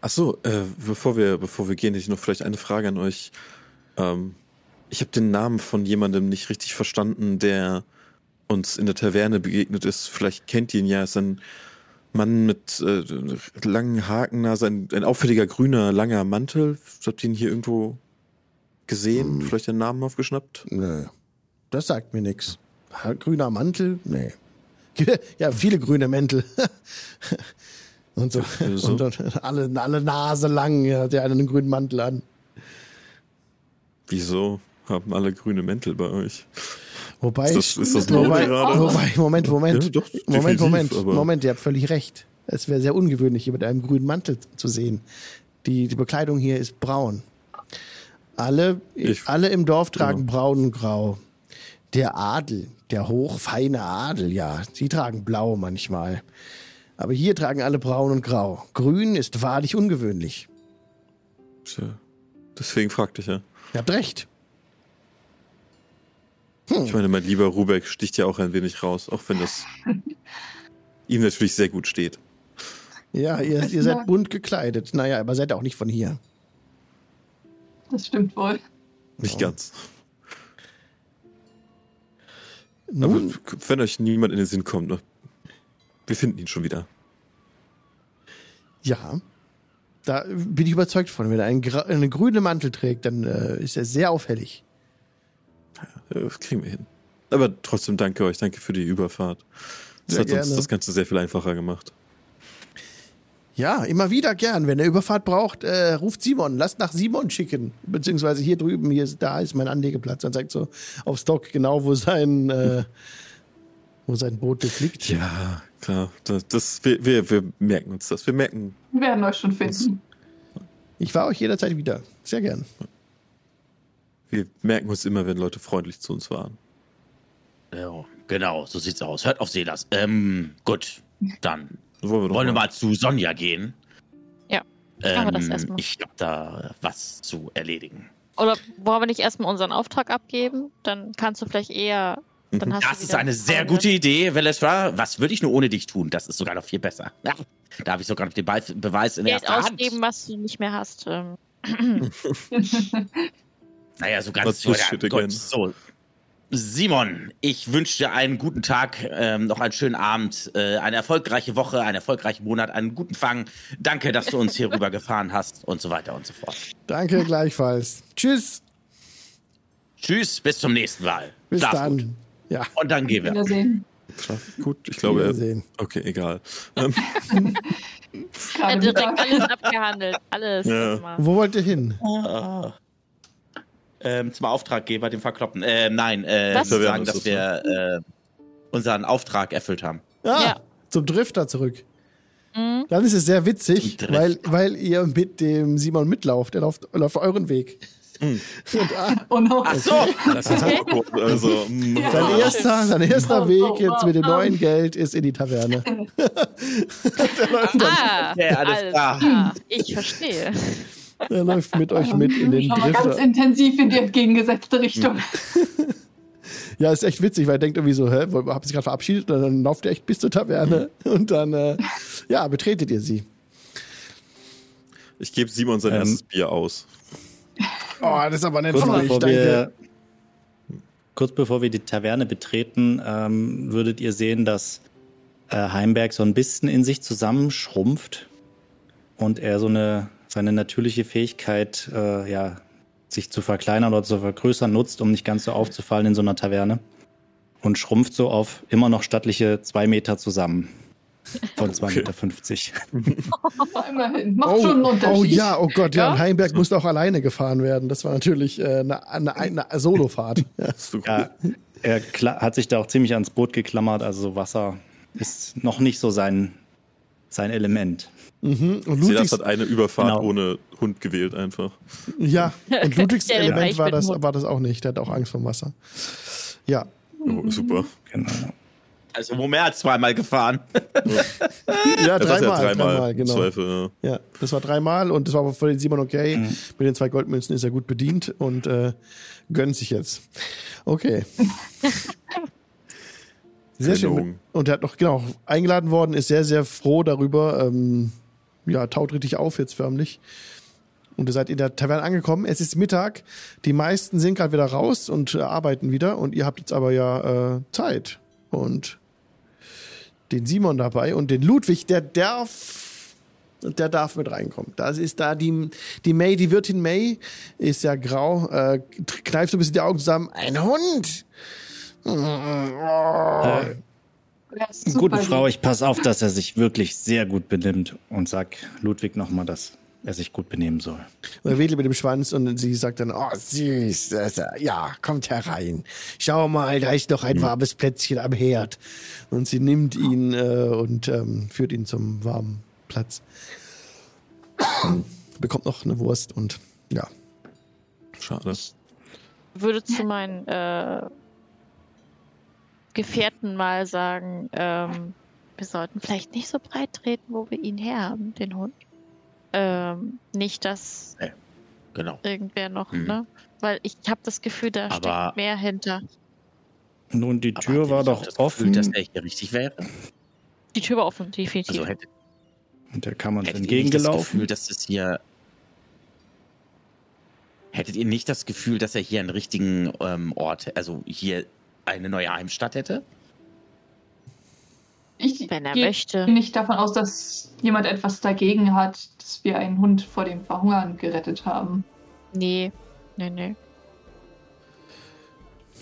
Ach so, äh, bevor wir, bevor wir gehen, hätte ich noch vielleicht eine Frage an euch. Ähm, ich habe den Namen von jemandem nicht richtig verstanden, der uns in der Taverne begegnet ist. Vielleicht kennt ihr ihn ja. Ist ein Mann mit äh, langen Hakennase, ein, ein auffälliger grüner, langer Mantel. Habt ihr ihn hier irgendwo gesehen? Vielleicht den Namen aufgeschnappt? Nö, das sagt mir nix. Ha- Grüner Mantel? Nee. *laughs* Ja, viele grüne Mäntel. *laughs* Und so. so. Und, und alle, alle Nase lang ja, hat der einen grünen Mantel an. Wieso haben alle grüne Mäntel bei euch? Wobei, Ist das, ist das wobei, Modelrahmen? wobei, Moment, Moment. Ja, doch, Moment, Moment, Moment, ihr habt völlig recht. Es wäre sehr ungewöhnlich, hier mit einem grünen Mantel zu sehen. Die, die Bekleidung hier ist braun. Alle, Ich- alle im Dorf tragen Genau. braun und grau. Der Adel, der hochfeine Adel, ja, die tragen blau manchmal. Aber hier tragen alle braun und grau. Grün ist wahrlich ungewöhnlich. Tja, deswegen fragte ich ja. Ihr habt recht. Ich meine, mein lieber Rubeck sticht ja auch ein wenig raus, auch wenn das *laughs* ihm natürlich sehr gut steht. Ja, ihr, ihr seid bunt gekleidet. Naja, aber seid auch nicht von hier. Das stimmt wohl. Nicht Oh. ganz. Nun, Aber wenn euch niemand in den Sinn kommt, ne? wir finden ihn schon wieder. Ja, da bin ich überzeugt von. Wenn er einen, einen grünen Mantel trägt, dann äh, ist er sehr auffällig. Das kriegen wir hin. Aber trotzdem danke euch, danke für die Überfahrt. Das Sehr hat uns gerne. das Ganze sehr viel einfacher gemacht. Ja, immer wieder gern. Wenn er Überfahrt braucht, äh, ruft Simon. Lasst nach Simon schicken. Beziehungsweise hier drüben, hier da ist mein Anlegeplatz. Dann zeigt so auf Stock genau, wo sein, äh, wo sein Boot liegt. Ja, klar. Das, das, wir, wir, wir merken uns das. Wir merken. Wir werden euch schon finden. Ich war euch jederzeit wieder. Sehr gern. Wir merken uns immer, wenn Leute freundlich zu uns waren. Ja, genau, so sieht's aus. Hört auf Selas. Ähm, gut, dann wollen wir, wollen wir mal zu Sonja gehen. Ja, Ähm, das erstmal. ich hab da was zu erledigen. Oder wollen wir nicht erstmal unseren Auftrag abgeben? Dann kannst du vielleicht eher. Dann hast du Das ist eine sehr gute Idee, Velestra. Was würde ich nur ohne dich tun? Das ist sogar noch viel besser. Ja, da habe ich sogar noch den Be Beweis in Geld erster Hand. ausgeben, was du nicht mehr hast. Ähm, *laughs* *laughs* Naja, so ganz so, Gott, so. Simon, ich wünsche dir einen guten Tag, ähm, noch einen schönen Abend, äh, eine erfolgreiche Woche, einen erfolgreichen Monat, einen guten Fang. Danke, dass du uns hier *laughs* rüber gefahren hast und so weiter und so fort. Danke gleichfalls. Tschüss. Tschüss, bis zum nächsten Mal. Bis Schlaf dann. Gut. Ja, Und dann gehen wir. Wiedersehen. Gut. Ich glaube, er, Wiedersehen. okay, egal. *laughs* Ähm, ja, Gerade direkt alles abgehandelt. Alles. Ja. Wo wollt ihr hin? Ah. Ähm, zum Auftraggeber, dem Verkloppen. Ähm, nein, äh, Was? sagen, dass das, wir äh, unseren Auftrag erfüllt haben. Ah, Ja. zum Drifter zurück. Mhm. Dann ist es sehr witzig, weil, weil ihr mit dem Simon mitlauft. Er läuft, läuft euren Weg. Und ah, Oh no. Ach so! das ist awkward. Also, mm, *laughs* Ja. sein, Ah, erster, sein erster Oh, Weg oh, jetzt mit dem oh. neuen Geld ist in die Taverne. *laughs* Der läuft, Ah, Ja, alles alles klar. klar. Ich verstehe. der läuft mit euch mit in den mal ganz intensiv in die entgegengesetzte Richtung. *laughs* Ja, ist echt witzig, weil er denkt irgendwie so, hä, habt ihr gerade verabschiedet? Und dann lauft ihr echt bis zur Taverne und dann, äh, ja, betretet ihr sie. ich gebe Simon sein Ähm, erstes Bier aus. Oh, das ist aber nett Kurz von euch, bevor, danke. wir, kurz bevor wir die Taverne betreten, ähm, würdet ihr sehen, dass äh, Heimberg so ein bisschen in sich zusammenschrumpft und er so eine seine natürliche Fähigkeit, äh, ja, sich zu verkleinern oder zu vergrößern nutzt, um nicht ganz so aufzufallen in so einer Taverne. Und schrumpft so auf immer noch stattliche zwei Meter zusammen. Von 2,50 Okay. Meter. 50. *laughs* Immerhin. Macht Oh, schon einen Unterschied. oh ja, oh Gott, ja, Ja? und Heimberg musste auch alleine gefahren werden. Das war natürlich äh, eine, eine, eine Solofahrt. *laughs* Ja. So Ja, er hat sich da auch ziemlich ans Boot geklammert. Also Wasser ist noch nicht so sein, sein Element. Mhm. Und Silas Ludwigs, hat eine Überfahrt Genau. ohne Hund gewählt einfach. ja, *laughs* und Ludwigs Element war das, war das auch nicht. Der hat auch Angst vor Wasser. Ja, Oh, super. Genau. Also wo mehr als zweimal gefahren. *laughs* Ja, Das war dreimal, ja dreimal, genau. Zweifel, ja. Ja, das war dreimal und das war für den Simon okay. Mhm. Mit den zwei Goldmünzen ist er gut bedient und äh, gönnt sich jetzt. Okay. *laughs* Sehr schön. Und er hat noch, genau, eingeladen worden, ist sehr, sehr froh darüber. Ähm, ja, taut richtig auf jetzt förmlich. Und ihr seid in der Taverne angekommen. Es ist Mittag. Die meisten sind gerade wieder raus und äh, arbeiten wieder. Und ihr habt jetzt aber ja äh, Zeit. Und den Simon dabei und den Ludwig, der darf, der darf mit reinkommen. Das ist da die, die May, die Wirtin May, ist ja grau, äh, kneift so ein bisschen die Augen zusammen. Ein Hund! Oh. Super Gute. Frau, ich pass auf, dass er sich wirklich sehr gut benimmt und sag Ludwig nochmal, dass er sich gut benehmen soll. Und er wedelt mit dem Schwanz und sie sagt dann, oh süß, das, äh, ja, kommt herein. Schau mal, da ist doch ein warmes Plätzchen am Herd. Und sie nimmt ihn äh, und ähm, führt ihn zum warmen Platz. *coughs* Bekommt noch eine Wurst und ja. Schade. würde zu meinen äh, Gefährten mal sagen, ähm, wir sollten vielleicht nicht so breit treten, wo wir ihn herhaben, den Hund. Ähm, nicht, dass Genau. irgendwer noch, Mhm. ne? Weil ich habe das Gefühl, da Aber- steckt mehr hinter. Nun, die Tür war doch das Gefühl, offen dass er hier richtig wäre. Die Tür war offen, definitiv. Also hättet, und der kam uns hättet ihr nicht das entgegengelaufen. Gefühl, dass es hier. Hättet ihr nicht das Gefühl, dass er hier einen richtigen ähm, Ort, also hier eine neue Heimstatt hätte? Ich Wenn er gehe möchte. nicht davon aus, dass jemand etwas dagegen hat, dass wir einen Hund vor dem Verhungern gerettet haben. Nee, nee, nee.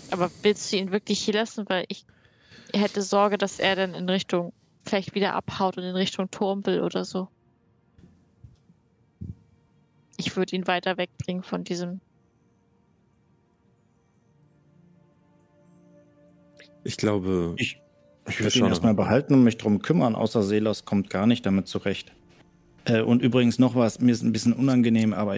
Aber willst du ihn wirklich hier lassen? Weil ich hätte Sorge, dass er dann in Richtung, vielleicht wieder abhaut und in Richtung Turm will oder so. Ich würde ihn weiter wegbringen von diesem. Ich glaube, Ich, ich würde ihn erstmal mal. behalten und mich drum kümmern, außer Selos kommt gar nicht damit zurecht. Äh, und übrigens noch was, mir ist ein bisschen unangenehm, aber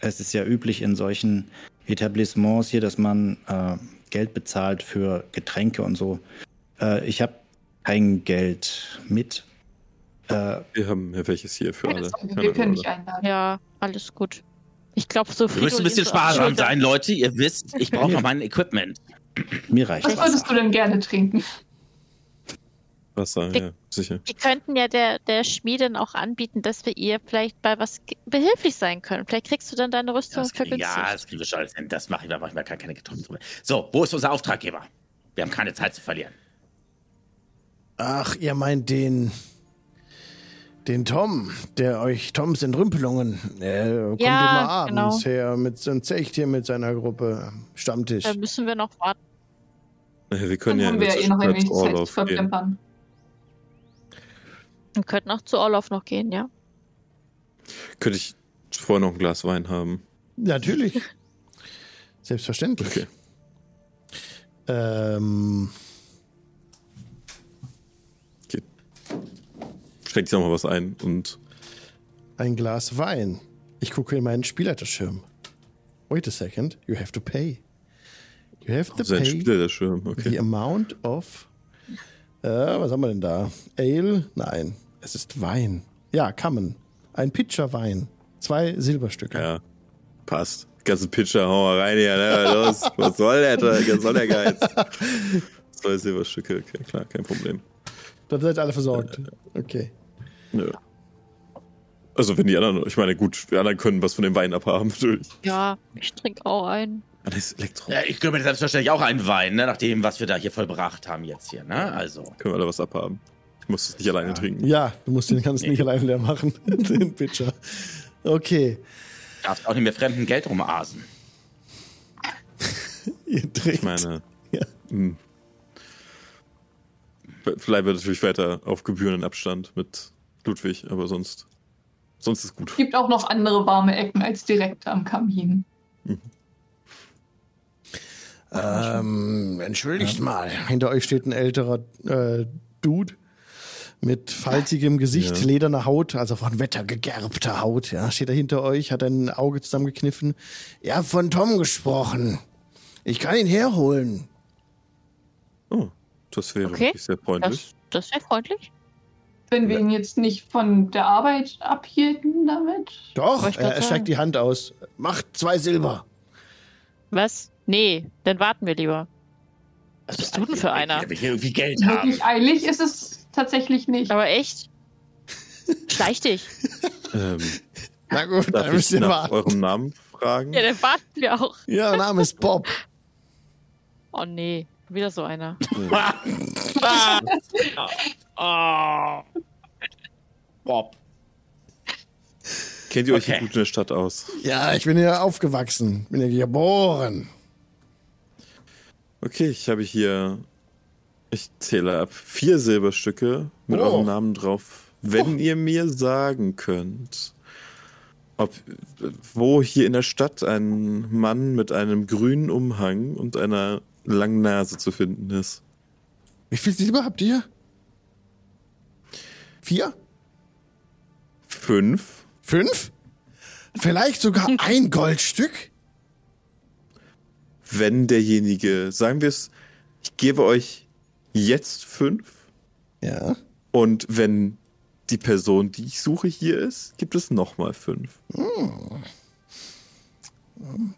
es ist ja üblich in solchen Etablissements hier, dass man äh, Geld bezahlt für Getränke und so. Äh, ich habe kein Geld mit. Äh, wir haben ja welches hier für alle. wir können Sorge. einladen. Ja, alles gut. Ich glaube, so Wir müssen ein bisschen sparsam sein, Leute. Ihr wisst, ich brauche noch mein Equipment. mir reicht Was würdest du denn gerne trinken? Wasser, Ich- ja, sicher. Wir könnten ja der, der Schmiedin auch anbieten, dass wir ihr vielleicht bei was behilflich sein können. Vielleicht kriegst du dann deine Rüstung Das vergünstigt. ja, das kriegen wir schon alles hin. Das mache ich, da mache ich mir gar keine Getränke drüber. So, wo ist unser Auftraggeber? Wir haben keine Zeit zu verlieren. Ach, ihr meint den, den Tom, der euch Toms Entrümpelungen, er kommt Ja, immer genau. abends her mit so einem Zecht hier mit seiner Gruppe, Stammtisch. Da müssen wir noch warten. Wir Dann können ja haben wir ja eh noch ein wenig Zeit verplempern. Wir könnten auch zu Orloff noch gehen, ja? Könnte ich vorher noch ein Glas Wein haben? Natürlich. *laughs* Selbstverständlich. Okay. Ähm, Schenkt sich noch mal was ein und ein Glas Wein. Ich gucke in meinen Spielleiterschirm. Wait a second, you have to pay. You have to sein pay Spieler der Schirm. the Okay. amount of. Äh, was haben wir denn da? Ale? Nein, es ist Wein. Ja, Kammen. Ein Pitcher Wein. Zwei Silberstücke. Ja, passt. Ganze Pitcher, hau mal rein hier, ne? Los, *laughs* was soll der, was soll der Geiz? Zwei Silberstücke, okay, klar, kein Problem. Dann seid ihr alle versorgt. Okay. Nö. Also wenn die anderen, ich meine, gut, die anderen können was von dem Wein abhaben, natürlich. Ja, ich trinke auch einen. Alles Elektro. Ja, ich gönne mir selbstverständlich auch einen Wein, ne, nach dem, was wir da hier vollbracht haben jetzt hier, ne? Also. Können wir da was abhaben? Ich muss es nicht alleine trinken. Ja, du musst den kannst nicht alleine leer machen, *laughs* den Pitcher. Okay. Darfst auch nicht mehr fremden Geld rumasen. *laughs* Ihr trinkt. Ich meine, Ja. hm. vielleicht wird natürlich weiter auf gebührenden Abstand mit Ludwig, aber sonst, sonst ist gut. Es gibt auch noch andere warme Ecken als direkt am Kamin. Ähm, entschuldigt mal. Hinter euch steht ein älterer äh, Dude mit faltigem Gesicht, Ja. lederner Haut, also von Wetter gegerbter Haut. Ja, steht er hinter euch, hat ein Auge zusammengekniffen. Ihr habt von Tom gesprochen. Ich kann ihn herholen. Oh, Das wäre Okay. wirklich sehr freundlich. Das, das wäre freundlich. Wenn wir ihn jetzt nicht von der Arbeit abhielten damit. Doch, ich er, er streckt die Hand aus. Macht zwei Silber. Was? Nee, dann warten wir lieber. Was bist du denn für einer? Wenn wir hier irgendwie Geld haben. Wirklich eilig ist es tatsächlich nicht. Aber echt? *laughs* Schleich dich. Ähm, Na gut, darf dann müsst ich ihr nach warten. eurem Namen fragen? Ja, dann warten wir auch. Ja, Name ist Bob. *laughs* Oh nee, wieder so einer. *laughs* oh. Bob. Kennt ihr euch Okay. hier gut in der Stadt aus? Ja, ich bin hier aufgewachsen. Bin hier geboren. Okay, ich habe hier, ich zähle ab, vier Silberstücke mit Oh. eurem Namen drauf. Wenn ihr mir sagen könnt, ob wo hier in der Stadt ein Mann mit einem grünen Umhang und einer langen Nase zu finden ist. Wie viel Silber habt ihr? Vier? Fünf. Fünf? Vielleicht sogar *laughs* ein Goldstück? Wenn derjenige, sagen wir es, ich gebe euch jetzt fünf Ja. und wenn die Person, die ich suche, hier ist, gibt es nochmal fünf.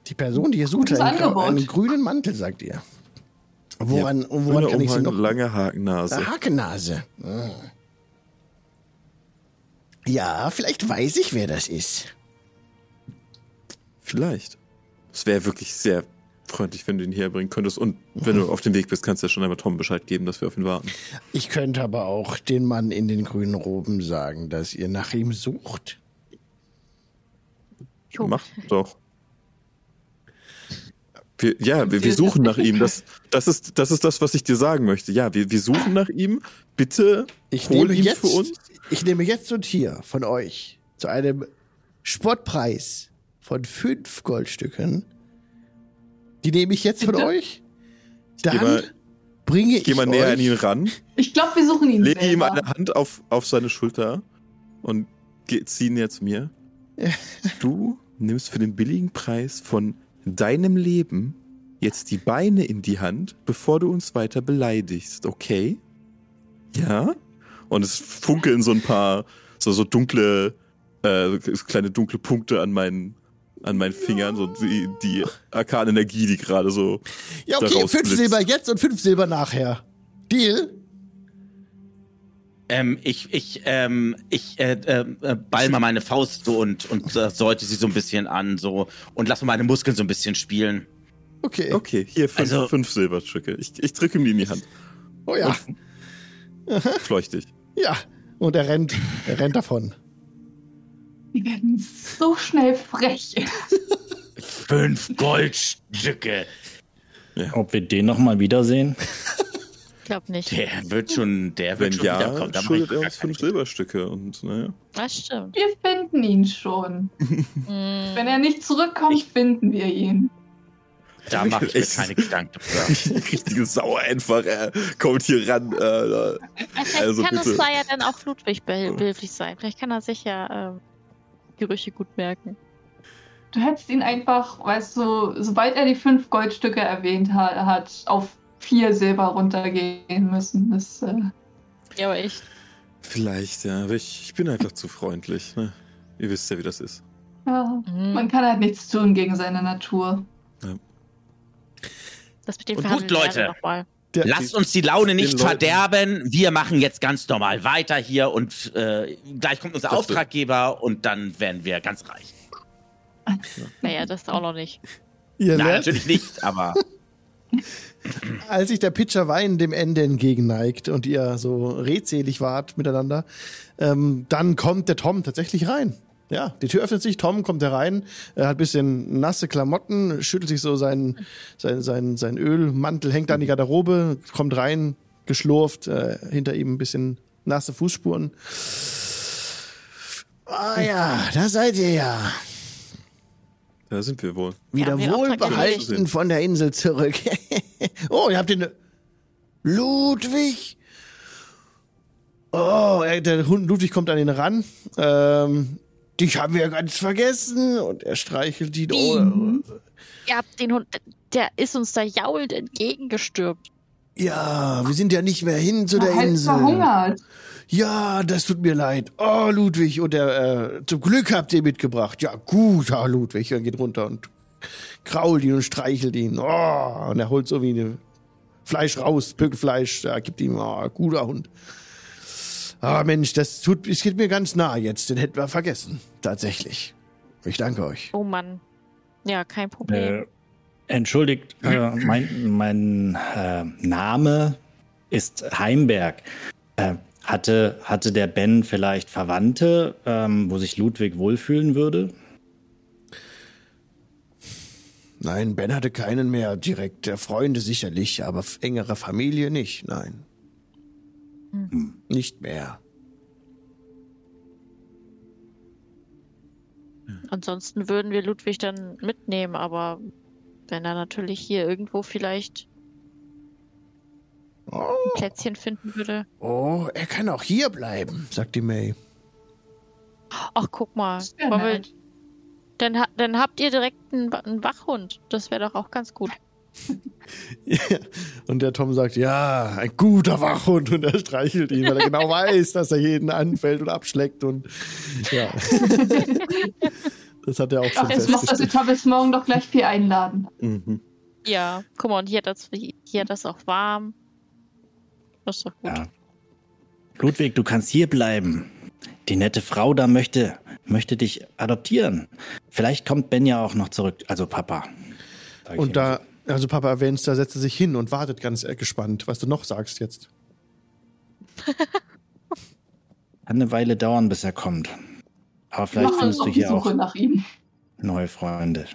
Die Person, die ihr sucht, Gutes einen, einen grünen Mantel, sagt ihr. Woran, woran Grüner kann ich sie noch... lange Hakennase. Eine Hakennase. Hm. Ja, vielleicht weiß ich, wer das ist. Vielleicht. Es wäre wirklich sehr freundlich, wenn du ihn herbringen könntest. Und wenn du auf dem Weg bist, kannst du ja schon einmal Tom Bescheid geben, dass wir auf ihn warten. Ich könnte aber auch den Mann in den grünen Roben sagen, dass ihr nach ihm sucht. Jo. Mach *laughs* doch. Wir, ja, wir, wir suchen nach ihm. Das, *laughs* das, ist, das ist das, was ich dir sagen möchte. Ja, wir, wir suchen nach ihm. Bitte Ich hol nehme ihn jetzt, für uns. ich nehme jetzt und hier von euch zu einem Spottpreis von fünf Goldstücken. Die nehme ich jetzt von Bitte? euch. Dann mal- bringe ich Geh mal näher euch, an ihn ran. Ich glaube, wir suchen ihn Lege ihm eine Hand auf, auf seine Schulter und geh, zieh ihn jetzt mir. *laughs* Du nimmst für den billigen Preis von deinem Leben jetzt die Beine in die Hand, bevor du uns weiter beleidigst, okay? Ja? Und es funkeln so ein paar, so, so dunkle, äh, kleine dunkle Punkte an meinen, an meinen Fingern, so die, die Arkanenergie, die gerade so. Ja, okay, daraus fünf blitzt. Silber jetzt und fünf Silber nachher. Deal? Ähm, ich, ich, ähm, ich, äh, äh, ball mal meine Faust so und, und äh, säute sie so ein bisschen an, so, und lass mal meine Muskeln so ein bisschen spielen. Okay. Okay, hier fünf, Also- fünf Silberstücke. Ich, ich drücke ihm die in die Hand. Oh ja. Fleuchtig. Ja. Und er rennt, er rennt davon. Die werden so schnell frech. Fünf Goldstücke. Ob wir den nochmal wiedersehen? Ich glaube nicht. Der wird schon, der Wenn wird schon ja, wiederkommen. Da mach ich schuldet er uns fünf Silberstücke und naja. Das stimmt. Wir finden ihn schon. Hm, Wenn er nicht zurückkommt, finden wir ihn. Da mache ich mir keine Gedanken *laughs* drüber. Richtige Sau einfach, er kommt hier ran. Äh, Vielleicht Also kann bitte. es da ja dann auch Ludwig behil- behilflich sein. Vielleicht kann er sich ja ähm, Gerüche gut merken. Du hättest ihn einfach, weißt du, sobald er die fünf Goldstücke erwähnt hat, hat auf vier Silber runtergehen müssen. Das, äh, Ja, aber echt. vielleicht, ja, aber ich, ich bin einfach zu freundlich. Ne? Ihr wisst ja, wie das ist. ja, Mhm. man kann halt nichts tun gegen seine Natur. Das mit den Und gut, Leute. noch mal. Der, Lasst uns die Laune nicht verderben. Wir machen jetzt ganz normal weiter hier und äh, gleich kommt unser Das Auftraggeber und dann werden wir ganz reich. *laughs* Naja, das auch noch nicht. ihr Nein, lernt, natürlich nicht, aber *laughs* als sich der Pitcher Wein dem Ende entgegenneigt und ihr so redselig wart miteinander, ähm, dann kommt der Tom tatsächlich rein. Ja, die Tür öffnet sich, Tom kommt herein, er hat ein bisschen nasse Klamotten, schüttelt sich so sein, sein, sein, sein Ölmantel, hängt an die Garderobe, kommt rein, geschlurft, äh, hinter ihm ein bisschen nasse Fußspuren. Ah ja, da seid ihr ja. Da sind wir wohl. Wieder Ja, wohlbehalten von der Insel zurück. *laughs* oh, ihr habt den Ludwig. Oh, er- der Hund Ludwig kommt an ihn ran. Ähm, dich haben wir ganz vergessen. Und er streichelt ihn. Oh, Ihr habt den Hund, der ist uns da jaulend entgegengestürmt. Ja, wir sind ja nicht mehr hin zu der halb Insel. verhungert. Ja, das tut mir leid. Oh, Ludwig, und der, äh, zum Glück habt ihr mitgebracht. Ja, gut, ah, Ludwig. Er geht runter und krault ihn und streichelt ihn. Oh, und er holt so wie eine Fleisch raus, Pökelfleisch, ja, gibt ihm, oh, guter Hund. Ah, Mensch, das tut, es geht mir ganz nah jetzt. Den hätten wir vergessen. Tatsächlich. Ich danke euch. Oh Mann. Ja, kein Problem. Äh, entschuldigt, äh, mein, mein äh, Name ist Heimberg. Äh, hatte, hatte der Ben vielleicht Verwandte, ähm, wo sich Ludwig wohlfühlen würde? Nein, Ben hatte keinen mehr direkt. Freunde sicherlich, aber engere Familie nicht. Nein. Hm. Nicht mehr. Ansonsten würden wir Ludwig dann mitnehmen, aber wenn er natürlich hier irgendwo vielleicht Oh, ein Plätzchen finden würde. oh, er kann auch hier bleiben, sagt die May. Ach, guck mal. Nett. dann, dann habt ihr direkt einen, einen Wachhund. Das wäre doch auch ganz gut. *laughs* Ja. Und der Tom sagt, ja, ein guter Wachhund. Und er streichelt ihn, weil er genau weiß, dass er jeden anfällt und abschleckt. Und ja. das hat er auch schon Ach, jetzt muss das festgestellt. Etablissement doch gleich viel einladen. Mhm. Ja, guck mal, und hier hat das, hier hat das auch warm. Das ist doch gut. Ja. Ludwig, du kannst hier bleiben. Die nette Frau da möchte, möchte dich adoptieren. Vielleicht kommt Ben ja auch noch zurück, also Papa. Und da, also Papa erwähnt, da setzt er sich hin und wartet ganz äh, gespannt, was du noch sagst jetzt. *laughs* Kann eine Weile dauern, bis er kommt. Aber vielleicht findest du die hier Suche auch nach ihm. neue Freunde.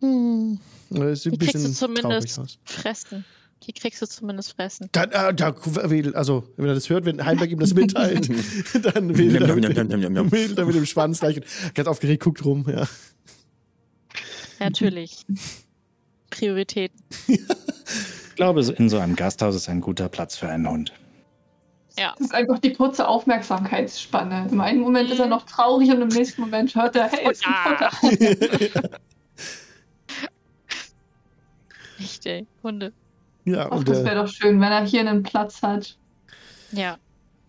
Hm. Das sieht ein Hier kriegst du zumindest aus. fressen. Hier kriegst du zumindest fressen. Dann, äh, da, wedelt, also, wenn er das hört, wenn Heimberg ihm das *laughs* mitteilt, *laughs* dann wedelt er, er mit dem Schwanz gleich ganz aufgeregt guckt rum, ja. Natürlich. Prioritäten. Ich glaube, in so einem Gasthaus ist ein guter Platz für einen Hund. Ja. Das ist einfach die kurze Aufmerksamkeitsspanne. Im einen Moment ist er noch traurig und im nächsten Moment hört er, hey, es gibt Futter. *laughs* Echt, ey. Hunde. Ja, Ach, und, das äh, wäre doch schön, wenn er hier einen Platz hat. Ja.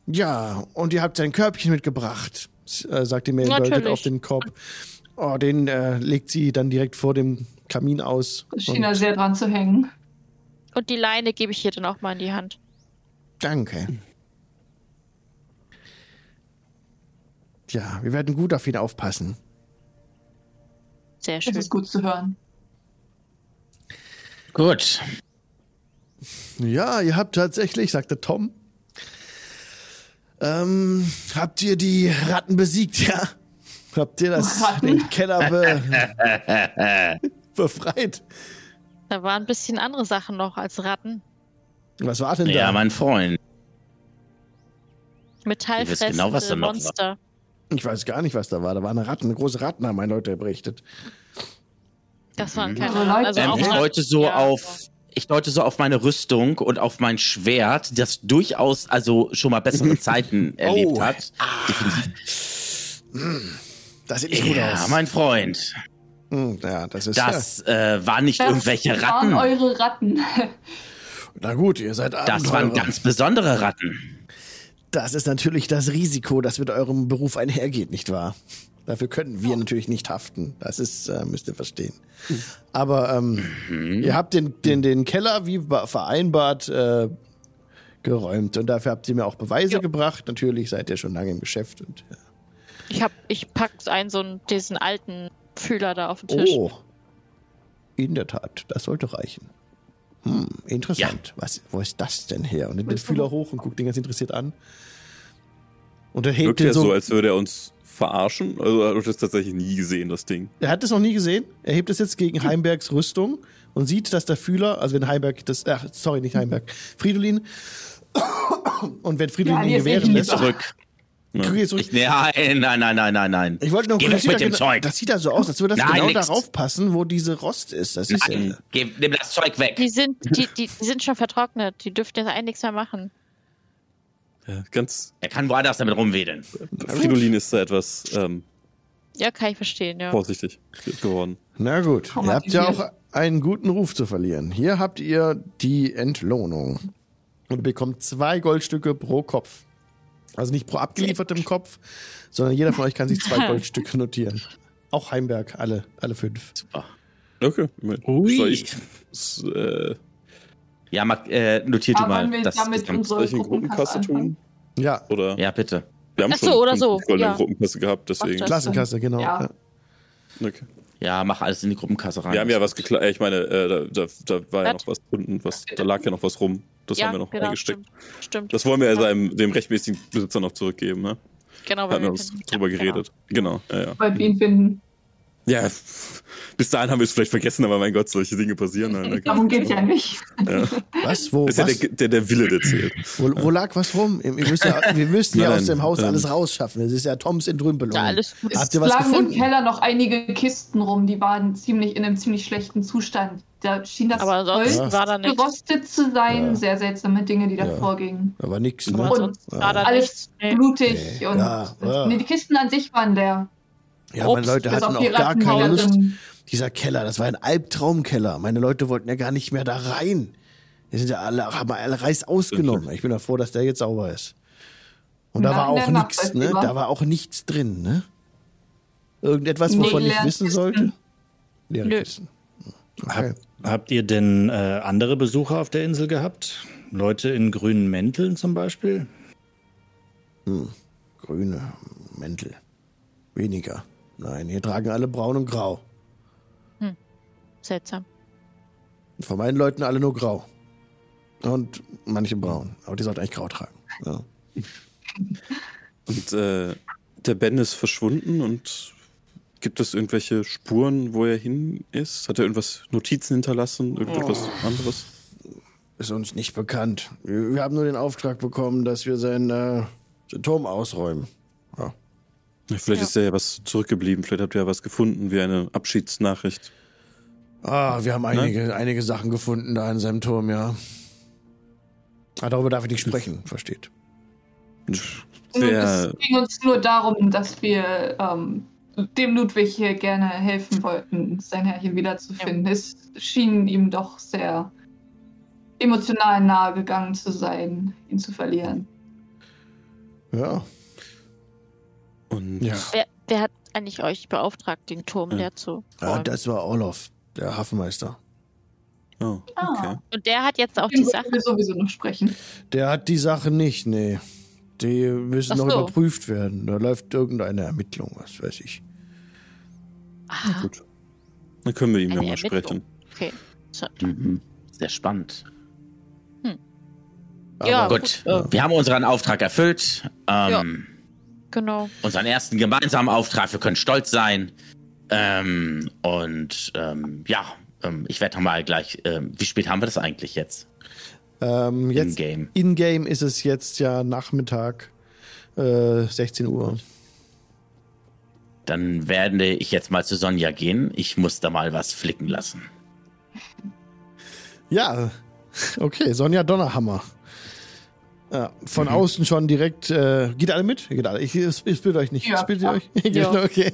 ja, und ihr habt sein Körbchen mitgebracht, äh, sagt die Mail deutet auf den Korb. Oh, den äh, legt sie dann direkt vor dem Kamin aus. Es schien er Und, sehr dran zu hängen. Und die Leine gebe ich hier dann auch mal in die Hand. danke. Ja, wir werden gut auf ihn aufpassen. Sehr Das schön. ist gut zu hören. Gut. Ja, ihr habt tatsächlich, sagte Tom. Ähm, habt ihr die Ratten besiegt, *laughs* ja? Habt ihr das den Keller be *laughs* befreit? Da waren ein bisschen andere Sachen noch als Ratten. Was war denn da? Ja, mein Freund. Metallfressende genau, was da noch war. Monster. Ich weiß gar nicht, was da war. Da waren Ratten, eine große Ratten, haben meine Leute berichtet. Das waren Mhm. keine Leute, also Ähm, ich deute so Ja, auf. Ich deute so auf meine Rüstung und auf mein Schwert, das durchaus also schon mal bessere *laughs* Zeiten erlebt Oh. hat. Das sieht nicht gut Ja, aus. mein Freund. Hm, ja, das ist Das äh, waren nicht Das irgendwelche waren Ratten. eure Ratten. ja. *laughs* Na gut, ihr seid Das Abenteurer. waren ganz besondere Ratten. Das ist natürlich das Risiko, das mit eurem Beruf einhergeht, nicht wahr? Dafür können wir natürlich nicht haften. Das ist, äh, müsst ihr verstehen. Aber ähm, Mhm. ihr habt den, den, den Keller wie ba- vereinbart äh, geräumt und dafür habt ihr mir auch Beweise Ja. gebracht. Natürlich seid ihr schon lange im Geschäft. Und, ja. Ich hab, ich pack einen so einen, diesen alten Fühler da auf den Tisch. Oh, in der Tat, das sollte reichen. Hm, interessant. Was, wo ist das denn her? Und nimmt den Fühler hoch und guckt den ganz interessiert an. Und er hebt Wirkt den ja so. so, als würde er uns verarschen. Also er hat das tatsächlich nie gesehen, das Ding. Er hat es noch nie gesehen. Er hebt es jetzt gegen Heimbergs Rüstung und sieht, dass der Fühler, also wenn Heimberg das, ach, sorry, nicht Heimberg, Fridolin, *coughs* und wenn Fridolin Ja, ihn gewähren lässt. ihn Zurück. Guck jetzt zurück. Ich, nein, nein, nein, nein, nein, nein. Ich wollte nur Geh das weg sieht mit ja dem genau- Zeug. Das sieht ja so aus, als würde das Nein, genau nix. darauf passen, wo diese Rost ist. Das ist ja, Nein, geh, nimm das Zeug weg. Die sind, die, die, die sind schon vertrocknet. Die dürften jetzt eigentlich nichts mehr machen. Ja, ganz. Er kann woanders damit rumwedeln. Fridolin ist da etwas ähm, Ja, kann ich verstehen, ja. vorsichtig geworden. Na gut, ihr habt ja auch einen guten Ruf zu verlieren. Hier habt ihr die Entlohnung. Und bekommt zwei Goldstücke pro Kopf. Also nicht pro abgeliefertem Kopf, sondern jeder von euch kann sich zwei *laughs* Goldstücke notieren. Auch Heimberg, alle, alle fünf. Super. Okay. Ui. Soll ich, äh, Ja, Mark, äh, notiert du Aber mal. wir Das, damit unsere Gruppenkasse tun? Ja, Oder? ja, bitte. Wir haben Ach so, schon oder so, goldene ja. Gruppenkasse gehabt, deswegen. Klassenkasse, genau. Ja. Okay. Ja, mach alles in die Gruppenkasse rein. Wir haben ja was geklaut. Ich meine, äh, da, da, da war ja noch was unten, was, da lag ja noch was rum. Das ja, haben wir noch genau, reingesteckt. Stimmt, stimmt. Das wollen wir also einem, dem rechtmäßigen Besitzer noch zurückgeben, ne? genau, Da hatten wir wir uns können- drüber ja, geredet. Genau, ja, ja. Weil wir ihn finden. Ja, bis dahin haben wir es vielleicht vergessen, aber mein Gott, solche Dinge passieren. Halt, ne? *laughs* Darum geht's ja nicht. Was? Wo? Ist ja was? der, der, der Wille, der zählt. Wo, wo lag was rum? Ihr müsst ja, wir müssen ja aus dem Haus ähm, alles rausschaffen. Das ist ja Toms Entrümpelung. Ja, alles gut. Habt Es ihr was lagen gefunden? im Keller noch einige Kisten rum, die waren ziemlich in einem ziemlich schlechten Zustand. Da schien das Holz war da nichts. gerostet zu sein. Ja. Sehr seltsame Dinge, die da Ja. vorgingen. Aber Aber ne? Ja. da Alles nichts. Blutig Nee. und Ja, ja. Nee, die Kisten an sich waren leer. Ja, meine Obst, Leute Bis hatten auch gar keine Lust. Dieser Keller, das war ein Albtraumkeller. Meine Leute wollten ja gar nicht mehr da rein. Die sind ja alle, haben alle Reis ausgenommen. Ich bin ja froh, dass der jetzt sauber ist. Und da Na, war auch nichts, ne? Da war auch nichts drin, ne? Irgendetwas, Nee, wovon ich leere wissen sollte? Leere Nö. Kisten. Okay. Habt ihr denn äh, andere Besucher auf der Insel gehabt? Leute in grünen Mänteln zum Beispiel? Grüne Mäntel. Weniger. Nein, hier tragen alle braun und grau. Seltsam. Von meinen Leuten alle nur grau. Und manche braun. Aber die sollten eigentlich grau tragen. Ja. Und äh, der Ben ist verschwunden und gibt es irgendwelche Spuren, wo er hin ist? Hat er irgendwas Notizen hinterlassen? Irgendetwas anderes? Ist uns nicht bekannt. Wir, wir haben nur den Auftrag bekommen, dass wir sein äh, Turm ausräumen. Ja. Ja, Vielleicht Ja. ist ja ja was zurückgeblieben. Vielleicht habt ihr ja was gefunden, wie eine Abschiedsnachricht. Ah, wir haben einige, einige Sachen gefunden da in seinem Turm, ja. Ah, darüber darf ich nicht sprechen, *laughs* versteht. Wer, es ging uns nur darum, dass wir ähm, dem Ludwig hier gerne helfen wollten, sein Herrchen wiederzufinden. Es schien ihm doch sehr emotional nahe gegangen zu sein, ihn zu verlieren. Ja. Und Ja. Wer, wer hat eigentlich euch beauftragt, den Turm Ja. leer zu ja räumen? das war Olof, der Hafenmeister. Oh, okay. Und der hat jetzt auch Den die Sache. wir sowieso noch sprechen. Der hat die Sache nicht, nee. Die müssen Ach noch so. überprüft werden. Da läuft irgendeine Ermittlung, was weiß ich. Ah, Gut. Dann können wir ihm ja Eine mal Ermittlung. sprechen. okay. So, Mhm. Sehr spannend. Ja, Aber- Gut, Ja. wir haben unseren Auftrag erfüllt. Ähm, genau. Unseren ersten gemeinsamen Auftrag. Wir können stolz sein. Ähm, und ähm, ja, ähm, ich werde mal gleich. Ähm, wie spät haben wir das eigentlich jetzt? Ähm, jetzt In-game. in-game ist es jetzt ja Nachmittag, äh, 16 Uhr. Dann werde ich jetzt mal zu Sonja gehen. Ich muss da mal was flicken lassen. Ja, okay, Sonja Donnerhammer. Ja, von Mhm. außen schon direkt. Äh, geht alle mit? Geht alle. Ich, ich, ich bitte euch nicht. Ja, ich bitte klar. euch. *laughs* Ja. okay. Äh,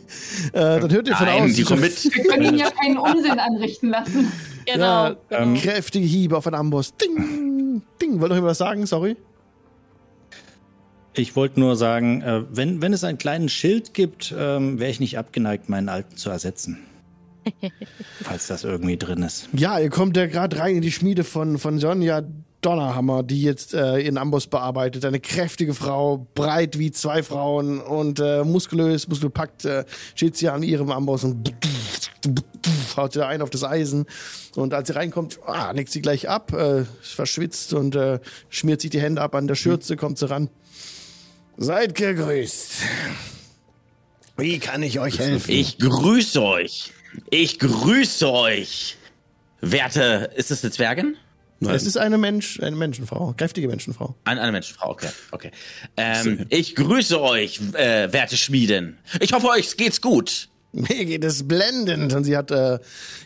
dann hört ihr von Nein, außen. die kommen mit. Wir können ihn ja keinen Unsinn anrichten lassen. *laughs* Genau. Ja, genau. Kräftige Hiebe auf einen Amboss. Ding, ding. Wollt ihr noch was sagen? Sorry. Ich wollte nur sagen, äh, wenn, wenn es einen kleinen Schild gibt, ähm, wäre ich nicht abgeneigt, meinen alten zu ersetzen. *laughs* Falls das irgendwie drin ist. Ja, ihr kommt ja gerade rein in die Schmiede von, von Sonja Donnerhammer, die jetzt äh, ihren Amboss bearbeitet. Eine kräftige Frau, breit wie zwei Frauen und äh, muskulös, muskelpackt, äh, steht sie an ihrem Amboss und haut sie da ein auf das Eisen. Und als sie reinkommt, ah, nickt sie gleich ab, äh, verschwitzt und äh, schmiert sich die Hände ab an der Schürze, kommt sie ran. Seid gegrüßt. Wie kann ich euch helfen? Ich grüße euch. Ich grüße euch. Werte, ist es eine Zwergin? Nein. Es ist eine Mensch, eine Menschenfrau, kräftige Menschenfrau. Eine, eine Menschenfrau, okay. okay. Ähm, ich grüße euch, äh, werte Schmieden. Ich hoffe, euch geht's gut. Mir geht es blendend. Und sie hat äh,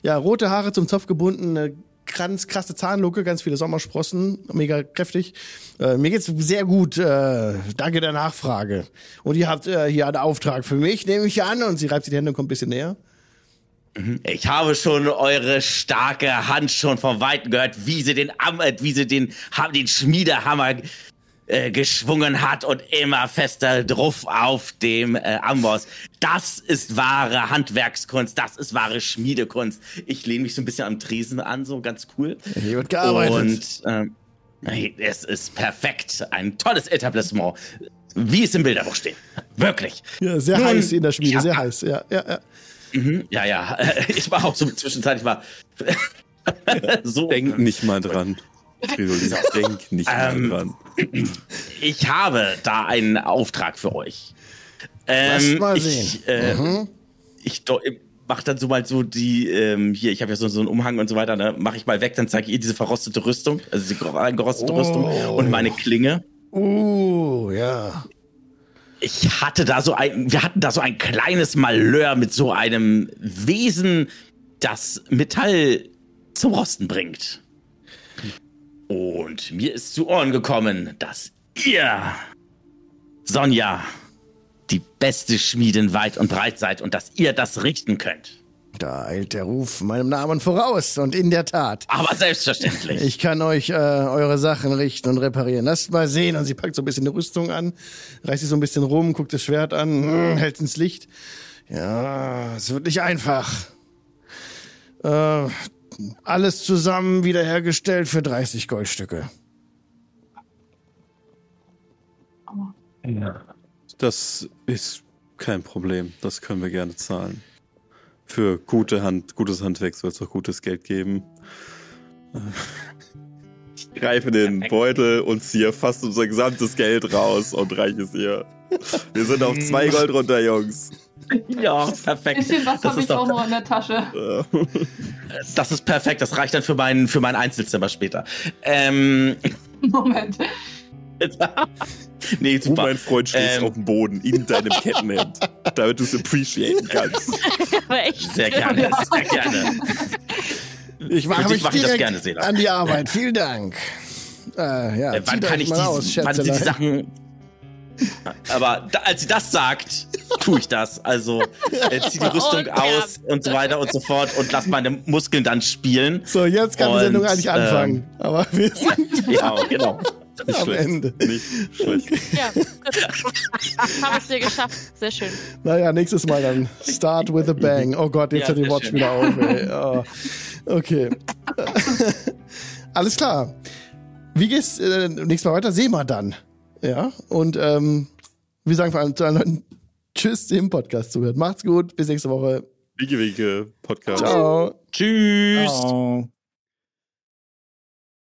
ja rote Haare zum Zopf gebunden, eine ganz krasse Zahnlucke, ganz viele Sommersprossen, mega kräftig. Äh, mir geht's sehr gut. Äh, danke der Nachfrage. Und ihr habt äh, hier einen Auftrag für mich, nehme ich an. Und sie reibt sich die Hände und kommt ein bisschen näher. Mhm. Ich habe schon eure starke Hand schon von Weitem gehört, wie sie den, Am äh, wie sie den, den Schmiedehammer äh, geschwungen hat und immer fester drauf auf dem äh, Amboss. Das ist wahre Handwerkskunst, das ist wahre Schmiedekunst. Ich lehne mich so ein bisschen am Tresen an, so ganz cool. Hier wird gearbeitet. Und ähm, es ist perfekt. Ein tolles Etablissement. Wie es im Bilderbuch steht. Wirklich. Ja, sehr Nun, heiß in der Schmiede, sehr heiß. Ja, ja, ja. Mhm, ja, ja. *laughs* Ich war auch so zwischenzeitlich war *laughs* so. Denk nicht mal dran. Denk nicht Ähm, mal dran. Ich habe da einen Auftrag für euch. Ähm, Lass mal ich, sehen. Äh, Mhm. Ich do- mach dann so mal so die, ähm, hier, ich habe ja so, so einen Umhang und so weiter, ne? Mach ich mal weg, dann zeige ich ihr diese verrostete Rüstung, also die gro- gerostete Rüstung Oh. und meine Klinge. Uh, ja. Ich hatte da so ein, wir hatten da so ein kleines Malheur mit so einem Wesen, das Metall zum Rosten bringt. Und mir ist zu Ohren gekommen, dass ihr, Sonja, die beste Schmiedin weit und breit seid und dass ihr das richten könnt. Da eilt der Ruf meinem Namen voraus. Und in der Tat, Aber selbstverständlich. ich kann euch äh, eure Sachen richten und reparieren. Lasst mal sehen. Und sie packt so ein bisschen die Rüstung an, reißt sich so ein bisschen rum, guckt das Schwert an, hm, hält ins Licht. Ja, es wird nicht einfach. Äh, alles zusammen wiederhergestellt für 30 Goldstücke. Das ist kein Problem. Das können wir gerne zahlen. Für gute Hand, gutes Handwerk soll es auch gutes Geld geben. *laughs* Ich greife den Beutel und ziehe fast unser gesamtes Geld raus und reiche es ihr. Wir sind auf zwei Gold runter, Jungs. ja, perfekt. Bisschen was Das habe ich doch- auch noch in der Tasche. Äh, Das ist perfekt. Das reicht dann für mein, für mein Einzelzimmer später. Ähm, *laughs* Moment. *laughs* nee, Du, super. mein Freund, stehst Ähm. auf dem Boden in deinem Kettenhemd, *laughs* damit du es appreciaten kannst. Aber echt. Sehr gerne, Ja. sehr gerne. Ich mache mich mach ich das direkt gerne, Sela. an die Arbeit. Vielen Dank. Äh, ja, Äh, wann kann ich die, aus, wann sie die. Sachen. Aber da, als sie das sagt, tue ich das. Also äh, zieh die *laughs* Rüstung Und aus und so weiter und so fort und lass meine Muskeln dann spielen. So, jetzt kann die Und, Sendung eigentlich anfangen. ähm, Aber wir sind Ja, genau. Nicht am schlecht. Ende. Nicht schlecht. Ja. *laughs* Haben es dir geschafft. Sehr schön. Naja, nächstes Mal dann. Start with a bang. Oh Gott, jetzt Ja, hört die Watch schön. wieder auf, ey. Oh. *laughs* Okay. *laughs* Alles klar. Wie geht's äh, nächstes Mal weiter? Sehen wir dann. Ja. Und ähm, wir sagen vor allem zu allen Leuten Tschüss, dem Podcast zuhört. Macht's gut. Bis nächste Woche. Wiege, Wiege, Podcast. Ciao. Tschüss. Ciao.